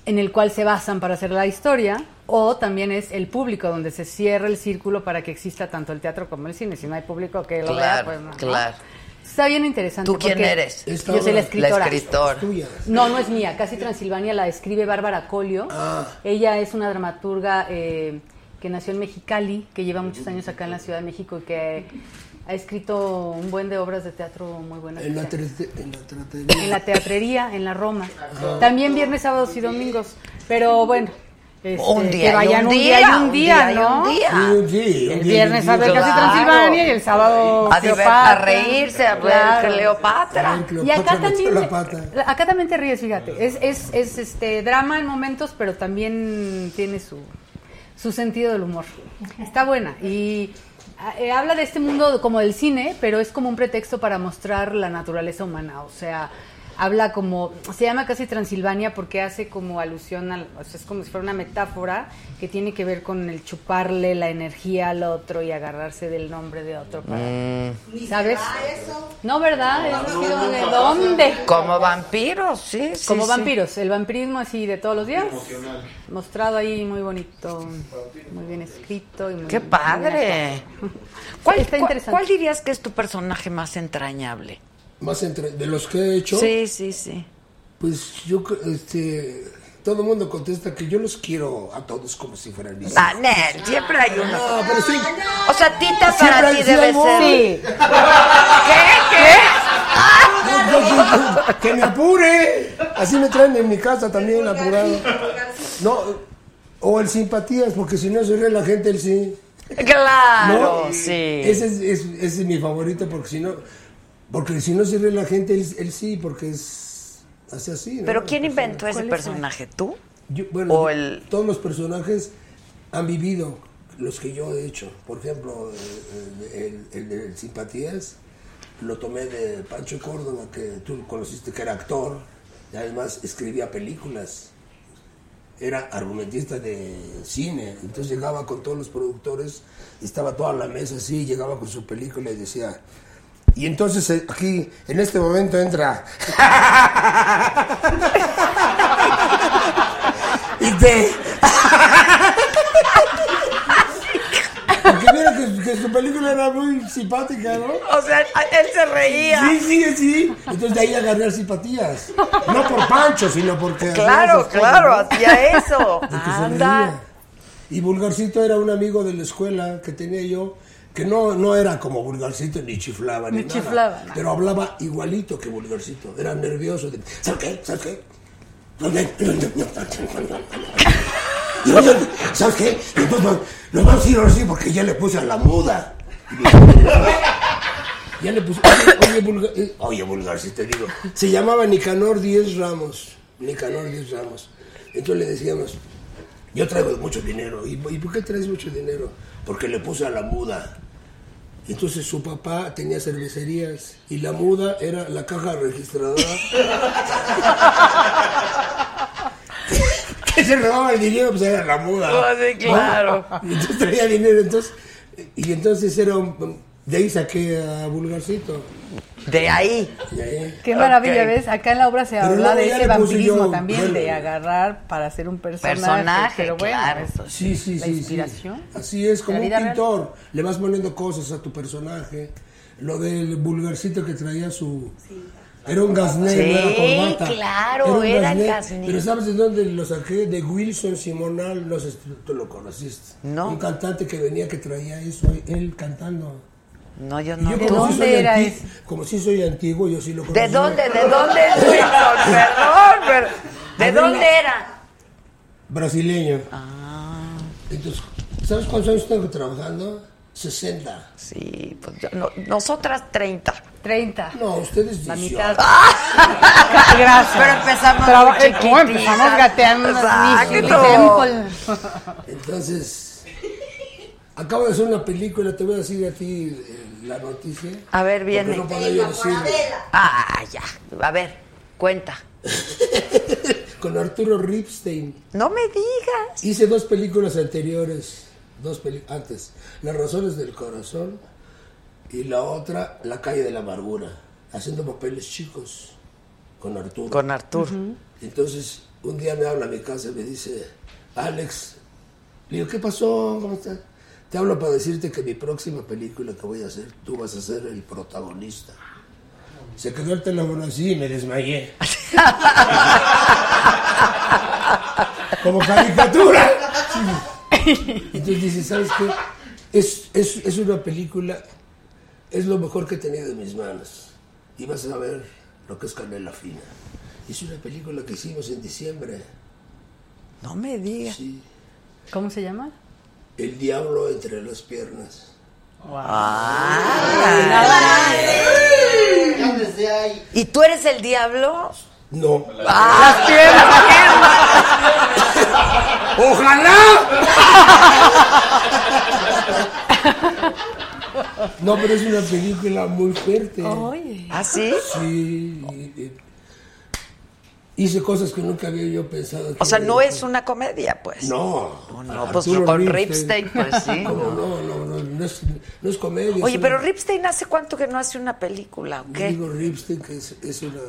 en el cual se basan para hacer la historia, o también es el público, donde se cierra el círculo para que exista tanto el teatro como el cine. Si no hay público que lo vea, Claro, pues no. ¿no? claro. Está bien interesante. ¿Tú quién eres? Yo soy la escritora. La escritora. Tuya. No, no es mía. Casi Transilvania la escribe Bárbara Colio. Ah. Ella es una dramaturga eh, que nació en Mexicali, que lleva muchos años acá en la Ciudad de México y que ha escrito un buen de obras de teatro muy buenas. En la, en la en la teatrería, en la Roma. También viernes, sábados y domingos. Pero bueno, este, Un día que vayan un un día y día, un un día, ¿no? un día. Sí, sí, un El viernes a ver casi. Transilvania y el sábado A, diver- a Cleopatra. reírse, a ver Claro. Cleopatra. Ay, Y Cleopatra acá también, acá también te ríes, fíjate. Es, es, es este drama en momentos, pero también tiene su, su sentido del humor. Está buena. Y eh, habla de este mundo como del cine, pero es como un pretexto para mostrar la naturaleza humana. O sea, habla como, se llama casi Transilvania porque hace como alusión al, o sea, es como si fuera una metáfora que tiene que ver con el chuparle la energía al otro y agarrarse del nombre de otro para, ¿sabes? No, ¿verdad? ¿Es así de dónde? Como vampiros, sí, sí. Como sí. vampiros, el vampirismo así de todos los días. Mostrado ahí muy bonito, muy bien escrito. Y muy ¡Qué padre! actuado. ¿Cuál, Está cuál- interesante. cuál dirías que es tu personaje más entrañable? Más entre, de los que he hecho, Sí, sí, sí. pues yo, este, todo el mundo contesta que yo los quiero a todos como si fueran mis Ah, hijos. Nel, siempre hay uno. No, pero sí, O sea, Tita para ti debe ser. Sí, ¿Qué? yo- yo- que me apure. Así me traen en mi casa también apurado. No, o el simpatías, porque si no se ríe la gente, el sí. ¿Qué? Claro, ¿No? sí. Ese es, es- ese es mi favorito porque si no, porque si no se ríe la gente, él, él sí, porque es hace así. ¿no? ¿Pero quién inventó ese ¿Cuál es personaje? ¿Tú? Yo- bueno, O yo- el- todos los personajes han vivido los que yo he hecho. Por ejemplo, eh, el, el de Simpatías lo tomé de Pancho Córdoba, que tú conociste que era actor y además escribía películas. Era argumentista de cine, entonces llegaba con todos los productores, estaba toda la mesa así, llegaba con su película y decía, y entonces eh, aquí, en este momento entra. y te. porque su película era muy simpática, ¿no? O sea, él se reía. Sí, sí, sí. Entonces de ahí agarré simpatías. No por Pancho, sino porque... Claro, claro, hacía eso. Que Anda. Y Vulgarcito era un amigo de la escuela que tenía yo, que no, no era como Vulgarcito, ni chiflaba, ni, Ni nada, chiflaba, no. Pero hablaba igualito que Vulgarcito. Era nervioso. de, ¿Sabes qué? ¿Sabes qué? ¿Sabes qué? Nos- vamos a ir ahora sí porque ya le puse a la muda. Ya le puse. Oye, vulgar, eh, oye, vulgar, si te digo. Se llamaba Nicanor Díez Ramos. Nicanor Díez Ramos. Entonces le decíamos, yo traigo mucho dinero. ¿Y, y por qué traes mucho dinero? Porque le puse a la muda. Entonces su papá tenía cervecerías y la muda era la caja registradora. que se robaba el dinero, pues era la muda. Oh, sí, claro. Y entonces traía dinero, entonces. Y entonces era un. De ahí saqué a Vulgarcito. De ahí. De ahí. Qué maravilla, Ok. ¿ves? Acá en la obra se Pero habla de ese vampirismo yo, también, bueno. de agarrar para hacer un personaje. Personaje, pero bueno, claro. eso es Sí, sí, la sí. sí. inspiración. Así es, como un vida real. pintor. Le vas poniendo cosas a tu personaje. Lo del vulgarcito que traía su. Era un gasné, Sí, no era corbata. claro, un era gasné. gasné. Pero ¿sabes de dónde lo saqué? De Wilson Simonal, no sé si tú lo conociste. No. Un cantante que venía que traía eso, él cantando. No, yo no. yo ¿De dónde soy era ese? Como si soy antiguo, yo sí lo conozco. ¿De dónde? ¿De dónde es Wilson? Perdón, pero. ¿De dónde la- era? Brasileño. Entonces, ¿sabes cuántos años tengo trabajando? 60. Sí, pues yo, no- nosotras 30. 30. No, ustedes La 18. mitad. Ah, Gracias. Pero empezamos Traba- muy eh, ¿cómo empezamos gateando? Exacto. Entonces, acabo de hacer una película, te voy a decir a ti eh, la noticia. A ver, viene. No. Ah, ya. A ver, cuenta. Con Arturo Ripstein. No me digas. Hice dos películas anteriores, dos peli antes. Las razones del corazón y la otra, La calle de la amargura, haciendo papeles chicos con Arturo. Con Arturo. Entonces, un día me habla a mi casa y me dice, Alex, le digo, ¿qué pasó? ¿Cómo estás? Te hablo para decirte que mi próxima película que voy a hacer, tú vas a ser el protagonista. Se quedó el teléfono así y me desmayé. Como caricatura. Sí. Entonces dice, ¿sabes qué? Es, es, es una película, es lo mejor que he tenido en mis manos. Y vas a ver lo que es Canela Fina. Es una película que hicimos en diciembre. No me digas. Sí. ¿Cómo se llama? El diablo entre las piernas. Desde ahí. ¿Y tú eres el diablo? No. ¡Ah! ¡Las piernas! ¡Ojalá! No, pero es una película muy fuerte. Oye. ¿Ah, sí? Sí. Hice cosas que nunca había yo pensado. O sea, no es una comedia, pues. No. no, pues, Arturo con Ripstein, pues, sí. ¿Cómo no, no, no, no es, no es comedia. Oye, es pero una- Ripstein hace cuánto que no hace una película, ¿o Yo qué? digo Ripstein que es, es una,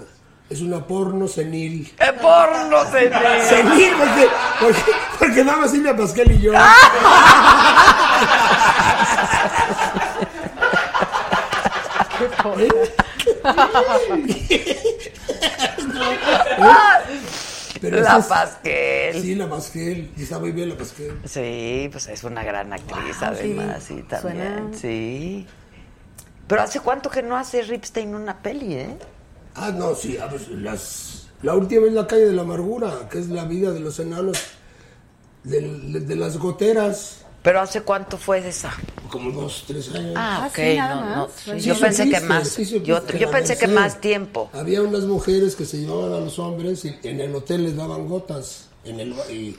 es una porno senil. ¡Eh, porno, senil! Senil, porque, porque, porque nada más Silvia Pascal y yo. Pero La es- Pasquel. Sí, la Pasquel. Y está muy bien la Pasquel. Sí, pues es una gran actriz, Wow, además, sí. sí, también, Suena- sí. Pero ¿hace cuánto que no hace Ripstein una peli, eh? Ah, no, sí. las, la última es la calle de la amargura, que es la vida de los enanos, del- de, las goteras. ¿Pero hace cuánto fue esa? Como dos, tres años. Ah, Ah, ok, sí, no, no. más. Sí, Yo pensé que más. sí Yo, la pensé que más tiempo. Había unas mujeres que se llevaban a los hombres y en el hotel les daban gotas. En el, y-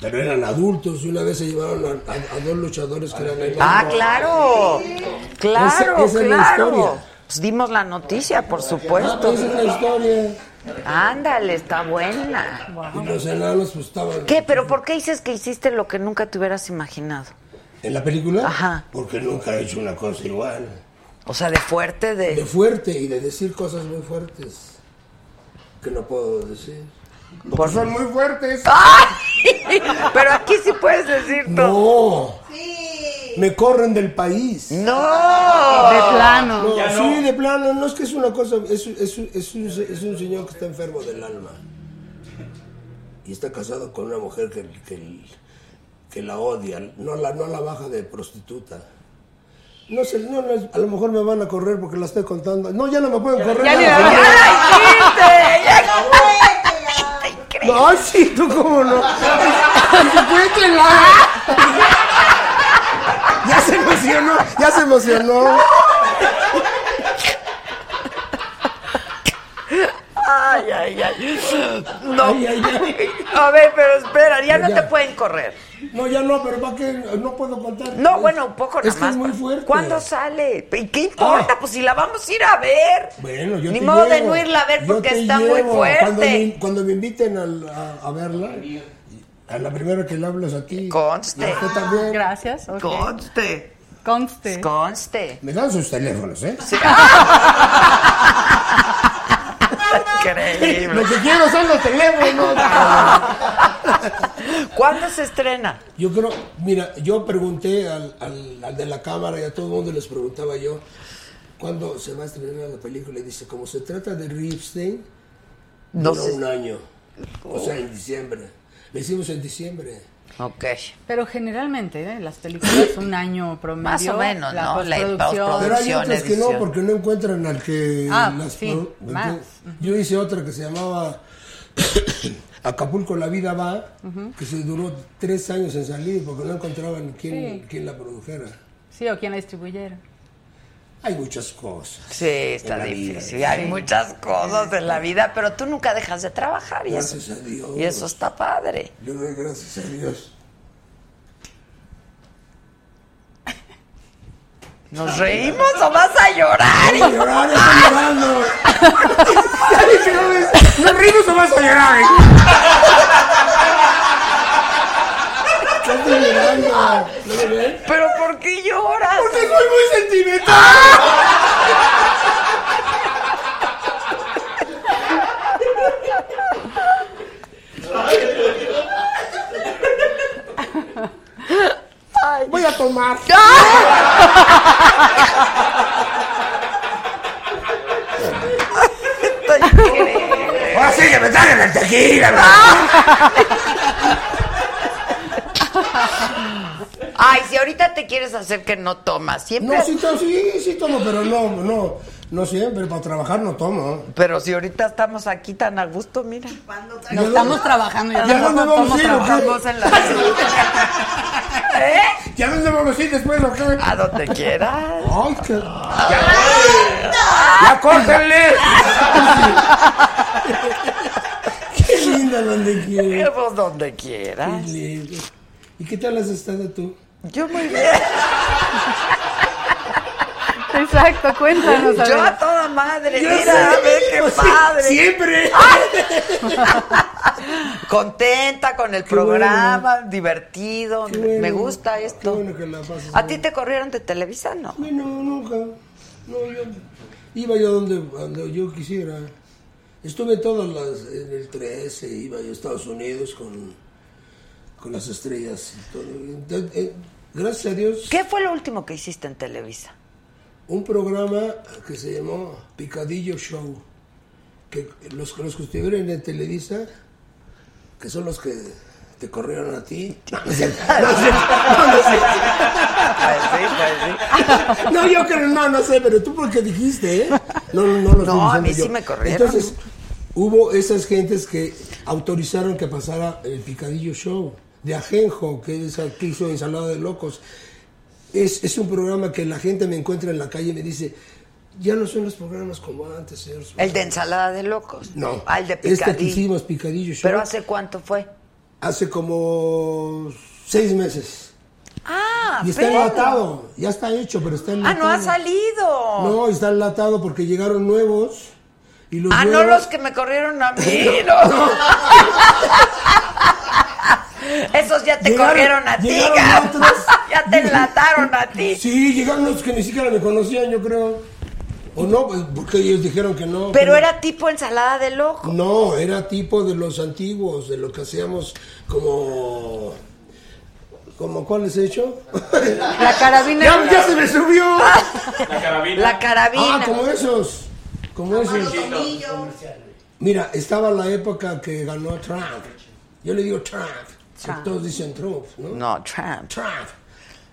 pero eran adultos y una vez se llevaron a, a- a dos luchadores que eran. Ah, claro. Claro, Esa- esa es la claro. historia. Pues dimos la noticia, por Ah, supuesto. pues esa es la historia. Ándale, está buena. Y los enanos pues estaban... ¿Qué? ¿Pero por qué dices que hiciste lo que nunca te hubieras imaginado? ¿En la película? Ajá. Porque nunca he hecho una cosa igual. O sea, de fuerte, De de... fuerte y de decir cosas muy fuertes. Que no puedo decir. Porque Por- son muy fuertes. ¡Ay! Pero aquí sí puedes decir todo. No. Sí. Me corren del país. No, De plano. No, Ya sí, no. de plano, no es que es una cosa, es, es, es, un, es un señor que está enfermo del alma. Y está casado con una mujer que, que, que la odia, no la, no la baja de prostituta. No sé, no, no, a lo mejor me van a correr porque la estoy contando. No, ya no me pueden correr. Ya Ya, ya. ¡Ya No, ay, sí, tú cómo no. Cuéntela. Ya se emocionó, ya se emocionó. Ay, ay, ay. No. Ay, ay, ay. A ver, pero espera, ya no Ya. te pueden correr. No, ya no, pero ¿para qué? No puedo contar. No, bueno, un poco Es nada es más. muy fuerte. ¿Cuándo sale? ¿Y qué importa? Pues si la vamos a ir a ver. Bueno, yo Ni te modo de no irla a ver porque está muy fuerte. Cuando me, cuando me inviten al- a, a verla, a la primera que le hablo es a ti. Conste. Y a usted también. Gracias. ok. Conste. Conste. Conste. Me dan sus teléfonos, ¿eh? Increíble. Lo que quiero son los teléfonos. ¿Cuándo se estrena? Yo creo, mira, yo pregunté al, al- al de la cámara y a todo el mundo les preguntaba yo, ¿cuándo se va a estrenar la película? Y dice, como se trata de Ripstein, No dura sé. un año. O sea, en diciembre. Le hicimos en diciembre. Ok. Pero generalmente, ¿eh? las películas un año promedio. Más o menos, la ¿no? La postproducción. Pero hay otras que no, porque no encuentran al que Ah, las sí, más. Yo hice otra que se llamaba Acapulco la vida va, que se duró tres años en salir porque no encontraban quién, Sí. quién la produjera. Sí, o quién la distribuyera. Hay muchas cosas. Sí, está la vida. difícil. Hay muchas cosas en la vida, pero tú nunca dejas de trabajar y eso, Gracias a Dios. y eso está padre. Le doy gracias a Dios. ¿Nos reímos o vas a llorar? Voy a llorar, estoy llorando. ¿nos rimos o vas a llorar? Ya estoy llorando. ¿Pero por qué lloras? Porque soy muy sentimental. Voy a tomar. Ahora sí que me traigan el tequila. Ay, si ahorita te quieres hacer que no tomas, siempre. No, sí, to- sí, sí tomo, pero no, no, no siempre. Para trabajar no tomo. Pero si ahorita estamos aquí tan a gusto, mira. No estamos trabajando, ya, ¿Ya estamos, vamos a ir, en la ¿Eh? ¿Ya dónde vamos a ir después o qué? A donde quieras. Ay, qué... ¡Ya córtenle! Qué linda donde quieras. Pues donde quieras. Qué lindo. ¿Y qué tal has estado tú? Yo muy bien. Exacto, cuéntanos. a Yo a toda madre. Yo Mira, sé, a ver qué pues padre. Siempre. Contenta con el Qué programa, divertido. Qué bueno. Me gusta Qué esto. bueno que la pases ¿A ti te corrieron de Televisa, no? No, no, nunca. No, yo iba yo donde, donde yo quisiera. Estuve todas las, en el 13, iba yo a Estados Unidos con, con las estrellas. y todo. Gracias a Dios, ¿Qué fue lo último que hiciste en Televisa? un programa que se llamó Picadillo Show. Que los, los que estuvieron en Televisa, que son los que te corrieron a ti. No, yo creo, no, no sé, pero tú porque dijiste, ¿eh? No, no, no No, a mí sí yo. me corrieron. Entonces, hubo esas gentes que autorizaron que pasara el Picadillo Show de Ajenjo, que es el que hizo Ensalada de Locos. Es, es un programa que la gente me encuentra en la calle y me dice, ya no son los programas como antes, señor. El de ensalada de locos. No, Ah, el de este que picadillo. hicimos Picadillo Show, ¿Pero hace cuánto fue? hace como seis meses. Ah, Y está pero- enlatado, ya está hecho, pero está Ah, enlatado. no ha salido. No, está enlatado porque llegaron nuevos. Y los ah, no los que me corrieron a mí, no. Esos ya te Llegaron- corrieron a ti. Ya te enlataron a ti. Sí, llegaron los que ni siquiera me conocían, yo creo. O no, pues, porque ellos dijeron que no. Pero era tipo ensalada de loco. No, era tipo de los antiguos, de lo que hacíamos como ¿Cómo cuáles he hecho? La carabina. ¡Ya, ya se me subió! La carabina. La carabina. Ah, como esos. Como esos. Mira, estaba la época que ganó Trump. Yo le digo Trump. Trump. Todos dicen Trump, ¿no? No, Trump. Trump.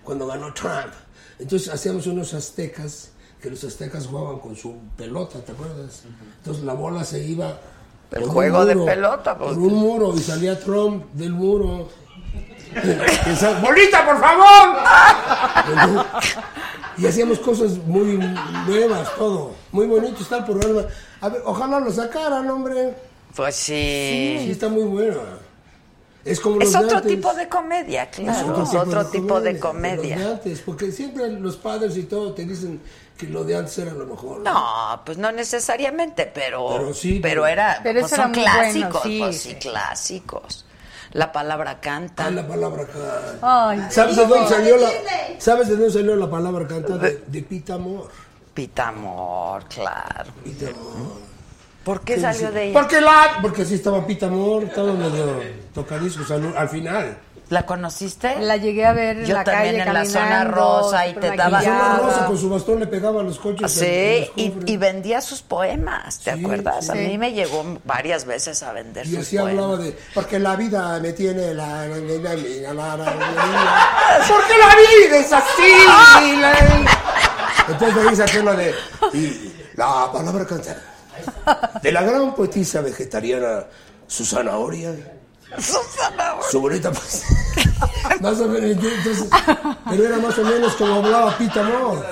Cuando ganó Trump. Entonces hacíamos unos aztecas, que los aztecas jugaban con su pelota, ¿te acuerdas? Entonces la bola se iba... El juego de pelota, pues. Por un muro y salía Trump del muro. Pensaba, ¡Bolita, por favor! y hacíamos cosas muy nuevas, todo. Muy bonito está el programa. A ver, ojalá lo sacaran, hombre. Pues sí. Sí, está muy bueno. Es como Es los de otro antes. tipo de comedia, claro. Es Es otro tipo de comedia. los de antes, porque siempre los padres y todo te dicen que lo de antes era lo mejor. No, pues no necesariamente, pero Pero sí, pero pero- era, Pero pues son era muy bueno, clásicos, sí, pues sí. sí, clásicos. La palabra canta. Ah, la palabra canta. Ay, ¿Sabes de dónde salió la. ¿sabes de dónde salió la palabra canta? De, de Pita Amor. Pitamor, claro. Pita Amor. ¿Por qué Sí, salió sí. de ella? Porque la, porque así estaba Pita Amor, estaba medio tocadiscos al, al final. ¿La conociste? La llegué a ver en Yo la también calle en la zona rosa y te daba- La zona rosa con su bastón le pegaba a los coches. Sí, en los y, vendía sus poemas, ¿te Sí, acuerdas? A sí. mí me llegó varias veces a vender Y sus así poemas. hablaba de, porque la vida me tiene la... la, la, la, la, la, la, la, porque la vida es así. la- Entonces ahí saqué la de, y la palabra cantar. De la gran poetisa vegetariana Susana Oria. Su bonita. Más o menos, entonces, pero era más o menos como hablaba Pita Amor.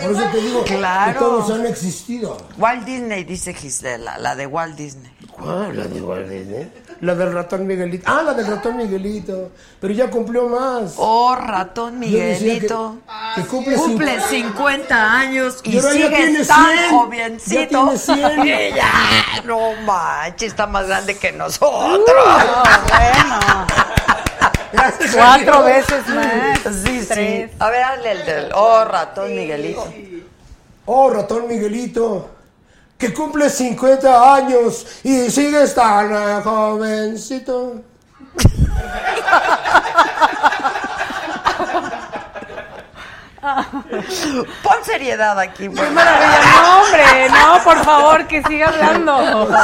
Por eso te digo Claro. que todos han existido. Walt Disney, dice Gisela, la de Walt Disney. ¿Cuál? La de Walt Disney? La del ratón Miguelito. Ah, la del ratón Miguelito. Pero ya cumplió más. Oh, ratón que- Miguelito. que cumple Cumple cincu- 50 años y, ahora ya sigue tiene tan 100. jovencito. Ya tiene 100. Y ya, no manches, está más grande que nosotros. bueno. Gracias a Cuatro veces más. Sí, sí. Tres. A ver, hazle el del. Oh, ratón Miguelito. Oh, ratón Miguelito, que cumple 50 años y sigue tan jovencito. Pon seriedad aquí, por Qué maravilla. No, hombre, no, por favor, que siga hablando.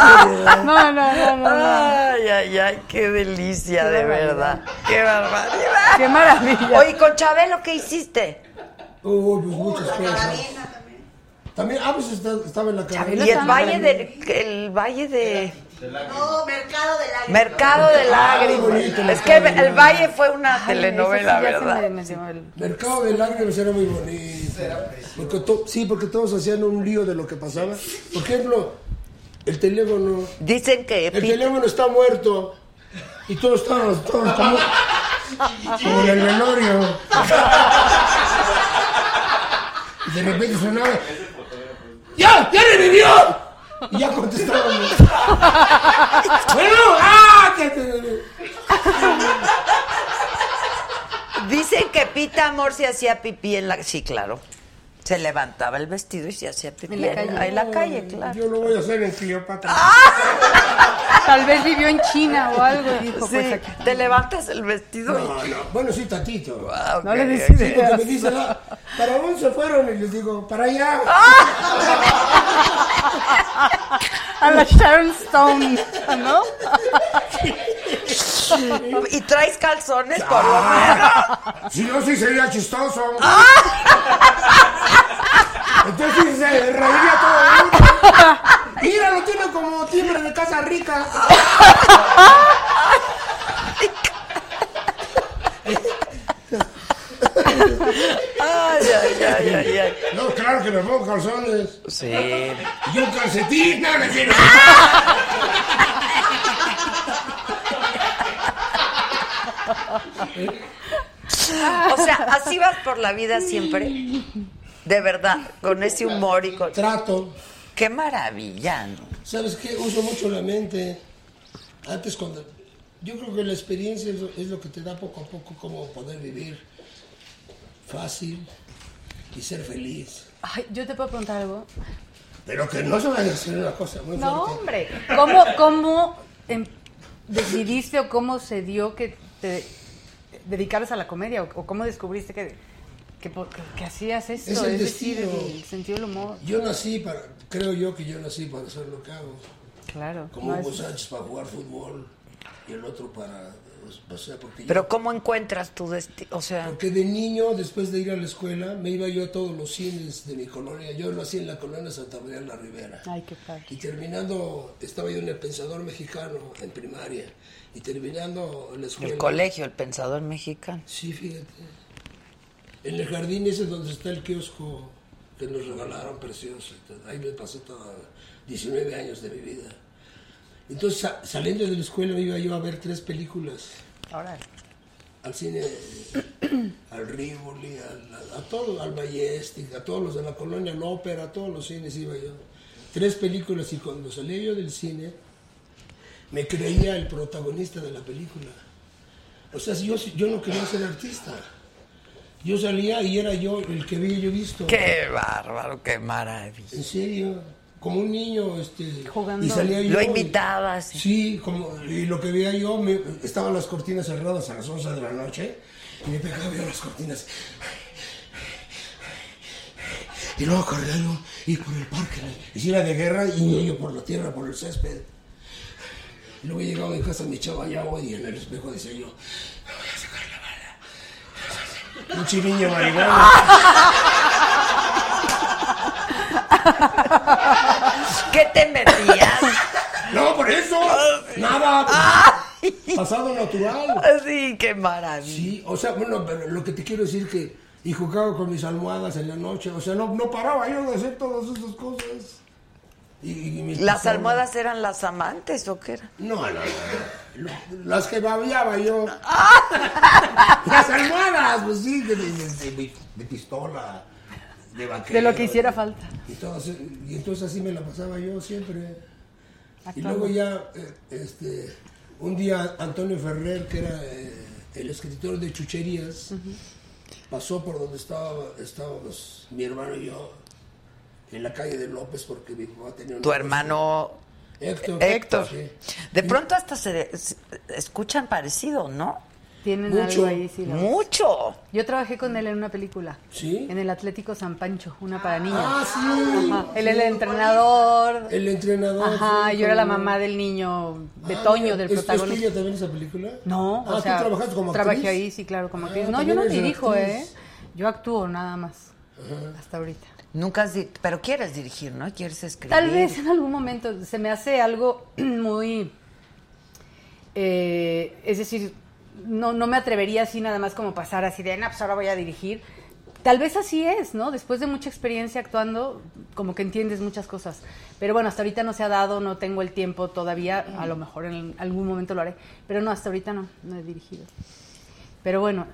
No, no, no, no. no. Ay, ay, ay, qué delicia, Qué de verdad. Qué barbaridad. Qué maravilla. Oye, con Chabelo, ¿qué hiciste? Uy, pues muchas cosas. También, ah, pues está- estaba en la cara. Y el valle de, el valle de No, Mercado de Lágrimas. Mercado de Lágrimas. bonito, Es que el valle fue una telenovela, ¿verdad? Mercado de lágrimas era muy bonito. Porque to- sí, porque todos hacían un lío de lo que pasaba. Por ejemplo, el teléfono. Dicen que El teléfono está muerto. Y todos estábamos, todos como, como en el velorio. Y de repente sonaba. ¡Ya! ¡Ya revivió! Y ya contestábamos. bueno, ¡ah! que te- Dicen que Pita Amor se hacía pipí en la... Sí, claro. Se levantaba el vestido y se hacía pipí En la calle. en la calle, claro. Yo lo voy a hacer en Cleopatra. Tal vez vivió en China o algo y dijo, Sí, pues aquí. te levantas el vestido. No, no. Bueno, sí, tantito. Ah, No le ok. decís Sí, porque me dicen, ah, ¿para dónde se fueron? Y les digo, para allá. A la Sharon Stone, ¿no? Y traes calzones por lo menos. Si no, sí sería chistoso. Entonces sí, se reiría todo el mundo. Mira, lo tiene como timbre de casa rica. Ay, ay, ay, ay, ay. No, claro que me pongo calzones. Sí. Y un calcetín. No, no, quiero. O sea, así vas por la vida siempre. De verdad, con ese humor y con... Trato. Qué maravilla, ¿no? ¿Sabes qué? Uso mucho la mente. Antes cuando... Yo creo que la experiencia es lo, es lo que te da poco a poco cómo poder vivir fácil y ser feliz. Ay, yo te puedo preguntar algo. Pero que no se vaya a hacer una cosa muy No, fuerte. hombre. ¿Cómo, cómo em, decidiste o cómo se dio que te dedicarse a la comedia? ¿O, o cómo descubriste que, que, hacías esto? Es el decir, destino. el sentido del humor. Yo nací para, creo yo que yo nací para hacer lo que hago. Claro. Como no Hugo es- Sánchez para jugar fútbol y el otro para, o sea, porque yo- Pero ¿cómo encuentras tu destino? O sea, Porque de niño, después de ir a la escuela, me iba yo a todos los cines de mi colonia. Yo nací en la colonia Santa María la Ribera. Ay, qué padre. Y terminando, estaba yo en el Pensador Mexicano, en primaria. Y terminando la escuela. el colegio, el pensador mexicano. Sí, fíjate. En el jardín ese donde está el kiosco que nos regalaron, precioso. Ahí me pasé toda 19 años de mi vida. Entonces, sa- saliendo de la escuela, iba yo a ver tres películas. Ahora. Al cine, al Rivoli, al- a, a todos, al Majestic, a todos los de la colonia, la ópera, a todos los cines iba yo. Tres películas y cuando salía yo del cine, me creía el protagonista de la película. O sea, yo, yo no quería ser artista. Yo salía y era yo el que había yo visto. Qué bárbaro, qué maravilla. En serio, como un niño, este, Jugando. y salía yo. Lo y- imitabas. Sí, como, y lo que veía yo, me, estaban las cortinas cerradas a las 11 de la noche, y me pegaba yo las cortinas. Y luego corría yo, y por el parque, y si era de guerra, y yo por la tierra, por el césped. Y luego llegaba a mi casa, me echaba ya agua, y en el espejo decía yo, "Me voy a sacar la bala. Un chiriño marihuana. ¿Qué te metías? No, por eso. Nada. Pasado natural. Sí, qué maravilla. Sí, o sea, bueno, pero lo que te quiero decir que y jugaba con mis almohadas en la noche, o sea, no, no paraba yo de hacer todas esas cosas. Y, y ¿Las almohadas eran las amantes o qué era? No, no, no. Las que babeaba yo. Las almohadas, pues sí, de- de- de pistola, de vaquero. De lo que hiciera falta. Y, todo así- y entonces así me la pasaba yo siempre. Y luego ya, eh, este, un día Antonio Ferrer, que era eh, el escritor de Chucherías, pasó por donde estaba, estábamos mi hermano y yo, en la calle de López, porque mi papá tenía un Tu hermano Héctor. Héctor. Sí. De pronto hasta se, se- escuchan parecido, ¿no? Tienen Mucho, algo ahí, sí. mucho. Yo trabajé con él en una película. ¿Sí? En el Atlético San Pancho, una para niños. Ah, sí. Ajá. Él era el entrenador. El entrenador. Ajá, sí, yo era la mamá del niño Ah, Betoño, ¿es- del ¿Es protagonista. tuya también esa película? No, Ah, o sea, ¿tú trabajaste como actriz? trabajé ahí, sí, claro, como actriz. Ah, no, yo no dirijo, actriz. ¿eh? Yo actúo nada más. Hasta ahorita. Nunca has pero quieres dirigir, ¿no? Quieres escribir. Tal vez en algún momento se me hace algo muy... eh, es decir, no, no me atrevería así nada más como pasar así de, no, pues ahora voy a dirigir. Tal vez así es, ¿no? Después de mucha experiencia actuando, como que entiendes muchas cosas. Pero bueno, hasta ahorita no se ha dado, no tengo el tiempo todavía, a lo mejor en algún momento lo haré. Pero no, hasta ahorita no, no he dirigido. Pero bueno,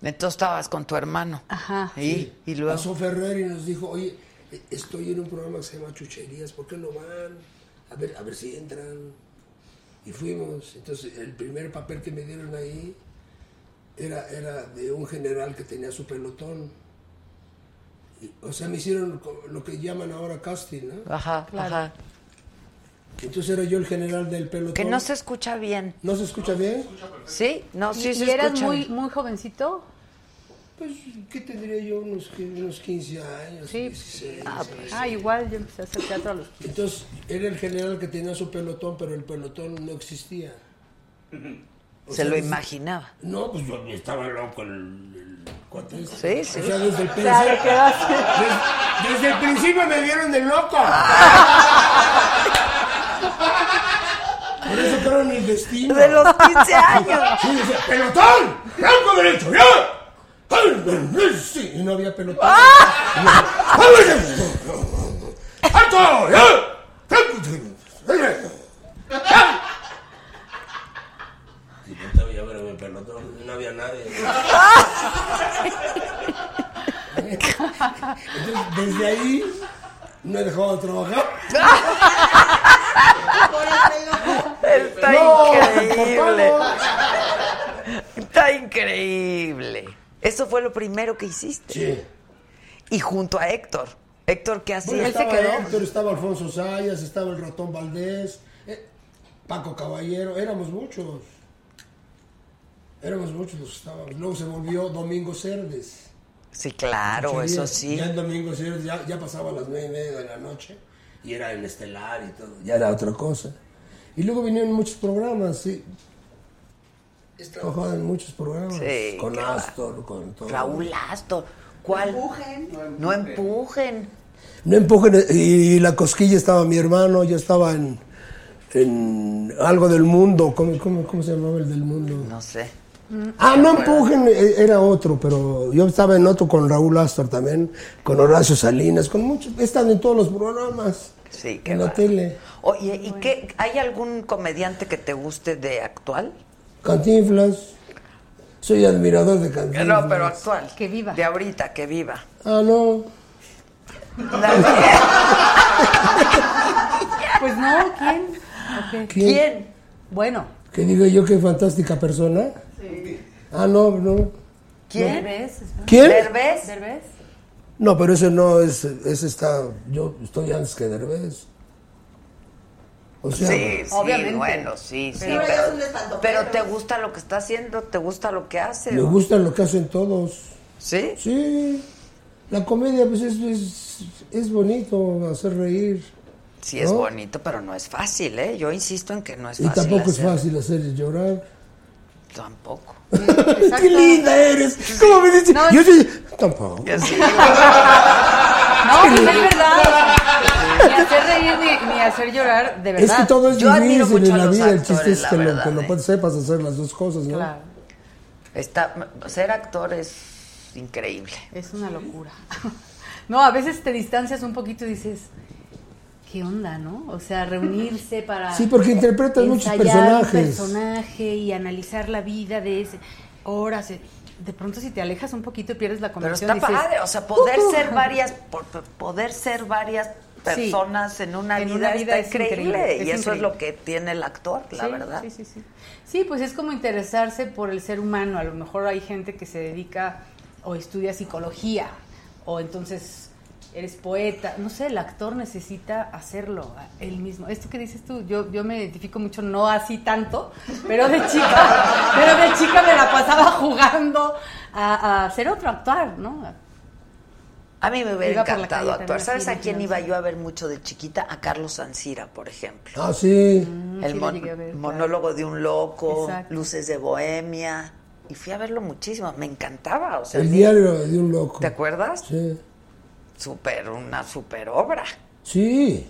Entonces estabas con tu hermano. Ajá. Y, y luego. Pasó Ferrer y nos dijo, oye, eh, estoy en un programa que se llama Chucherías, ¿por qué no van? A ver, a ver si entran. Y fuimos. Entonces, el primer papel que me dieron ahí era, era de un general que tenía su pelotón. Y, o sea, me hicieron lo que llaman ahora casting, ¿no? Ajá, ajá. Entonces era yo el general del pelotón. Que no se escucha bien. ¿No se escucha bien? ¿Sí? No, sí ¿y, se y eras escucha muy, bien. muy jovencito? Pues, ¿qué tendría yo? Unos, unos 15 años, 16. Ah, ah, igual yo empecé a hacer teatro a los Entonces, era el general que tenía su pelotón, pero el pelotón no existía. O Se sea, lo imaginaba. No, pues yo estaba loco el, el. Sí, sí. O sea, desde el, O sea, principio- desde, desde el principio me dieron de loco. Por eso creo en el destino. De los 15 años. Sí, decía, pelotón, blanco derecho, ya. Sí, y no había pelotón. No había nadie. Entonces, desde ahí no he dejado de trabajar. Está No, increíble. Está increíble. Eso fue lo primero que hiciste. Sí. Y junto a Héctor. Héctor, ¿qué Bueno, hacía? estaba Héctor, estaba Alfonso Sayas, estaba el ratón Valdés, eh, Paco Caballero, éramos muchos. Éramos muchos los que estábamos. Luego se volvió Domingo Cerdes. Sí, claro, eso sí. Ya en Domingo Cerdes ya, ya pasaba las nueve y media de la noche y era en Estelar y todo. Ya era otra cosa. Y luego vinieron muchos programas, sí. He trabajado en muchos programas. Sí, con va. Astor, con todo. Raúl Astor. ¿Cuál? Empujen. No empujen. No empujen. Y la cosquilla estaba mi hermano, yo estaba en, en algo del mundo. ¿Cómo, cómo, cómo se llamaba el del mundo? No sé. Ah, no empujen, eh, era otro, pero yo estaba en otro con Raúl Astor también, con Horacio Salinas, con muchos. Están en todos los programas. Sí, qué En la bárbaro. tele. Oye, ¿y qué? ¿Hay algún comediante que te guste de actual? Cantinflas. Soy admirador de Cantinflas. No, pero actual. Que viva. De ahorita, que viva. Ah, no. Pues no, ¿quién? ¿Quién? Bueno. Que diga yo qué fantástica persona. Ah, no, no. ¿Quién? Derbez. ¿Quién? ¿Derbez? Derbez. No, pero ese no es, ese está, yo estoy antes que Derbez. O sea, sí, sí, Obviamente. bueno, sí, sí. Pero ¿te gusta lo que está haciendo? ¿Te gusta lo que hace? me gusta lo que hacen todos. ¿Sí? Sí, la comedia pues es, es, es bonito hacer reír. Sí, es ¿No? bonito, pero no es fácil, ¿eh? Yo insisto en que no es Y fácil. tampoco es fácil hacer llorar. Tampoco. ¡Qué linda eres! ¿Cómo me dices? No, yo sí, tampoco. Sí. No, pues es verdad. Ni hacer reír ni, ni hacer llorar, de verdad. Es que todo es Yo difícil en a la vida. El chiste es que, lo, que lo ¿eh? puedes- sepas hacer las dos cosas, ¿no? Claro, Está, ser actor es increíble. es una locura. No, a veces te distancias un poquito y dices, ¿qué onda, no? O sea, reunirse para... Sí, porque interpretas muchos un personajes. personaje y analizar la vida de ese... Horas... eh, De pronto si te alejas un poquito y pierdes la Pero conversación. está dices, padre, o sea, poder "Uh". ser varias, poder ser varias personas en una En vida, una vida está es increíble. increíble, y es eso es lo que tiene el actor, la Sí, verdad. Sí, sí, sí. Sí, pues es como interesarse por el ser humano. A lo mejor hay gente que se dedica o estudia psicología o entonces eres poeta. No sé, el actor necesita hacerlo él mismo. Esto que dices tú, yo, yo me identifico mucho, no así tanto, pero de chica, pero de chica me la pasaba jugando a, a hacer otro, actuar, ¿no? A mí me hubiera encantado actuar. también ¿Sabes a quién iba yo a ver mucho de chiquita? A Carlos Ancira, por ejemplo. Ah, sí. el mon- a ver, monólogo de un loco, Exacto. Luces de Bohemia. Y fui a verlo muchísimo. Me encantaba. O sea, El sí. diario de un loco. ¿Te acuerdas? Sí. Super, una super obra. Sí.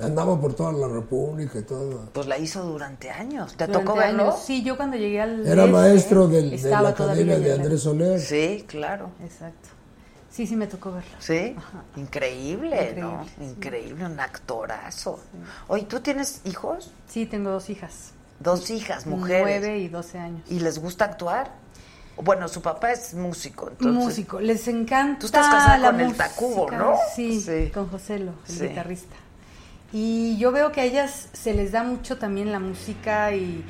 Andaba por toda la República y todo. Pues la hizo durante años. ¿Te Durante tocó verlo? años. Sí, yo cuando llegué al... Era maestro del- de la academia de Andrés Soler. Sí, claro. Exacto. Sí, sí me tocó verlo. Sí, Ajá. increíble, ¿no? Increíble, sí. Increíble, un actorazo. Oye, ¿tú tienes hijos? Sí, tengo dos hijas. Dos hijas, mujeres. Nueve y doce años. ¿Y les gusta actuar? Bueno, su papá es músico, entonces. Músico, les encanta Tú estás casada la con el música. Tacubo, ¿no? Sí, Sí. con Joselo, el Sí. guitarrista. Y yo veo que a ellas se les da mucho también la música y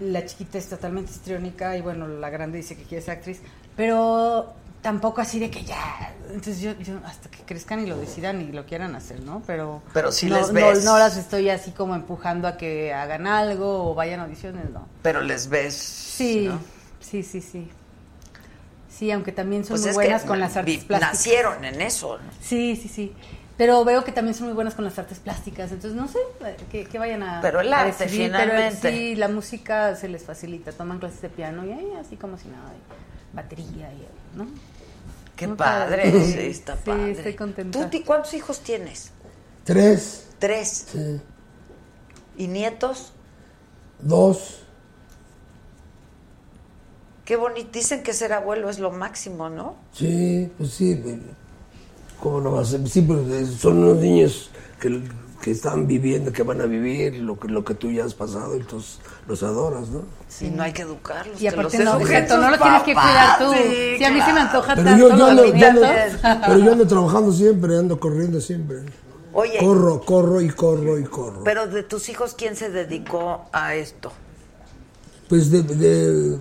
la chiquita es totalmente histriónica y bueno, la grande dice que quiere ser actriz, pero tampoco así de que ya, entonces yo, yo hasta que crezcan y lo decidan y lo quieran hacer, ¿no? Pero, Pero sí no, les ves. No, las estoy así como empujando a que hagan algo o vayan a audiciones, no. Pero les ves. Sí, ¿no? sí, sí, sí. Sí, aunque también son Pues muy buenas con las artes plásticas. Nacieron en eso, ¿no? Sí, sí, sí. Pero veo que también son muy buenas con las artes plásticas. Entonces, no sé, que, que vayan a. Pero el arte, decidir, finalmente. Pero sí, la música se les facilita. Toman clases de piano y ahí, así como si nada. y batería, y, ¿no? Qué Muy padre, padre. sí, está Sí, padre. estoy contenta. ¿Tú ti- cuántos hijos tienes? Tres. Tres. Sí. ¿Y nietos? Dos. Qué bonito. Dicen que ser abuelo es lo máximo, ¿no? Sí, pues sí. eh, ¿Cómo no va a ser? Sí, pues eh, son unos niños que, que están viviendo, que van a vivir lo que, lo que tú ya has pasado, entonces los adoras, ¿no? Sí, no hay que educarlos. Y que aparte los no, exacto, no lo tienes que cuidar tú. Sí, Sí, a mí se me claro. antoja Pero tanto yo, ando, yo ando- niñatos. pero yo ando trabajando siempre, ando corriendo siempre. Oye, Corro, corro y corro y corro. pero de tus hijos, ¿quién se dedicó a esto? Pues de, de,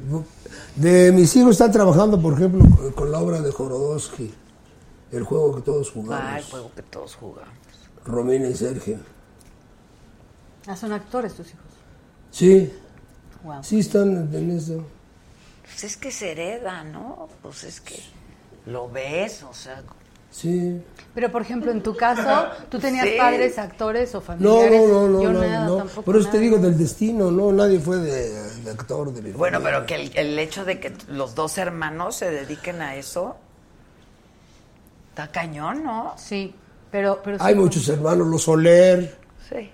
de mis hijos están trabajando, por ejemplo, con- con la obra de Jorodowski, el juego que todos jugamos. Ah, el juego que todos jugamos. Romina y Sergio. Ah, son actores tus hijos. Sí, Wow. sí están en eso. Pues es que se hereda, ¿no? Pues es que lo ves, o sea. Sí. Pero, por ejemplo, en tu caso, ¿tú tenías Sí. padres, actores o No, familiares? no, no, no, Yo no, nada, no. tampoco Por eso te digo del destino, no, nadie fue de, de actor, de mi Bueno, pero que el, el hecho de que los dos hermanos se dediquen a eso. Está cañón, ¿no? Sí, pero. pero Hay sí, muchos hermanos, los Soler. Sí.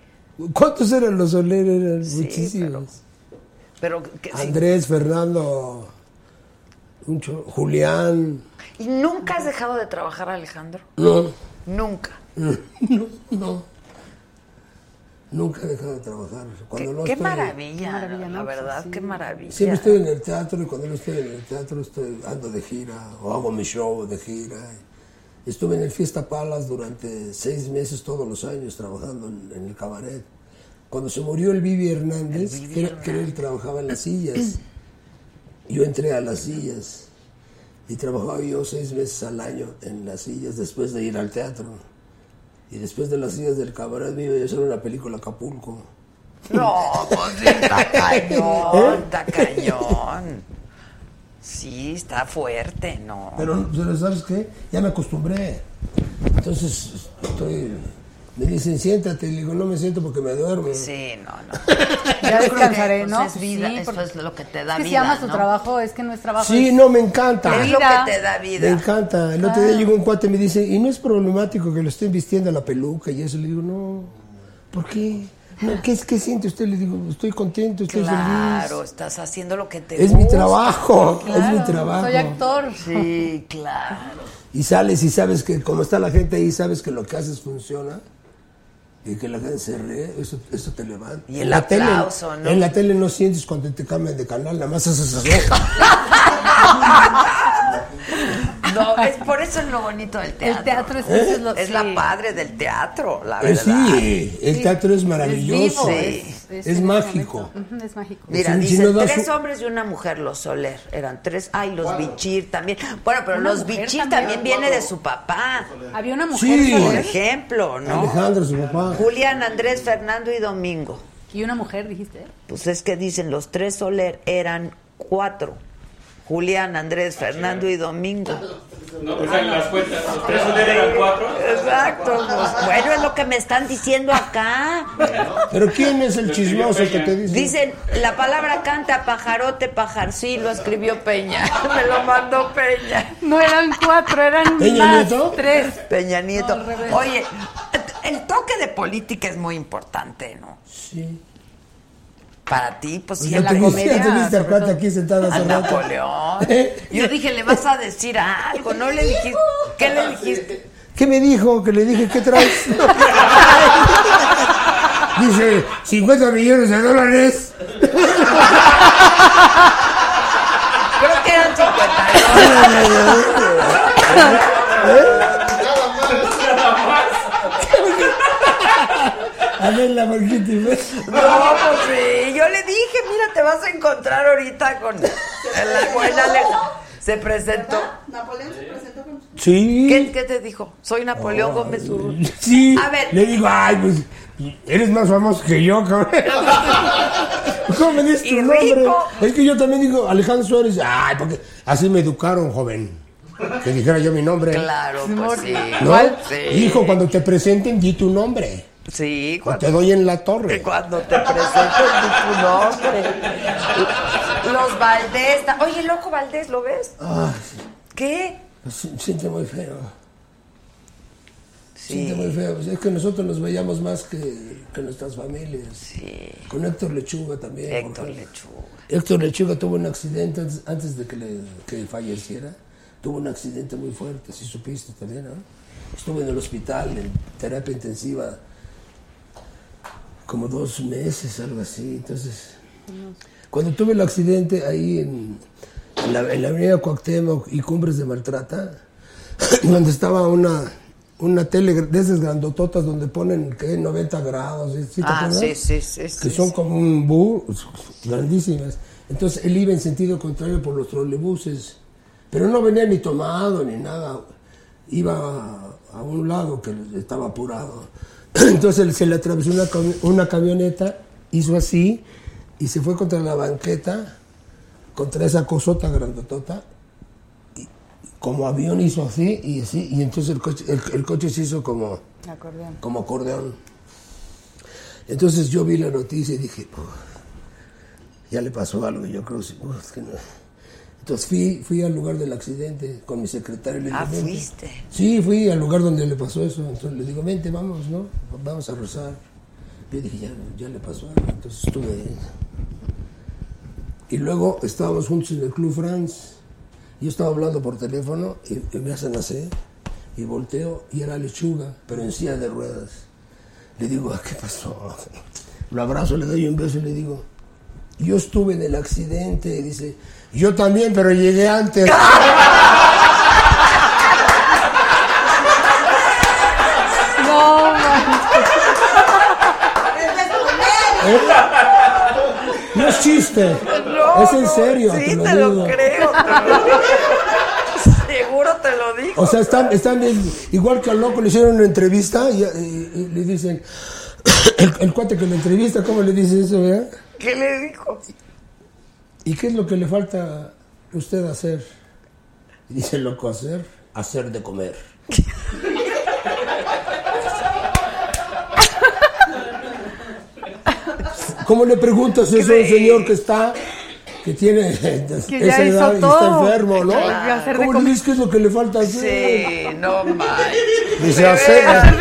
¿Cuántos eran los Soler? Eran muchísimos. Pero que. Andrés, Fernando, un cho- Julián. ¿Y nunca has dejado de trabajar, Alejandro? No, Nunca. no, no. Nunca he dejado de trabajar. Cuando Qué, no qué estoy- maravilla, la verdad, qué maravilla. Siempre estoy en el teatro y cuando no estoy en el teatro estoy ando de gira o hago mi show de gira. Estuve en el Fiesta Palace durante seis meses todos los años trabajando en, en el cabaret. Cuando se murió el Vivi Hernández, que, era- que él trabajaba en las sillas, yo entré a las sillas y trabajaba yo seis meses al año en las sillas después de ir al teatro. Y después de las sillas del cabaret me iba a hacer una película Acapulco. No, pues está cañón, ¿Eh? está cañón. Sí, está fuerte, ¿no? Pero, pero ¿sabes qué? Ya me acostumbré. Entonces, estoy... Me dicen, siéntate. Y le digo, no me siento porque me duermo. Sí, no, no. Ya descansaré, Pues ¿no? es vida, Sí, eso es lo que te da Es que si vida, amas tu ¿no? trabajo, es que no es trabajo. Sí, es- no, me encanta. Es lo Vida. que te da Me vida. encanta. El otro día llegó un cuate y me dice, ¿y no es problemático que lo estén vistiendo la peluca y eso? Le digo, no. ¿Por qué? No, ¿qué, es- ¿Qué siente usted? Le digo, estoy contento, estoy Claro, feliz. estás haciendo lo que te Es gusta. mi trabajo, es mi Claro, trabajo. Soy actor. Sí, claro. Y sales y sabes que como está la gente ahí, sabes que lo que haces funciona. Y que la gente se ríe, eso, eso te levanta. Y el En la tele-. En la tele no sientes cuando te cambian de canal, nada más haces así. No, es por eso es lo bonito del teatro. El teatro es, es lo- Es sí. la padre del teatro, la Eh, verdad. sí, el teatro es maravilloso. Sí. Es, Es en ese mágico. es mágico. Mira, Si- si dice no das tres hombres y una mujer, los Soler. Eran tres. Ay, los Bichir también. Bueno, pero Una los Bichir también. también viene de su papá. Había una mujer Sí. Por ejemplo, ¿no? Alejandro, su papá. Julián, Andrés, Fernando y Domingo. y una mujer, dijiste. Pues es que dicen, los tres Soler eran cuatro. Julián, Andrés, Fernando y Domingo. No, sea, las cuentas, los tres eran cuatro. Exacto. pues, bueno, es lo que me están diciendo acá. Pero ¿quién es el chismoso que te dice? Dicen, la palabra canta pajarote, pajar. Sí, lo escribió Peña. Me lo mandó Peña. No eran cuatro, eran ¿Peña más, Nieto? tres. Peña Nieto. No. Oye, el toque de política es muy importante, ¿no? Sí. Para ti, pues sí, Ya en la comedia. ya te viste al sobre cuate todo. aquí sentado hace A rato. Napoleón. Yo dije, le vas a decir algo, ¿no le dijiste? ¿Qué le dijiste? ¿Qué me dijo? Que le dije, ¿qué traes? Dice, 50 millones de dólares. Creo que eran 52. A ver la marquita y ve. No, pues sí. Yo le dije, mira, te vas a encontrar ahorita con la buena. Se presentó. Napoleón se presentó con Sí. ¿Qué, qué te dijo? Soy Napoleón Gómez Urrutia. Sí. A ver. Le digo, ay, pues, eres más famoso que yo, cabrón. ¿Cómo me dices tu Y nombre? rico. Es que yo también digo Alejandro Suárez. Ay, porque así me educaron, joven. Que dijera yo mi nombre. Claro, pues sí. ¿No? Sí. Hijo, cuando te presenten, di tu nombre. Sí, O cuando, te doy en la torre. cuando te presento tu nombre. Los Valdés. Oye, loco Valdés, ¿lo ves? Ah, ¿Qué? se siente muy feo. Sí. Siente muy feo. Pues Es que nosotros nos veíamos más que, que nuestras familias. Sí. Con Héctor Lechuga también. Héctor porque Lechuga. Héctor Lechuga tuvo un accidente antes, antes de que, le, que falleciera. Tuvo un accidente muy fuerte, si supiste también, ¿no? Estuvo en el hospital, en terapia intensiva, como dos meses, algo así. Entonces, cuando tuve el accidente ahí en, en la, en la avenida Cuauhtémoc y Cumbres de Maltrata, donde estaba una, una tele de esas grandototas donde ponen, ¿qué? 90 grados. ¿sí Ah, sí, sí, sí. que sí, son sí. como un bus, grandísimas. Entonces él iba en sentido contrario por los trolebuses, pero no venía ni tomado ni nada, iba a un lado que estaba apurado. Entonces se le atravesó una, una camioneta, hizo así y se fue contra la banqueta contra esa cosota grandotota. Y como avión hizo así y así, y entonces el coche, el, el coche se hizo como, Acordeón. como acordeón. Entonces yo vi la noticia y dije, "Oh, ya le pasó algo, y yo creo que es que no". Entonces fui, fui al lugar del accidente con mi secretario. le Ah, fuiste. Sí, fui al lugar donde le pasó eso. Entonces le digo, vente, vamos, ¿no? Vamos a rezar. Yo dije, ya, ya le pasó algo. Entonces estuve ahí. Y luego estábamos juntos en el Club France. Yo estaba hablando por teléfono y, y me hacen así. Y volteo y era lechuga, pero en silla de ruedas. Le digo, "Ah, ¿qué pasó? Lo abrazo, le doy un beso y le digo, yo estuve en el accidente. Y dice, yo también, pero llegué antes. No, ¿Eh? No es chiste, es en serio. Sí, te te lo creo. te lo digo. Seguro te lo digo. O sea, están, están igual que al loco le hicieron una entrevista y, y- y le dicen, el, el cuate que le entrevista, ¿cómo le dice eso, verdad? ¿Qué le dijo? ¿Y qué es lo que le falta a usted hacer? Y dice el loco, hacer, hacer de comer. ¿Cómo le preguntas eso a un señor que está, que tiene Que esa edad y está enfermo, ¿no? Claro. Hacer de ¿Cómo le comer. dices qué es lo que le falta hacer? Sí, no manches. Dice De hacer. veras.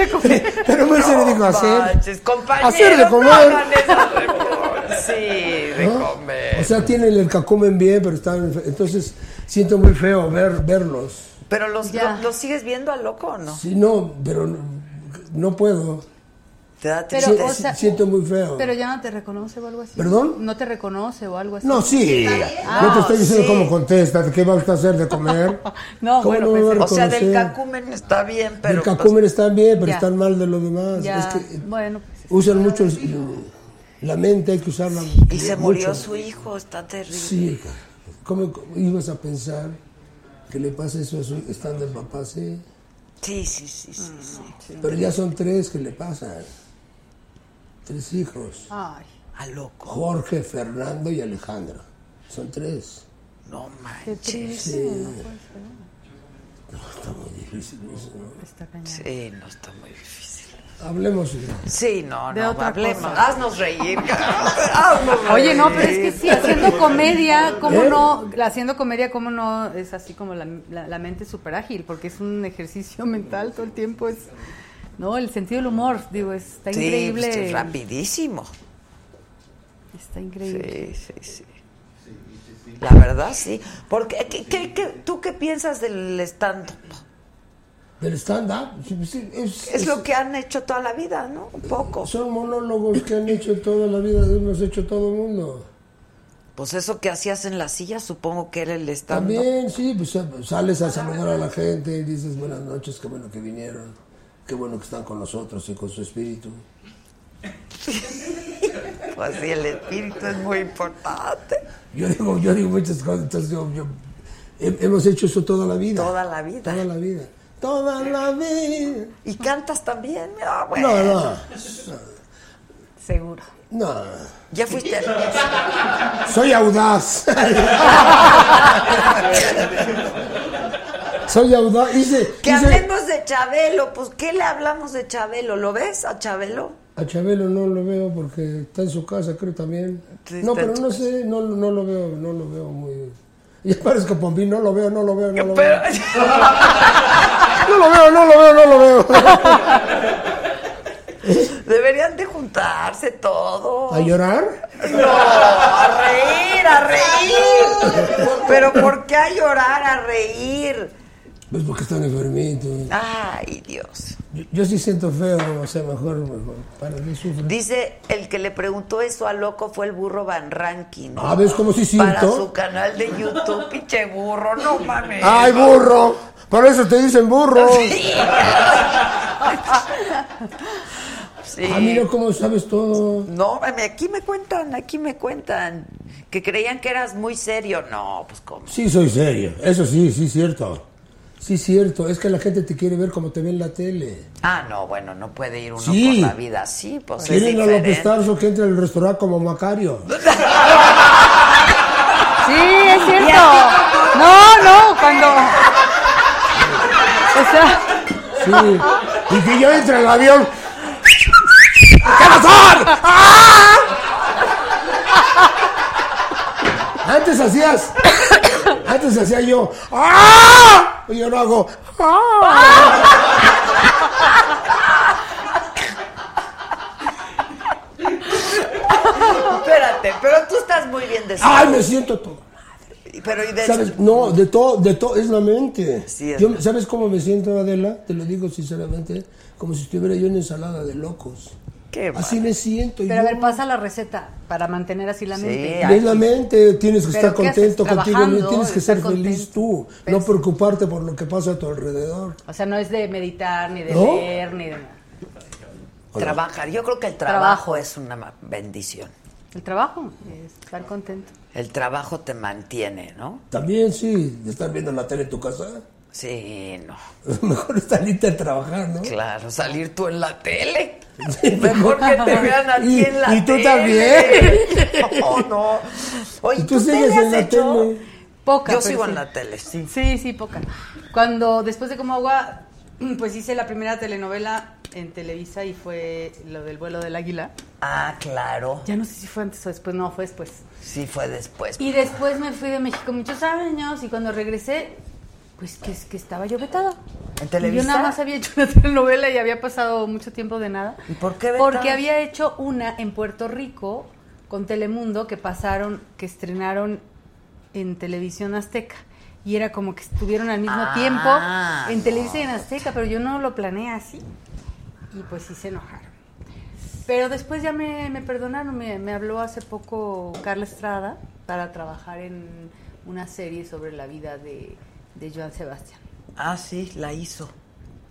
Pero no se le dijo hacer. manches, Hacer de comer. no. Sí, de ¿no? comer. O sea, tienen el cacomen bien, pero están entonces siento muy feo ver verlos. Pero los, lo- los sigues viendo al loco o no? Sí, no, pero no, no puedo. Te da Pero, Sí, o sea, siento muy feo. Pero ya no te reconoce o algo así. ¿Perdón? No te reconoce o algo así. No, sí. Ah, no te estoy diciendo sí. cómo contesta, qué va usted a hacer de comer. No, ¿Cómo bueno, no a O sea, del cacumen está bien, pero... El cacumen están bien, pero Ya. están mal de lo demás. Ya, Es que bueno, pues, usan mucho el- la mente, hay que usarla. Y se murió su hijo, está terrible. Sí. ¿Cómo, cómo ibas a pensar que le pasa eso a su estando el papá? Sí. Sí, sí, sí, sí. sí. Pero ya son tres que le pasan. Tres hijos. ay. A loco. Jorge, Fernando y Alejandro. Son tres. No Qué manches. triste. Sí. no. Está muy difícil eso, ¿no? Está cañón. Sí, no está muy difícil. Hablemos. de- Sí, no, De no, otra hablemos. cosa. Haznos reír. Haznos Oye, no, pero es que sí, haciendo comedia, ¿cómo ¿Eh? no? Haciendo comedia, ¿cómo no? Es así como la, la, la mente súper ágil, porque es un ejercicio mental todo el tiempo. Es, ¿no? El sentido del humor, digo, está Sí, increíble. pues, es rapidísimo. Está increíble. Sí, sí, sí. La verdad, sí. Porque, ¿qué, qué- qué- tú qué piensas del stand-up? Del stand-up. sí, Es, Es lo que han hecho toda la vida, ¿no? Un poco. Son monólogos que han hecho toda la vida, hemos hecho todo el mundo. Pues eso que hacías en la silla, supongo que era el stand-up. También, sí, pues sales a saludar a la gente y dices buenas noches, qué bueno que vinieron, qué bueno que están con nosotros y con su espíritu. Pues sí, el espíritu es muy importante. Yo digo, yo digo muchas cosas, entonces yo, yo- he- hemos hecho eso toda la vida. Toda la vida. Toda la vida. Toda la vida. ¿Y cantas también? Ah, bueno. No, no, Seguro. no. Ya fuiste. Soy audaz. Soy audaz. Hice, Que hice- hablemos de Chabelo. Pues, ¿qué le hablamos de Chabelo? ¿Lo ves a Chabelo? A Chabelo no lo veo porque está en su casa, creo también. Sí, no, pero no sé, no, no lo veo, no lo veo muy... Ya parezco Pompí, no lo veo, no lo veo, no lo Pero- veo. No lo veo, no lo veo, no lo veo. Deberían de juntarse todos. ¿A llorar? No, a reír, a reír. Pero ¿por qué a llorar, a reír? Pues porque están enfermitos. Ay, Dios. Yo, yo sí siento feo, o sea, mejor, mejor para que sufran. Dice, el que le preguntó eso a Loco fue el burro Van Ranking. Ah, ¿ves cómo sí Para siento? su canal de YouTube, pinche burro, no mames. ¡Ay, burro! Por eso te dicen burro. Sí. Sí. Ah, mira cómo sabes todo. No, aquí me cuentan, aquí me cuentan. Que creían que eras muy serio. No, pues cómo. Sí, soy serio. Eso sí, sí, cierto. Sí, cierto. Es que la gente te quiere ver como te ve en la tele. Ah, no, bueno, no puede ir uno Sí. por la vida así, pues es Quieren a. López Tarso que entre al restaurante como Macario. Sí, es cierto. No, no, cuando. O sea. Sí. Y que yo entre al avión. ¿Qué pasó? ¡Ah! Antes hacías. Antes hacía yo. ¡Ah! Y yo no hago. ¡Ah! Espérate, pero tú estás muy bien de salud. ¡Ay, me siento todo! Pero y de ¿Sabes? No, de todo, de todo, es la mente. Sí, es Yo- ¿Sabes cómo me siento, Adela? Te lo digo sinceramente, como si estuviera yo en ensalada de locos. Qué Así me siento. Pero yo. a ver, pasa la receta para mantener así la mente. Es la mente, tienes que ¿Pero estar contento contigo, tienes que ser feliz tú, no preocuparte por lo que pasa a tu alrededor. O sea, no es de meditar, ni de ¿No? leer, ni de nada. Trabajar. Yo creo que el trabajo, Trabajo. es una bendición. El trabajo es estar contento. El trabajo te mantiene, ¿no? También sí, estar viendo la tele en tu casa, Sí, no. mejor estar lista a trabajar, ¿no? Claro, salir tú en la tele. Mejor que te vean aquí Y- en la y tú tele. también. No, no. Oye, Y tú ¿tú sigues tele en la hecho? tele. Poca. Yo sigo sí. en la tele, sí. Sí, sí, poca. Cuando después de Como Agua, pues hice la primera telenovela en Televisa y fue lo del vuelo del águila. Ah, claro. Ya no sé si fue antes o después, no, fue después. Sí, fue después. Y después me fui de México muchos años y cuando regresé, pues que, que estaba yo vetada. ¿En Y Televisa? Yo nada más había hecho una telenovela y había pasado mucho tiempo de nada. ¿Y por qué vetada? Porque había hecho una en Puerto Rico con Telemundo que pasaron, que estrenaron en Televisión Azteca. Y era como que estuvieron al mismo Ah, tiempo en Televisa y en Azteca, pero yo no lo planeé así. Y pues sí se enojaron. Pero después ya me, me perdonaron, me, me habló hace poco Carla Estrada para trabajar en una serie sobre la vida de, de Joan Sebastián. Ah, sí, la hizo.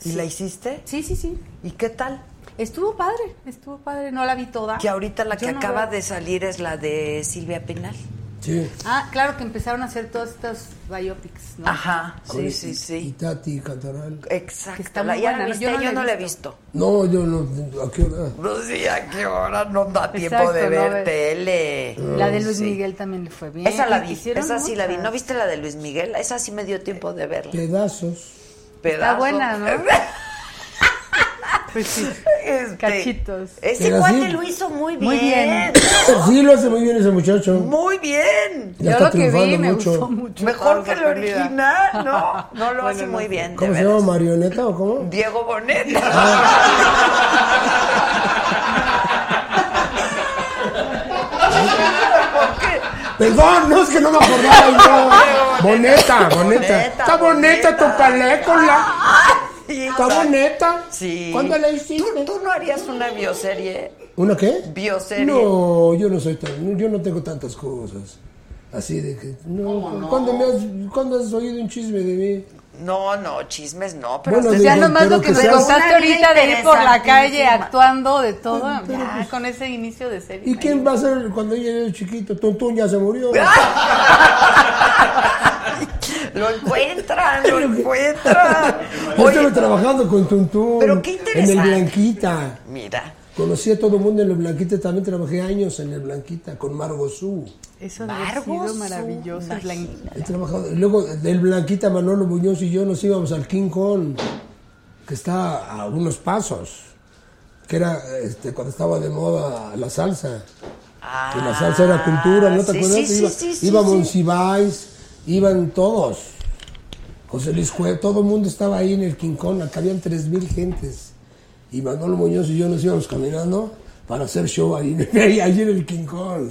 ¿Y Sí. la hiciste? Sí, sí, sí. ¿Y qué tal? Estuvo padre, estuvo padre, no la vi toda. Que ahorita la que no acaba veo- de salir es la de Silvia Pinal. Sí. Ah, claro que empezaron a hacer todas estas biopics, ¿no? Ajá, sí, Con- sí, Y sí. Tati Cantaral. Exacto. está la, muy ¿ya buena, la ¿no? viste? Yo Yo no la he la he visto. No, yo no, ¿a qué hora? No sé a qué hora no da tiempo Exacto, de no ver ve- tele. La de Luis Sí. Miguel también le fue bien. Esa la vi, esa sí la vi. ¿No viste la de Luis Miguel? Esa sí me dio tiempo de verla. Pedazos. Está Pedazo. buena, ¿no? Pues sí, Este, cachitos. Ese Pero cuate sí. lo hizo muy bien. Muy bien. Sí, lo hace muy bien ese muchacho. Muy bien. Ya Yo está lo que vi me mucho. gustó mucho. Mejor que el original, no. No lo Bueno, hace muy bien. ¿Cómo se llama? ¿Marioneta o cómo? Diego Boneta. Perdón, no es que no me acordaba yo. Boneta, boneta. Boneta, Está boneta tu película. Está boneta. Sí. ¿Cuándo la ¿Tú, hiciste? tú no harías una bioserie? ¿Una qué? Bioserie. No, yo no soy tan, yo no tengo tantas cosas. Así de que, no, ¿cuándo, me has, ¿cuándo has oído un chisme de mí? No, no, chismes no, pero Bueno, Ya nomás lo que seas- contaste ahorita de ir por la calle actuando de todo, ya con ese inicio de serie. ¿Y quién va a ser cuando ella era chiquito? Tuntún ya se murió. lo encuentran, lo encuentran. Yo estuve Oye, trabajando con Tuntún. Pero qué En interesante. el Blanquita. mira, Conocí a todo el mundo en el Blanquita. También trabajé años en el Blanquita con Margo Su. Eso sido Su, maravilloso. Blanquita. He trabajado. Luego del Blanquita, Manolo Muñoz y yo nos íbamos al King Kong, que está a unos pasos. Que era este, cuando estaba de moda la salsa. que la salsa era cultura, ¿no te Ah, sí, acuerdas? sí, Iba, sí, sí, iba sí. Monsiváis, iban todos. José Luis Cueva, todo el mundo estaba ahí en el King Kong, acá habían tres mil gentes. Y Manolo Muñoz y yo nos íbamos caminando para hacer show ahí, ahí, en el King Kong.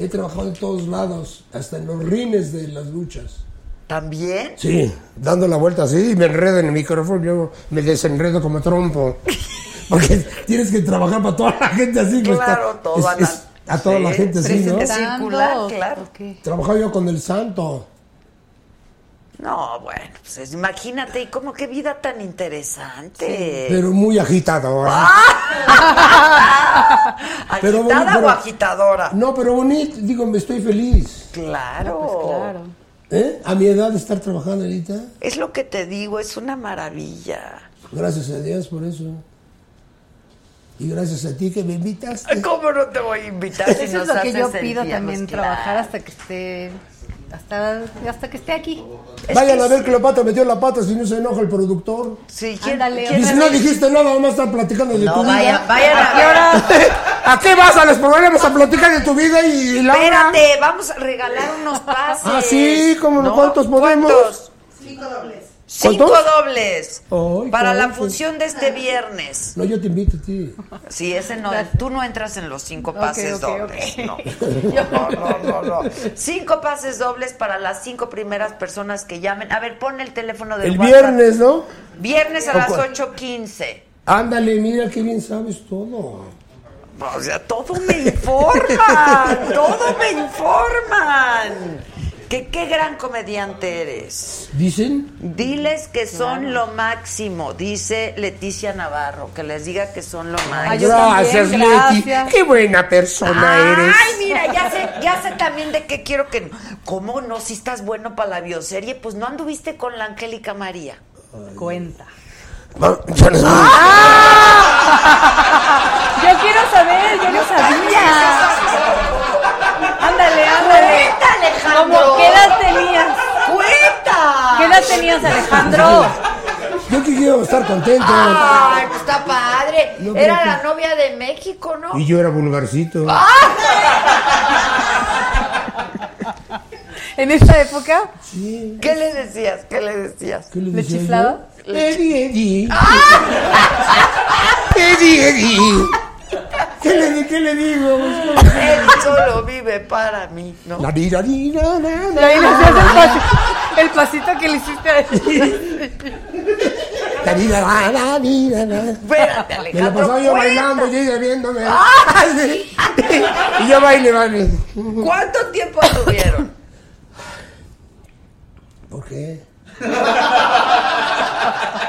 He trabajado en todos lados, hasta en los rines de las luchas. ¿también? Sí, dando la vuelta así y me enredo en el micrófono, yo me desenredo como trompo. Porque tienes que trabajar para toda la gente así. pues, Claro, está- toda es- la- es a toda la sí, gente así, ¿no? circular, claro. Ok. Trabajaba yo con el santo. No, bueno, pues es- imagínate, y como qué vida tan interesante. Pero muy agitadora. Ah. ¿Agitada Pero o agitadora? No, pero bonito, digo, me estoy feliz. Claro. Pues claro. ¿Eh? A mi edad de estar trabajando ahorita. Es lo que te digo, es una maravilla. Gracias a Dios por eso. Y gracias a ti que me invitas. ¿Cómo no te voy a invitar si Eso nos es lo que yo pido también, Pues, trabajar hasta que esté hasta, hasta que esté aquí. Vayan a ver que Cleopatra metió la pata si no se enoja el productor. Sí, Ándale, Y si no dijiste nada, vamos a estar platicando de No, tu vida. vayan a ¿A qué hora? ¿A qué vas a los programas a platicar de tu vida y la Espérate, vamos a regalar unos pases. Ah, sí, ¿cómo no? ¿No? ¿Cuántos podemos? ¿Cuántos? Cinco dobles. Cinco dobles. Ay, para la ¿cuántos? función de este viernes. No, yo te invito a ti. Sí, ese no, tú no entras en los cinco pases dobles. No. No, no, no, no. Cinco pases dobles para las cinco primeras personas que llamen. A ver, pon el teléfono del El WhatsApp. viernes, ¿no? Viernes a ¿O las cuál? 8.15. Ándale, mira qué bien sabes todo. O sea, todo me informan, todo me informan. Que qué gran comediante eres. ¿Dicen? Diles que son lo máximo, dice Leticia Navarro, que les diga que son lo máximo. yo Gracias, también, Leti. gracias. Qué buena persona eres. Ay, mira, ya sé, ya sé también de qué quiero que. ¿Cómo no? Si estás bueno para la bioserie, pues no anduviste con la Angélica María. Cuenta. Les voy. Yo quiero saber, yo no sabía. Ándale, ándale. Alejandro. ¿Cómo, ¿Qué edad tenías? ¡Cuenta! ¿Qué edad tenías, Alejandro? Yo que quiero estar contento. Ay, pues está padre. Era la novia de México, ¿no? Y yo era vulgarcito. Ah. ¿En esta época? Sí. ¿Qué le decías? ¿Qué le decías? ¿Qué le ¿Le decía chiflaba? yo? Eddie, Eddie. ¡Ah! Eddie, Eddie. ¿Qué le, ¿Qué le digo? Él solo vive para mí, ¿no? La di, la la, la, ahí le hacías el pasito, el pasito que le hiciste a La di, la, la, la, la, la. Espérate, Me la Alejandro. pasaba yo bailando y ella viéndome. y yo baile, baile. ¿Cuánto tiempo tuvieron? ¿Por qué?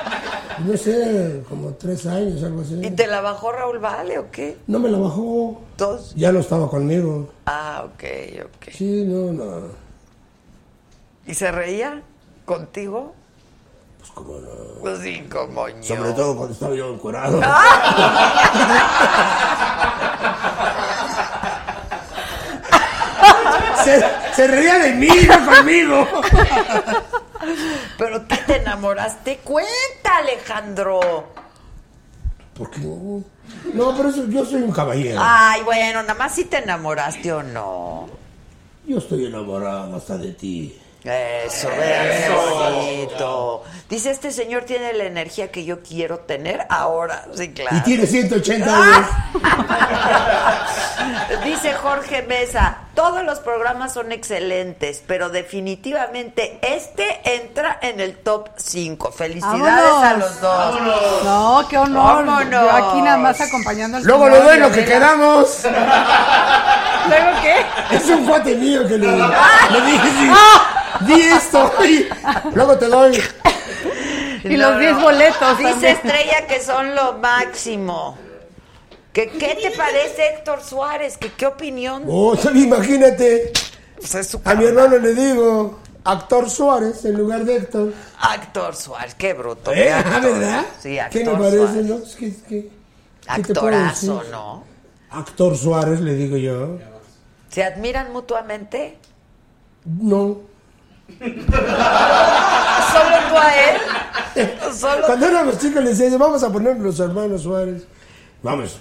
No sé, como tres años, algo ¿Y así. te la bajó Raúl Vale o qué? No me la bajó. Dos. Ya no estaba conmigo. Ah, ok, ok. Sí, no, no. ¿Y se reía contigo? Pues como no. Pues sí, como yo. Sobre todo cuando estaba yo encuerado. se, se reía de mí, no conmigo. Pero tú te enamoraste. Cuenta, Alejandro. ¿Por qué? No, pero eso, yo soy un caballero. Ay, bueno, nada más si te enamoraste o no. Yo estoy enamorado hasta de ti. Eso, vean qué bonito. Dice, este señor tiene la energía que yo quiero tener ahora. Sí, claro. Y tiene 180 años. Dice Jorge Mesa, todos los programas son excelentes, pero definitivamente este entra en el top 5. Felicidades Vámonos. a los dos. No, qué honor. Vámonos. Yo aquí nada más acompañando al Luego señor le doy lo que Adela. quedamos. ¿Luego qué? Es un cuate mío que le, le dije, sí, di esto. y luego te doy. Y los 10 boletos Dice también. Estrella que son lo máximo. ¿Qué, ¿Qué te parece Héctor Suárez? ¿Qué, ¿Qué opinión? Oh, imagínate. Pues es su A mi hermano le digo, actor Suárez en lugar de Héctor. Actor Suárez, qué bruto. ¿Eh? qué actor. ¿Verdad? Sí, ¿Qué me parece, no? ¿qué Actorazo, decir? ¿no? Actor Suárez, le digo yo. ¿Se admiran mutuamente? No. ¿Solo tú a él? Solo Cuando éramos chicos le decía, vamos a poner los hermanos Suárez. Vamos.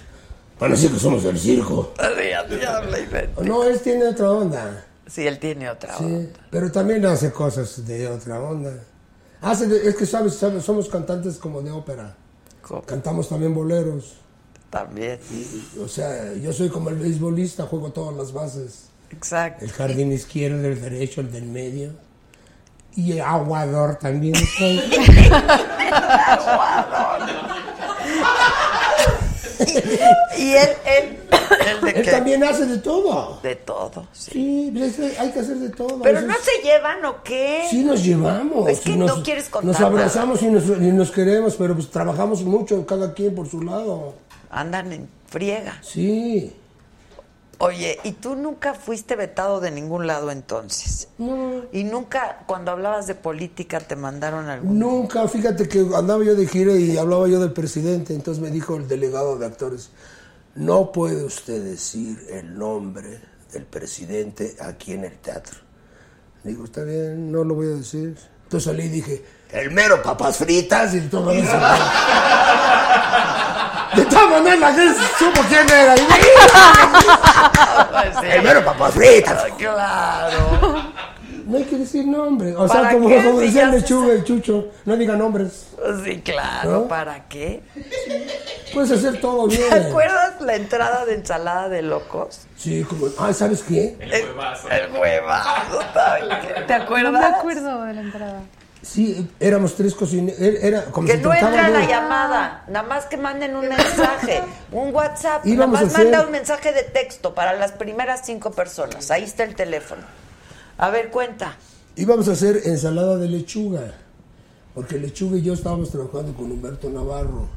Van a decir que somos del circo. No, él tiene otra onda. Sí, él tiene otra Sí, onda. pero también hace cosas de otra onda. Hace de- es que sabes, sabes, somos cantantes como de ópera. ¿Cómo? Cantamos también boleros. También. O sea, yo soy como el beisbolista, juego todas las bases. Exacto. El jardín izquierdo, el derecho, el del medio. Y aguador también. soy. Y él, él, él de Él qué? también hace de todo. De todo, sí. Sí, hay que hacer de todo. Pero no se llevan o qué? Sí nos llevamos. Es que no quieres contar Nos abrazamos y nos, y nos queremos, pero pues trabajamos mucho, cada quien por su lado. Andan en friega. Sí. Oye, ¿y tú nunca fuiste vetado de ningún lado entonces? No. ¿Y nunca, cuando hablabas de política, te mandaron algún... Nunca, fíjate que andaba yo de gira y hablaba yo del presidente, entonces me dijo el delegado de actores, no puede usted decir el nombre del presidente aquí en el teatro. Digo, está bien, no lo voy a decir. Entonces salí y dije, el mero papas fritas y todo eso. De todas maneras, la gente supo quién era. Y dije, el mero papas fritas. Claro. No hay que decir nombres. O ¿Para sea, como, como decía el lechuga y chucho, no diga nombres. Sí, claro. ¿No? ¿Para qué? Puedes hacer todo bien. ¿Te acuerdas la entrada de ensalada de locos? Sí, como, ah, ¿sabes qué? El, el huevazo. ¿Te acuerdas? No me acuerdo de la entrada. Sí, éramos tres cocineros. Era como Que se no entra la llamada, nada más que manden un mensaje, un WhatsApp, nada más hacer- manda un mensaje de texto para las primeras cinco personas. Ahí está el teléfono. A ver, cuenta. Íbamos a hacer ensalada de lechuga, porque Lechuga y yo estábamos trabajando con Humberto Navarro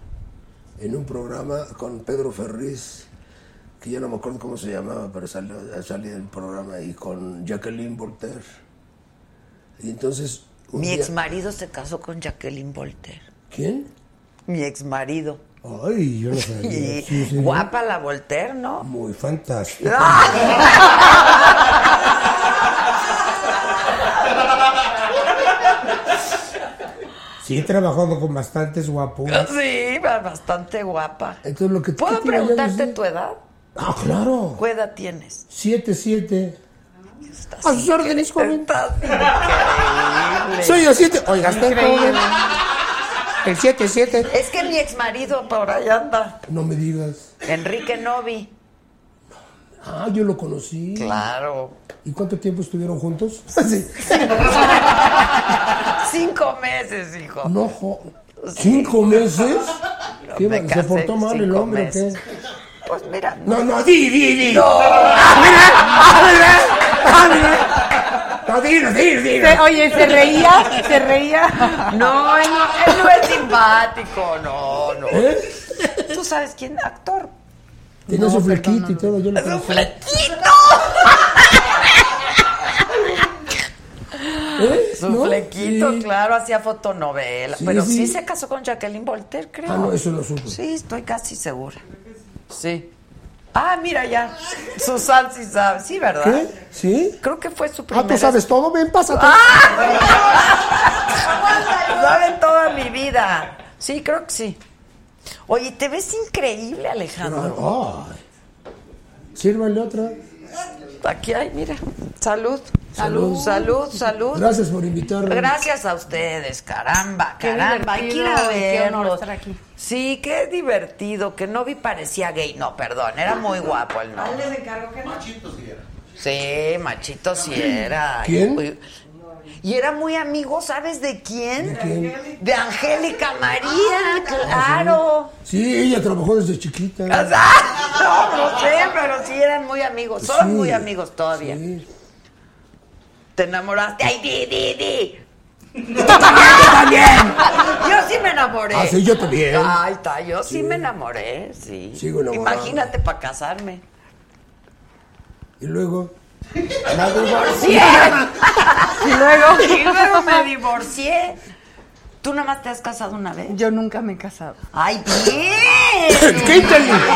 en un programa con Pedro Ferriz, que ya no me acuerdo cómo se llamaba, pero salió, salía el programa y con Jacqueline Voltaire. Y entonces... Mi día- ex marido se casó con Jacqueline Voltaire. ¿Quién? Mi ex marido. Ay, yo no sabía. Y Sí, sí, guapa la Voltaire, ¿no? Muy fantástico. Sí, he trabajado con bastantes guapos. Sí, bastante guapa. Entonces lo que ¿Puedo ¿qué te iba yo a preguntarte tu edad? Ah, claro. ¿Qué edad tienes? Siete, siete. Estás A sus órdenes, joven. Estás increíble. Soy el siete. Oiga, está joven. El siete, siete. Es que mi ex marido por ahí anda. No me digas. Enrique Novi. Ah, yo lo conocí. Claro. ¿Y cuánto tiempo estuvieron juntos? sí. Cinco meses, hijo. No, jo- ¿Cinco meses? ¿Qué Me va- ¿Se portó mal el hombre o qué? Pues mira. No, no, di, di, di. No. Ah, mira, ah, mira, ah, mira. No, di, di, di. Se- oye, se reía, se reía. No, él no, él no es simpático, no, no. ¿Eh? ¿Tú sabes quién? Actor. Tenía su flequito y todo, yo lo ¡Es un conocí. flequito! ¿Eh? Su ¿No? flequito, Sí. claro, hacía fotonovela. Sí, pero sí. sí. se casó con Jacqueline Voltaire, creo. Ah, no, eso no supe. Sí, estoy casi segura. Sí. Ah, mira ya. Susan sí sabe. Sí, ¿verdad? ¿Qué? ¿Sí? Creo que fue su Ah, primera. tú sabes todo, ven, pásate. Saben toda mi vida. Sí, creo que sí. Oye, te ves increíble, Alejandro. Ay. Sírvanle otra. Aquí hay, mira. Salud. Salud. Salud, salud. Gracias por invitarme. Gracias a ustedes, caramba, Qué caramba. Hay que ir a verlos. estar aquí. Sí, qué divertido. Que Novi parecía gay. No, perdón, era muy guapo el Novi. Sí, machito sí era. ¿Quién? Y, era muy amigo, ¿sabes de quién? ¿De quién? De Angélica María, claro. Sí, ella trabajó desde chiquita. No, no sé, pero sí eran muy amigos. Son Sí, muy amigos todavía. sí. ¿Te enamoraste? ¡Ay, di, di, di! Yo también. Yo sí me enamoré. Ah, sí, yo también. Ahí está, yo sí, me enamoré, sí. Sigo enamorado. Imagínate para casarme. Y luego. Me divorcié. Y luego. y luego me divorcié. ¿Tú nada más te has casado una vez? Yo nunca me he casado. ¡Ay, bien! ¡Qué inteligente!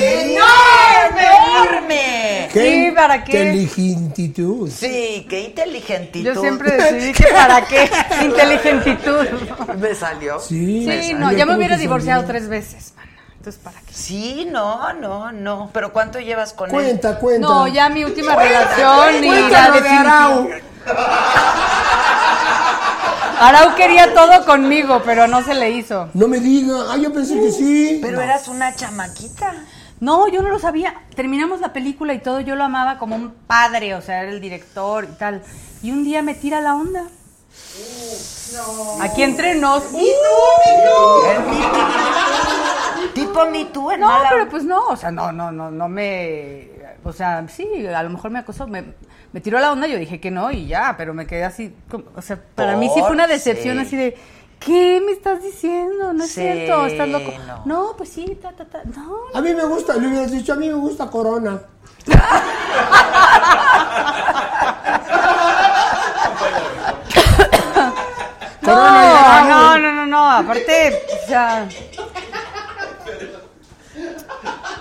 ¡Enorme, enorme! Sí, ¿para qué? Inteligentitud. Sí, qué inteligentitud. Yo siempre decidí que para qué. Inteligentitud. Me salió. Sí. Sí, no, ya me hubiera divorciado salió. tres veces. Entonces, ¿para qué? Sí, no, no, no. ¿Pero cuánto llevas con él? Cuenta, cuenta. No, ya mi última Cuenta, relación y Cuenta la lo de. Arau. Arau quería todo conmigo, pero no se le hizo. No me diga. Ah, yo pensé que sí. Pero eras una chamaquita. No, yo no lo sabía. Terminamos la película y todo, yo lo amaba como un padre, o sea, era el director y tal. Y un día me tira la onda. Aquí entre nos. Tipo Me Too en No, mala- pero pues no, o sea, no, no, no, no me, o sea, sí, a lo mejor me acosó, me, me tiró la onda, yo dije que no y ya, pero me quedé así, como- o sea, para mí sí fue una decepción sí. así de, ¿qué me estás diciendo? No es Sí, cierto, estás loco. no. No. pues sí, ta, ta, ta, no. A mí me gusta, le hubieras dicho, a mí me gusta Corona. No, no, no, no, no, aparte, o sea,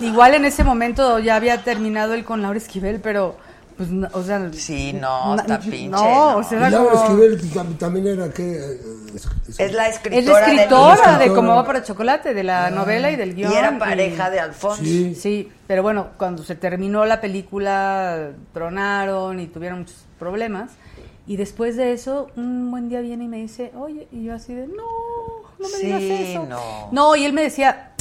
igual en ese momento ya había terminado él con Laura Esquivel, pero Pues, no, o sea... Sí, no, está pinche. No, o sea, era Laura como- Esquivel tam- también era que... eh, es- es- Es la Es escritora. la del escritora libro. de Cómo va para chocolate, de la novela y del guion. Y era pareja de Alfonso. Sí. Sí, pero bueno, cuando se terminó la película, tronaron y tuvieron muchos problemas. Y después de eso, un buen día viene y me dice, oye, y yo así de, no, no me Sí, digas eso. no. No, y él me decía,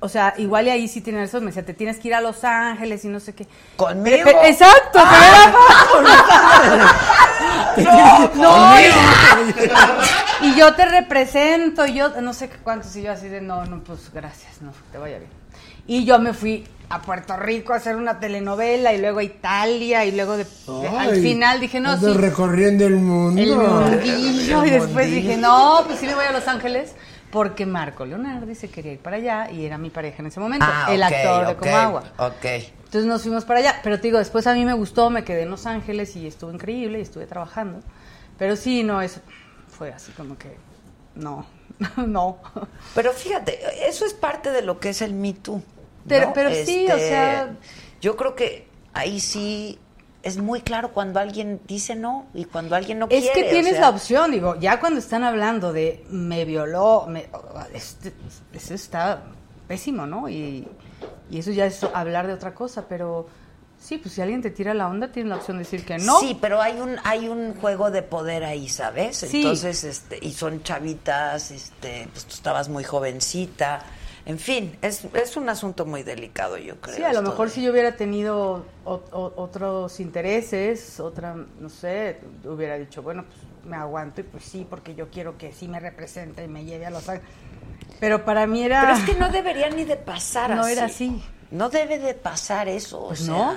o sea, igual y ahí sí tiene eso, me decía, te tienes que ir a Los Ángeles y no sé qué. Conmigo. Exacto, pero era No, y, y yo te represento, y yo no sé cuántos, y yo así de, no, no, pues gracias, no, te vaya bien. Y yo me fui a Puerto Rico a hacer una telenovela, y luego a Italia, y luego de, de- al final dije, no, sí, recorriendo el mundo. el mundillo, y después mundillo. dije, no, pues sí me voy a Los Ángeles, porque Marco Leonardi se quería ir para allá, y era mi pareja en ese momento, Ah, el actor de ok, Comagua. Ok. Entonces nos fuimos para allá, pero te digo, después a mí me gustó, me quedé en Los Ángeles y estuvo increíble y estuve trabajando. Pero sí, no, eso fue así como que, no, no. Pero fíjate, eso es parte de lo que es el Me Too. ¿no? Pero- pero sí, o Este, sea- Yo creo que ahí sí es muy claro cuando alguien dice no y cuando alguien no Es quiere. que o tienes sea, la opción, digo, ya cuando están hablando de me violó, me, este- eso está pésimo, ¿no? Y, y eso ya es hablar de otra cosa, pero sí, pues si alguien te tira la onda, tienes la opción de decir que no. Sí, pero hay un hay un juego de poder ahí, ¿sabes? Sí. Entonces, este, y son chavitas, este, pues tú estabas muy jovencita. En fin, es, es un asunto muy delicado, yo creo. Sí, a lo mejor de- si yo hubiera tenido o- o- otros intereses, otra, no sé, hubiera dicho, bueno, pues me aguanto y pues sí, porque yo quiero que sí me represente y me lleve a Los Ángeles. Pero para mí era... Pero es que no debería ni de pasar No así. era así. No debe de pasar eso, o Pues sea, no.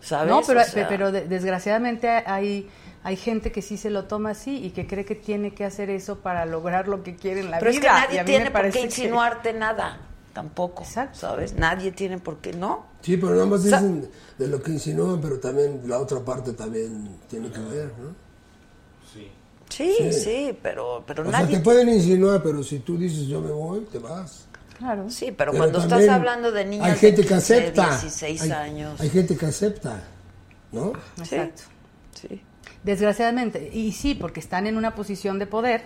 ¿sabes? No, pero, O sea, pero de- desgraciadamente hay, hay gente que sí se lo toma así y que cree que tiene que hacer eso para lograr lo que quiere en la pero es vida. que y nadie a mí me tiene por qué que- insinuarte nada, tampoco, ¿sabes? Nadie tiene por qué, ¿no? Sí, pero nada más sea- dicen de lo que insinúan, pero también la otra parte también tiene que ver, ¿no? Sí, Sí. sí, pero, pero O sea, nadie... te pueden insinuar, pero si tú dices yo me voy, te vas. Claro. Sí, pero, Pero cuando estás hablando de niñas Hay gente de que 15, acepta. 16 hay, años. Hay gente que acepta, ¿no? Exacto. Sí. Desgraciadamente. Y sí, porque están en una posición de poder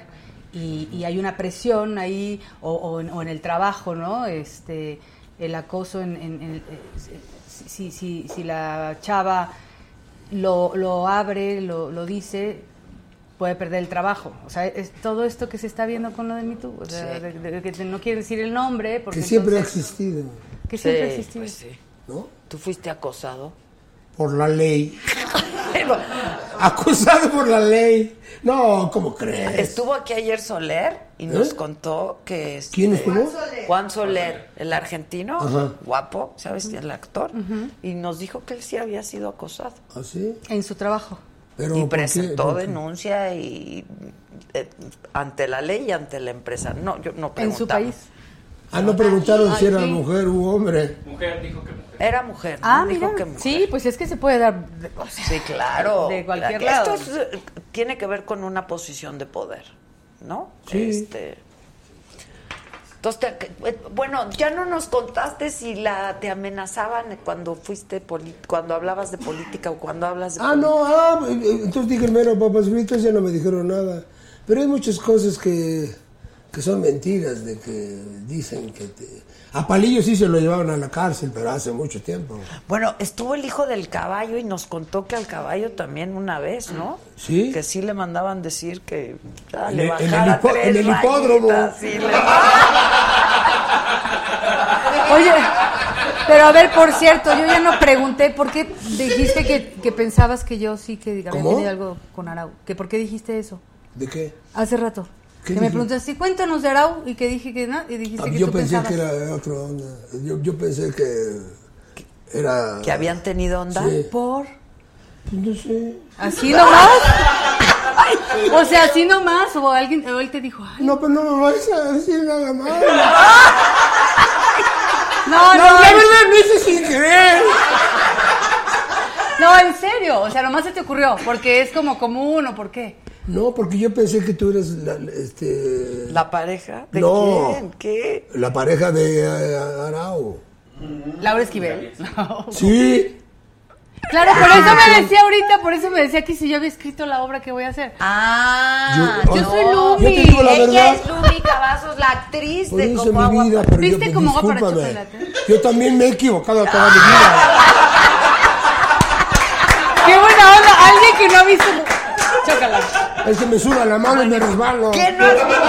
y, y hay una presión ahí, o, o en, o en el trabajo, ¿no? Este, el acoso en... en- en- eh, si, si, si la chava lo, lo abre, lo, lo dice, puede perder el trabajo. O sea, es todo esto que se está viendo con lo de Me Too. O sea, Sí. de- de- de que no quiere decir el nombre. Porque Que siempre ha existido, Que siempre ha existido. pues sí. ¿no? ¿Tú fuiste acosado? Por la ley. Acusado por la ley. No, ¿cómo crees? Estuvo aquí ayer Soler y nos ¿Eh? contó que... este, ¿Quién estuvo? Juan Soler, el argentino, Ajá. guapo, ¿sabes? El actor. Y nos dijo que él sí había sido acosado. ¿Ah, sí? En su trabajo. Pero y ¿por qué? presentó ¿Por qué? denuncia y eh, ante la ley y ante la empresa. No, yo no En su preguntaba. país. Ah, no preguntaron si era mujer u hombre. Mujer dijo que mujer. Era mujer. ¿no? Ah, Dijo mira. que mujer. Sí, pues es que se puede dar... de- o sea, Sí, claro. De cualquier Esto lado. es, eh, tiene que ver con una posición de poder, ¿no? Sí. Este, entonces, te- eh, bueno, ya no nos contaste si la te amenazaban cuando fuiste poli- cuando hablabas de política o cuando hablas de Ah, política. no, ah, eh, entonces dije, mero, papas fritos, ya no me dijeron nada. Pero hay muchas cosas que, que son mentiras, de que dicen que te... A Palillo sí se lo llevaban a la cárcel, pero hace mucho tiempo. Bueno, estuvo el hijo del caballo y nos contó que al caballo también una vez, ¿no? Sí. Que sí le mandaban decir que ya En le el- en el bajara hipo- tres en el hipódromo. rayitas, sí, le- Oye, pero a ver, por cierto, yo ya no pregunté por qué dijiste que, que pensabas que yo sí que había tenido algo con Arau. ¿Que ¿Por qué dijiste eso? ¿De qué? Hace rato. ¿Qué Que me preguntaste, cuéntanos de Arau, y que dije que no, y dijiste Ah, que yo tú pensé pensabas. que era de otra onda. Yo, yo pensé que era... que habían tenido onda. Sí. ¿Por? No sé. ¿Así nomás? o sea, así nomás, o alguien, o él te dijo, ay, No, pero no me vais a decir nada más. no, no, No, la verdad lo hice sin querer. No, en serio, o sea, nomás se te ocurrió, porque es como común, o por qué. No, porque yo pensé que tú eres la, este, ¿La pareja? ¿De No. quién? ¿Qué? la pareja de eh, Arau. Laura Esquivel. No. Sí. Claro, por eso me decía ahorita, por eso me decía que si yo había escrito la obra que voy a hacer. Ah, Yo- Yo soy Yo Lumi. digo la Ella es Lumi Cavazos, la actriz Por de eso Como mi Agua vida, para- pero ¿Viste yo, como agua para chocolate? Yo también me he equivocado toda mi vida. ¡Qué buena onda! Alguien que no ha visto... Chocolate. Es que me suda la mano y me resbalo. ¿Qué no has visto?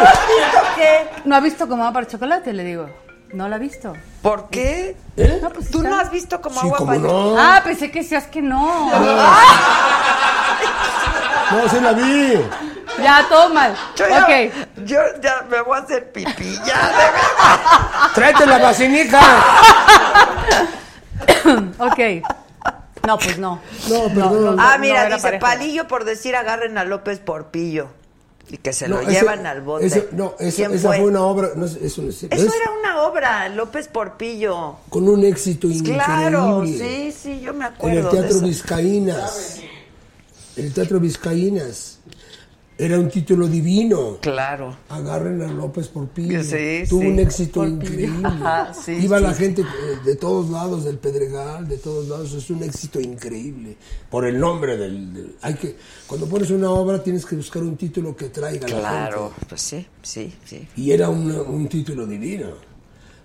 ¿No has visto qué? ¿No ha visto como agua para chocolate? Le digo. No la ha visto. ¿Por qué? ¿Eh? No, pues ¿Tú está- no has visto Como Sí, Agua como para no. Ah, pensé que seas que no. No, sí la vi. Ya, todo mal. Yo ya, Ok. yo ya me voy a hacer pipí, ya, de verdad. Tráete la vacinica. Ok. No, pues no. No, perdón. Ah, no mira, dice pareja. Palillo por decir agarren a López por pillo. Y que se lo ese- llevan al bote. ese- no, esa, ¿Quién esa fue? fue? una obra. No, eso Eso era una obra, López Porpillo. Con un éxito increíble. Claro, sí, sí, yo me En acuerdo el de Teatro eso. Vizcaínas. El Teatro Vizcaínas. Era un título divino. Claro. Agarren a López por pillo. Sí, Tuvo sí. un éxito Por increíble. Ajá, sí, Iba sí, la sí. gente eh, de todos lados, del Pedregal, de todos lados. Es un éxito increíble. Por el nombre del, del- hay que Cuando pones una obra tienes que buscar un título que traiga la Claro, gente. pues sí, sí, sí. Y era un, un título divino.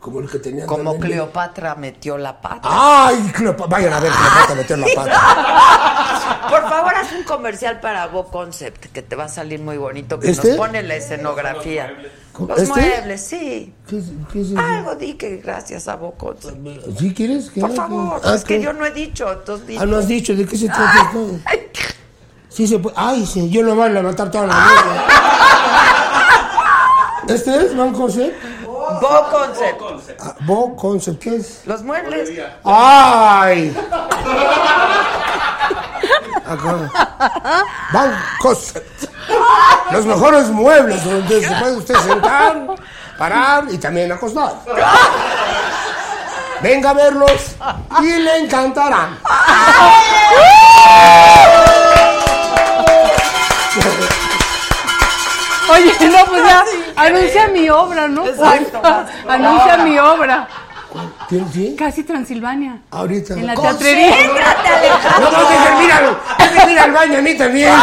Como el que tenían Como también Cleopatra metió la pata. ¡Ay, Cleopatra! Vayan a ver Cleopatra meter la pata. Por favor, haz un comercial para Bo Concept, que te va a salir muy bonito, que ¿Este? nos pone la escenografía. Los ¿Este? muebles, sí. ¿Qué, es- qué es eso? Algo di que gracias a Bo Concept. ¿Sí quieres? ¿Qué Por no? favor, Ah, es que yo no he dicho, entonces Ah, no has dicho, ¿de qué se trata esto? Sí se puede. Ay, sí, yo no voy a levantar toda la mesa. ¿Este es Van Concept? Bo Concept. Ah, Bo Concept, ¿qué es? Los muebles. ¡Ay! Acá. Van Concept. Los mejores muebles donde se puede usted sentar, parar y también acostar. Venga a verlos y le encantarán. Oye, no, pues ya, anuncia mi obra, ¿no? Exacto. anuncia mi obra. ¿Quién, quién? Casi Transilvania. Ahorita. En la teatrería. Concéntrate, Alejandro. No, no, dejen ir al, dejen ir al baño a mí también.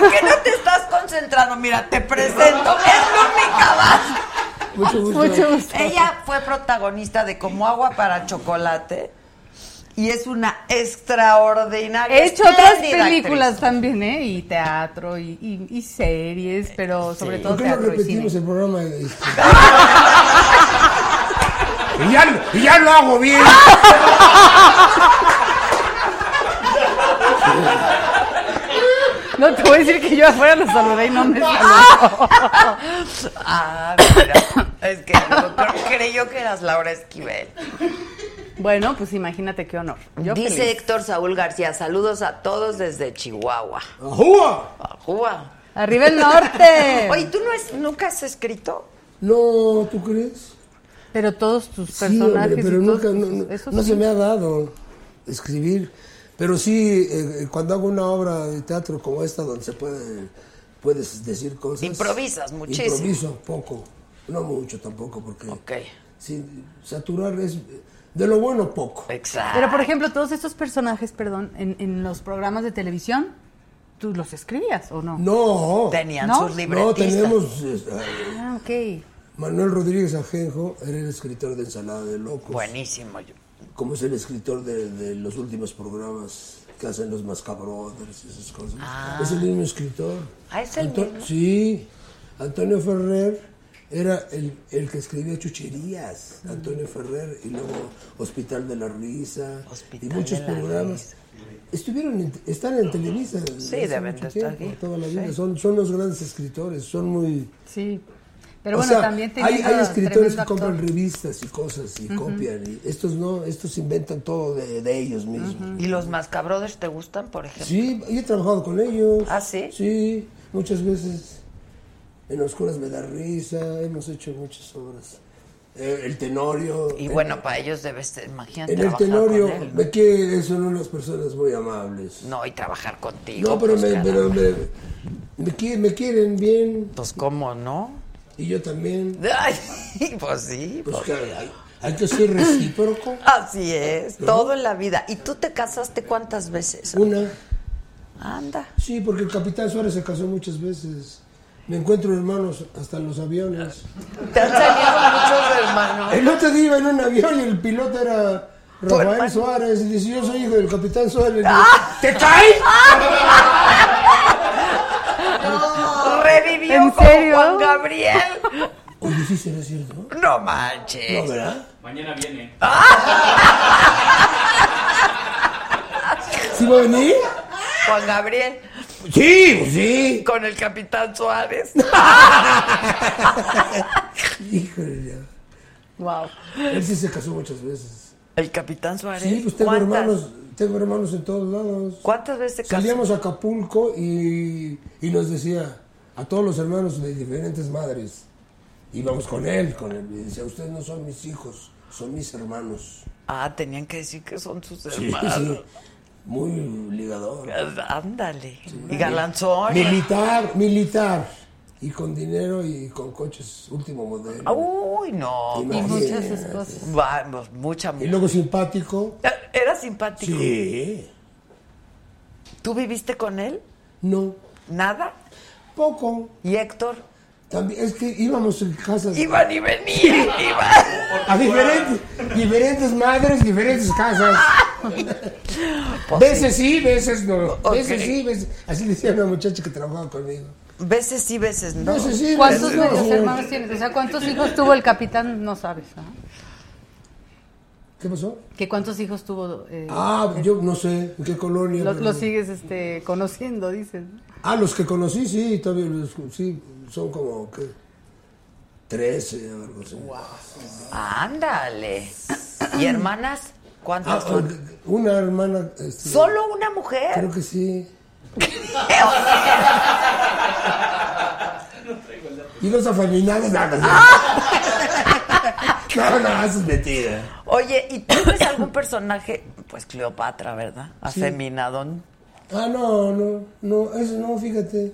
¿Por qué no te estás concentrando? Mira, te presento. Es Lumi. Mucho gusto. Mucho gusto. Ella fue protagonista de Como Agua para Chocolate y es una extraordinaria. He hecho otras películas actriz. también, ¿eh? Y teatro y, y- y series, pero sobre todo ¿Por qué no y repetimos cine. el programa? Este? y, ya, y ya lo hago bien. No te voy a decir que yo afuera lo saludé y no me saludó. Ah, mira. Es que creo- creyó que eras Laura Esquivel. Bueno, pues imagínate qué honor. Yo Dice feliz. Héctor Saúl García, saludos a todos desde Chihuahua. ¡Ajúa! Ajúa. Arriba el norte. Oye, ¿tú no es, nunca has escrito? No, ¿tú crees? Pero todos tus Sí, hombre, personajes. y pero nunca, tus- no, no- no se me ha dado escribir. Pero sí, eh, cuando hago una obra de teatro como esta, donde se puede, puedes decir cosas. Improvisas muchísimo. Improviso poco, no mucho tampoco, porque Ok. sí, saturar es de lo bueno poco. Exacto. Pero, por ejemplo, todos estos personajes, perdón, en, en los programas de televisión, ¿tú los escribías o no? No, Tenían ¿No? sus no, libretistas. tenemos... eh, Ah, ok. Manuel Rodríguez Ajenjo era el escritor de Ensalada de Locos. Buenísimo. yo- Como es el escritor de, de los últimos programas que hacen los Mascabrothers y esas cosas. Es el mismo escritor. Ah, ¿es el Anto- mismo? Sí. Antonio Ferrer era el, el que escribía Chucherías. Antonio Ferrer. Y luego Hospital de la Risa. Hospital y muchos programas. Estuvieron están en Televisa. hace deben de estar aquí. Toda la vida. Sí. Son, son los grandes escritores. Son muy... Sí. Pero O bueno, sea, también hay, hay escritores que compran actor. revistas y cosas y copian. Y estos no, estos inventan todo de, de ellos mismos. ¿Y los Mascabrothers te gustan, por ejemplo? Sí, yo he trabajado con ellos. ¿Ah, sí? Sí, muchas veces. En Oscuras me da risa, hemos hecho muchas obras. Eh, el Tenorio. Y en- bueno, para ellos debes, ser- imagínate, En el Tenorio, con él, ¿no? me que son unas personas muy amables. No, y trabajar contigo. No, pero, pues, me, pero me, me, qui- me quieren bien Pues, ¿cómo no? y yo también. Ay, pues sí. Pues pues- que hay, Hay que ser recíproco. Así es, todo en la vida. ¿Y tú te casaste cuántas veces? Una. Anda. Sí, porque el capitán Suárez se casó muchas veces. Me encuentro hermanos hasta en los aviones. ¿Te han salido muchos hermanos? El otro día iba en un avión y el piloto era ¿Tu Rafael? Suárez. Y dice, yo soy hijo del capitán Suárez. ¡Ah! ¿Te cae? Revivió ¿En como serio? Juan Gabriel. Oye, sí será cierto. No manches. No, ¿verdad? Mañana viene. ¿Sí va a venir? Juan Gabriel. Sí, pues sí. Con el capitán Suárez. Híjole, ya. Wow. Él sí se casó muchas veces. El capitán Suárez. Sí, pues tengo ¿Cuántas? hermanos, tengo hermanos en todos lados. ¿Cuántas veces se casó? Salíamos a Acapulco y, y nos decía a todos los hermanos de diferentes madres. Íbamos con él, con él. Y decía, ustedes no son mis hijos, son mis hermanos. Ah, tenían que decir que son sus Sí, hermanos. sí. Muy ligador. Ándale. Y galanzón. Militar, militar. Y con dinero y con coches último modelo. Uy, no. Y muchas esposas. Vamos, mucha. Y luego simpático. Era simpático. Sí. ¿Tú viviste con él? No. ¿Nada? Poco. ¿Y Héctor? También, es que íbamos en casas. Iban y venían. Iban. A diferentes, diferentes madres, diferentes casas. Pues veces sí, veces no. Ok. Veces sí, veces. Así decía una muchacha que trabajaba conmigo. Veces sí, veces no. Veces sí, ¿Cuántos veces no. medios hermanos tienes? O sea, ¿cuántos hijos tuvo el capitán? No sabes. ¿Qué pasó? ¿Que cuántos hijos tuvo? eh, Ah, yo no sé en qué colonia. los, pero- los sigues este, conociendo, dices. Ah, los que conocí, sí, todavía los, sí, son como que 13 o algo así. Ándale. ¿Y hermanas? Ah, ¿Cuántas? ah, una hermana. este, ¿Solo una mujer? Creo que sí. Y los afeminados, nada. No, no, eso es mentira. Oye, ¿y tú ves algún personaje? Pues Cleopatra, ¿verdad? Sí. Afeminadón. Ah, no, no, no, eso no, fíjate.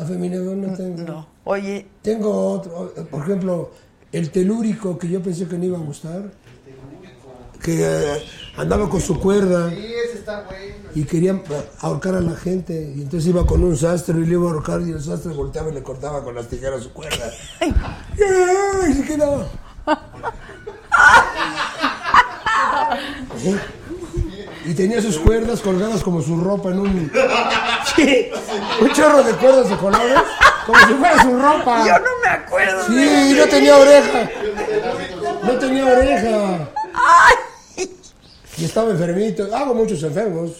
Afeminado no tengo. No. Oye, Tengo otro, por ejemplo, el telúrico que yo pensé que no iba a gustar. Que eh, andaba con su cuerda y quería ahorcar a la gente. Y entonces iba con un sastre y le iba a ahorcar y el sastre volteaba y le cortaba con las tijeras su cuerda. ¡Ay, se quedaba! Y tenía sus cuerdas colgadas como su ropa en un... Sí, un chorro de cuerdas de colores, como si fuera su ropa. yo no me acuerdo Sí, de no tenía oreja. No tenía oreja. Y estaba enfermito. Hago muchos enfermos.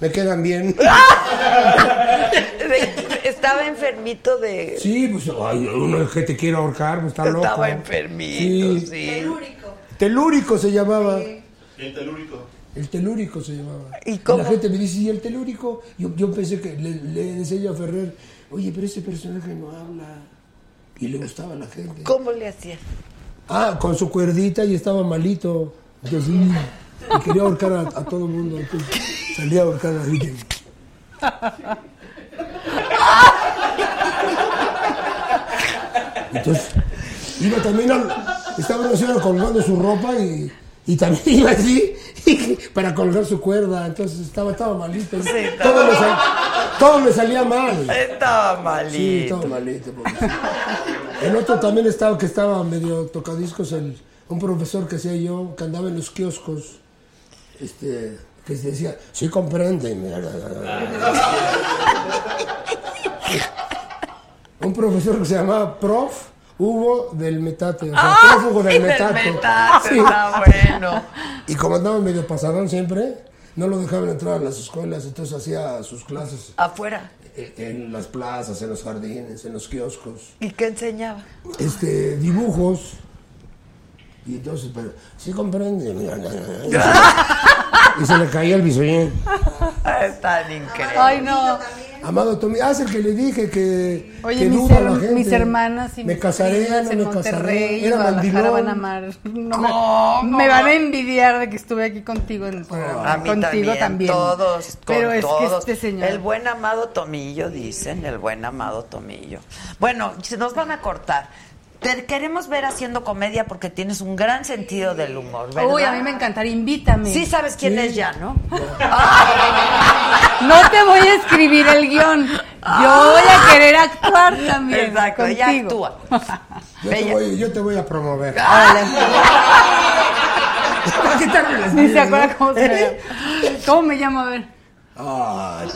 Me quedan bien. Estaba enfermito de... Sí, pues ay, uno que te quiere ahorcar, pues está loco. Estaba enfermito, sí. Telúrico. Telúrico se llamaba. El telúrico. El telúrico se llamaba. ¿Y cómo? la gente me dice, ¿y el telúrico? Yo, yo pensé que le, le decía a Ferrer, oye, pero ese personaje no habla. Y le gustaba a la gente. ¿Cómo le hacía? Ah, con su cuerdita y estaba malito. Y quería ahorcar a, a todo el mundo. Entonces, salía a ahorcar a alguien. Entonces, iba también al, estaba una señora colgando su ropa y, y también iba así para colgar su cuerda. Entonces estaba, estaba malito. Sí, todo, me sal- todo me salía mal. Estaba Sí, malito. estaba malito. porque- El otro también estaba que estaba medio tocadiscos, el, un profesor que hacía yo, que andaba en los kioscos, este, que decía, sí comprende. un profesor que se llamaba Prof. Hugo del Metate. O sea, ¡Ah! Prof. Hugo del Del Metate. Metate, Sí. está bueno. Y como andaba medio pasadón siempre, no lo dejaban entrar a las escuelas, entonces hacía sus clases Afuera. en las plazas, en los jardines, en los kioscos. ¿Y qué enseñaba? este, dibujos. Y entonces, pero, sí comprende. y se le caía el bisoñé. Es tan increíble. Ay, no. Amado Tommy, ah, es el que le dije que, Oye, que mis, duda her- la gente. mis hermanas y me mis casaré, no en me Monterrey casaré. y Era Guadalajara van a mandilón. amar. No me, ¿Cómo? me van a envidiar de que estuve aquí contigo en el programa. A mí Contigo también, también. todos, con Pero es todos. que este señor. El buen amado Tomillo, dicen, el buen amado Tomillo. Bueno, se nos van a cortar. Te queremos ver haciendo comedia porque tienes un gran sentido del humor, ¿verdad? Uy, a mí me encantaría, invítame. Sí sabes quién es ya, ¿no? No te voy a escribir el guion. Yo voy a querer actuar también. Exacto, ella contigo. actúa. Yo te, Bella. voy, yo te voy a promover. Las Ni se acuerda ¿no? cómo se llama. ¿Cómo me llamo? A ver. Ay,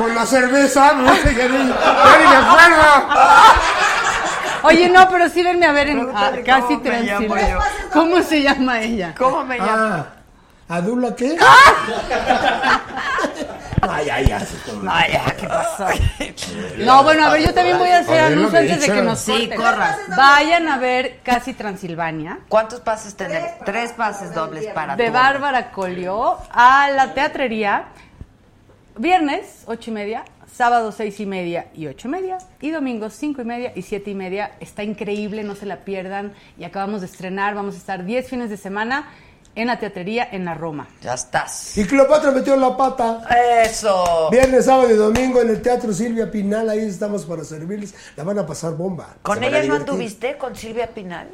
Con la cerveza, no sé, ya ni, ya ni me acuerdo. Oye, no, pero sí venme a ver en ah, casi Transilvania. ¿Cómo se llama ella? ¿Cómo me llamo? Ah, ¿Adula qué? Ay, ay, ay. Ay, ¿qué pasó? No, bueno, a ver, yo también voy a hacer anuncio que antes de que nos Sí, corten. Vayan a ver Casi Transilvania ¿Cuántos pases tenemos? Tres pases dobles para de Bárbara Colio a la teatrería. Viernes, ocho y media, sábado, seis y media y ocho y media, y domingo, cinco y media y siete y media. Está increíble, no se la pierdan. Y acabamos de estrenar, vamos a estar diez fines de semana en la teatrería en la Roma. Ya estás. Y Cleopatra metió la pata. Eso. Viernes, sábado y domingo en el Teatro Silvia Pinal, ahí estamos para servirles. La van a pasar bomba. ¿Con ella no anduviste? ¿Con Silvia Pinal?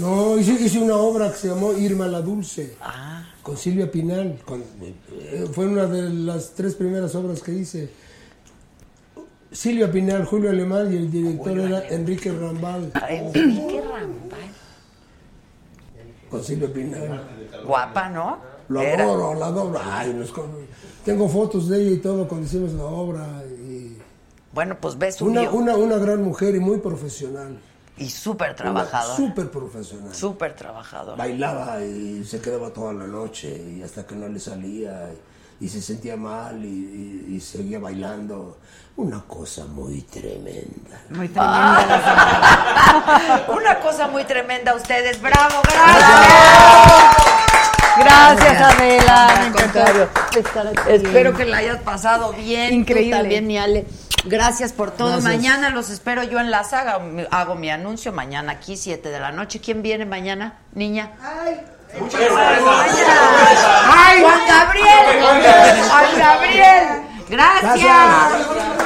No, hice, hice una obra que se llamó Irma la Dulce. Ah. Con Silvia Pinal. con- eh, fue una de las tres primeras obras que hice. Silvia Pinal, Julio Alemán y el director era Enrique Rambal. Enrique Rambal. Con Silvia Pinal. Guapa, ¿no? Lo Era. adoro, la adoro. Ay, nos con- tengo fotos de ella y todo cuando hicimos la obra. y- Bueno, pues ves su una, una, una gran mujer y muy profesional. Y súper trabajador. Súper profesional. Súper trabajador. Bailaba y se quedaba toda la noche y hasta que no le salía y, y se sentía mal y, y- y seguía bailando. Una cosa muy tremenda. Muy tremenda. Una cosa muy tremenda a ustedes. ¡Bravo, gracias! Gracias, Adela. Al Me encantó contrario. estar aquí. Espero que la hayas pasado bien. Increíble. Tú también, mi Ale. Gracias por todo. Gracias. Mañana los espero yo en la saga. Hago mi anuncio mañana aquí, 7 de la noche. ¿Quién viene mañana, niña? Ay, ¡Ay! ¡Juan Gabriel! ¡Juan Gabriel! ¡Gracias!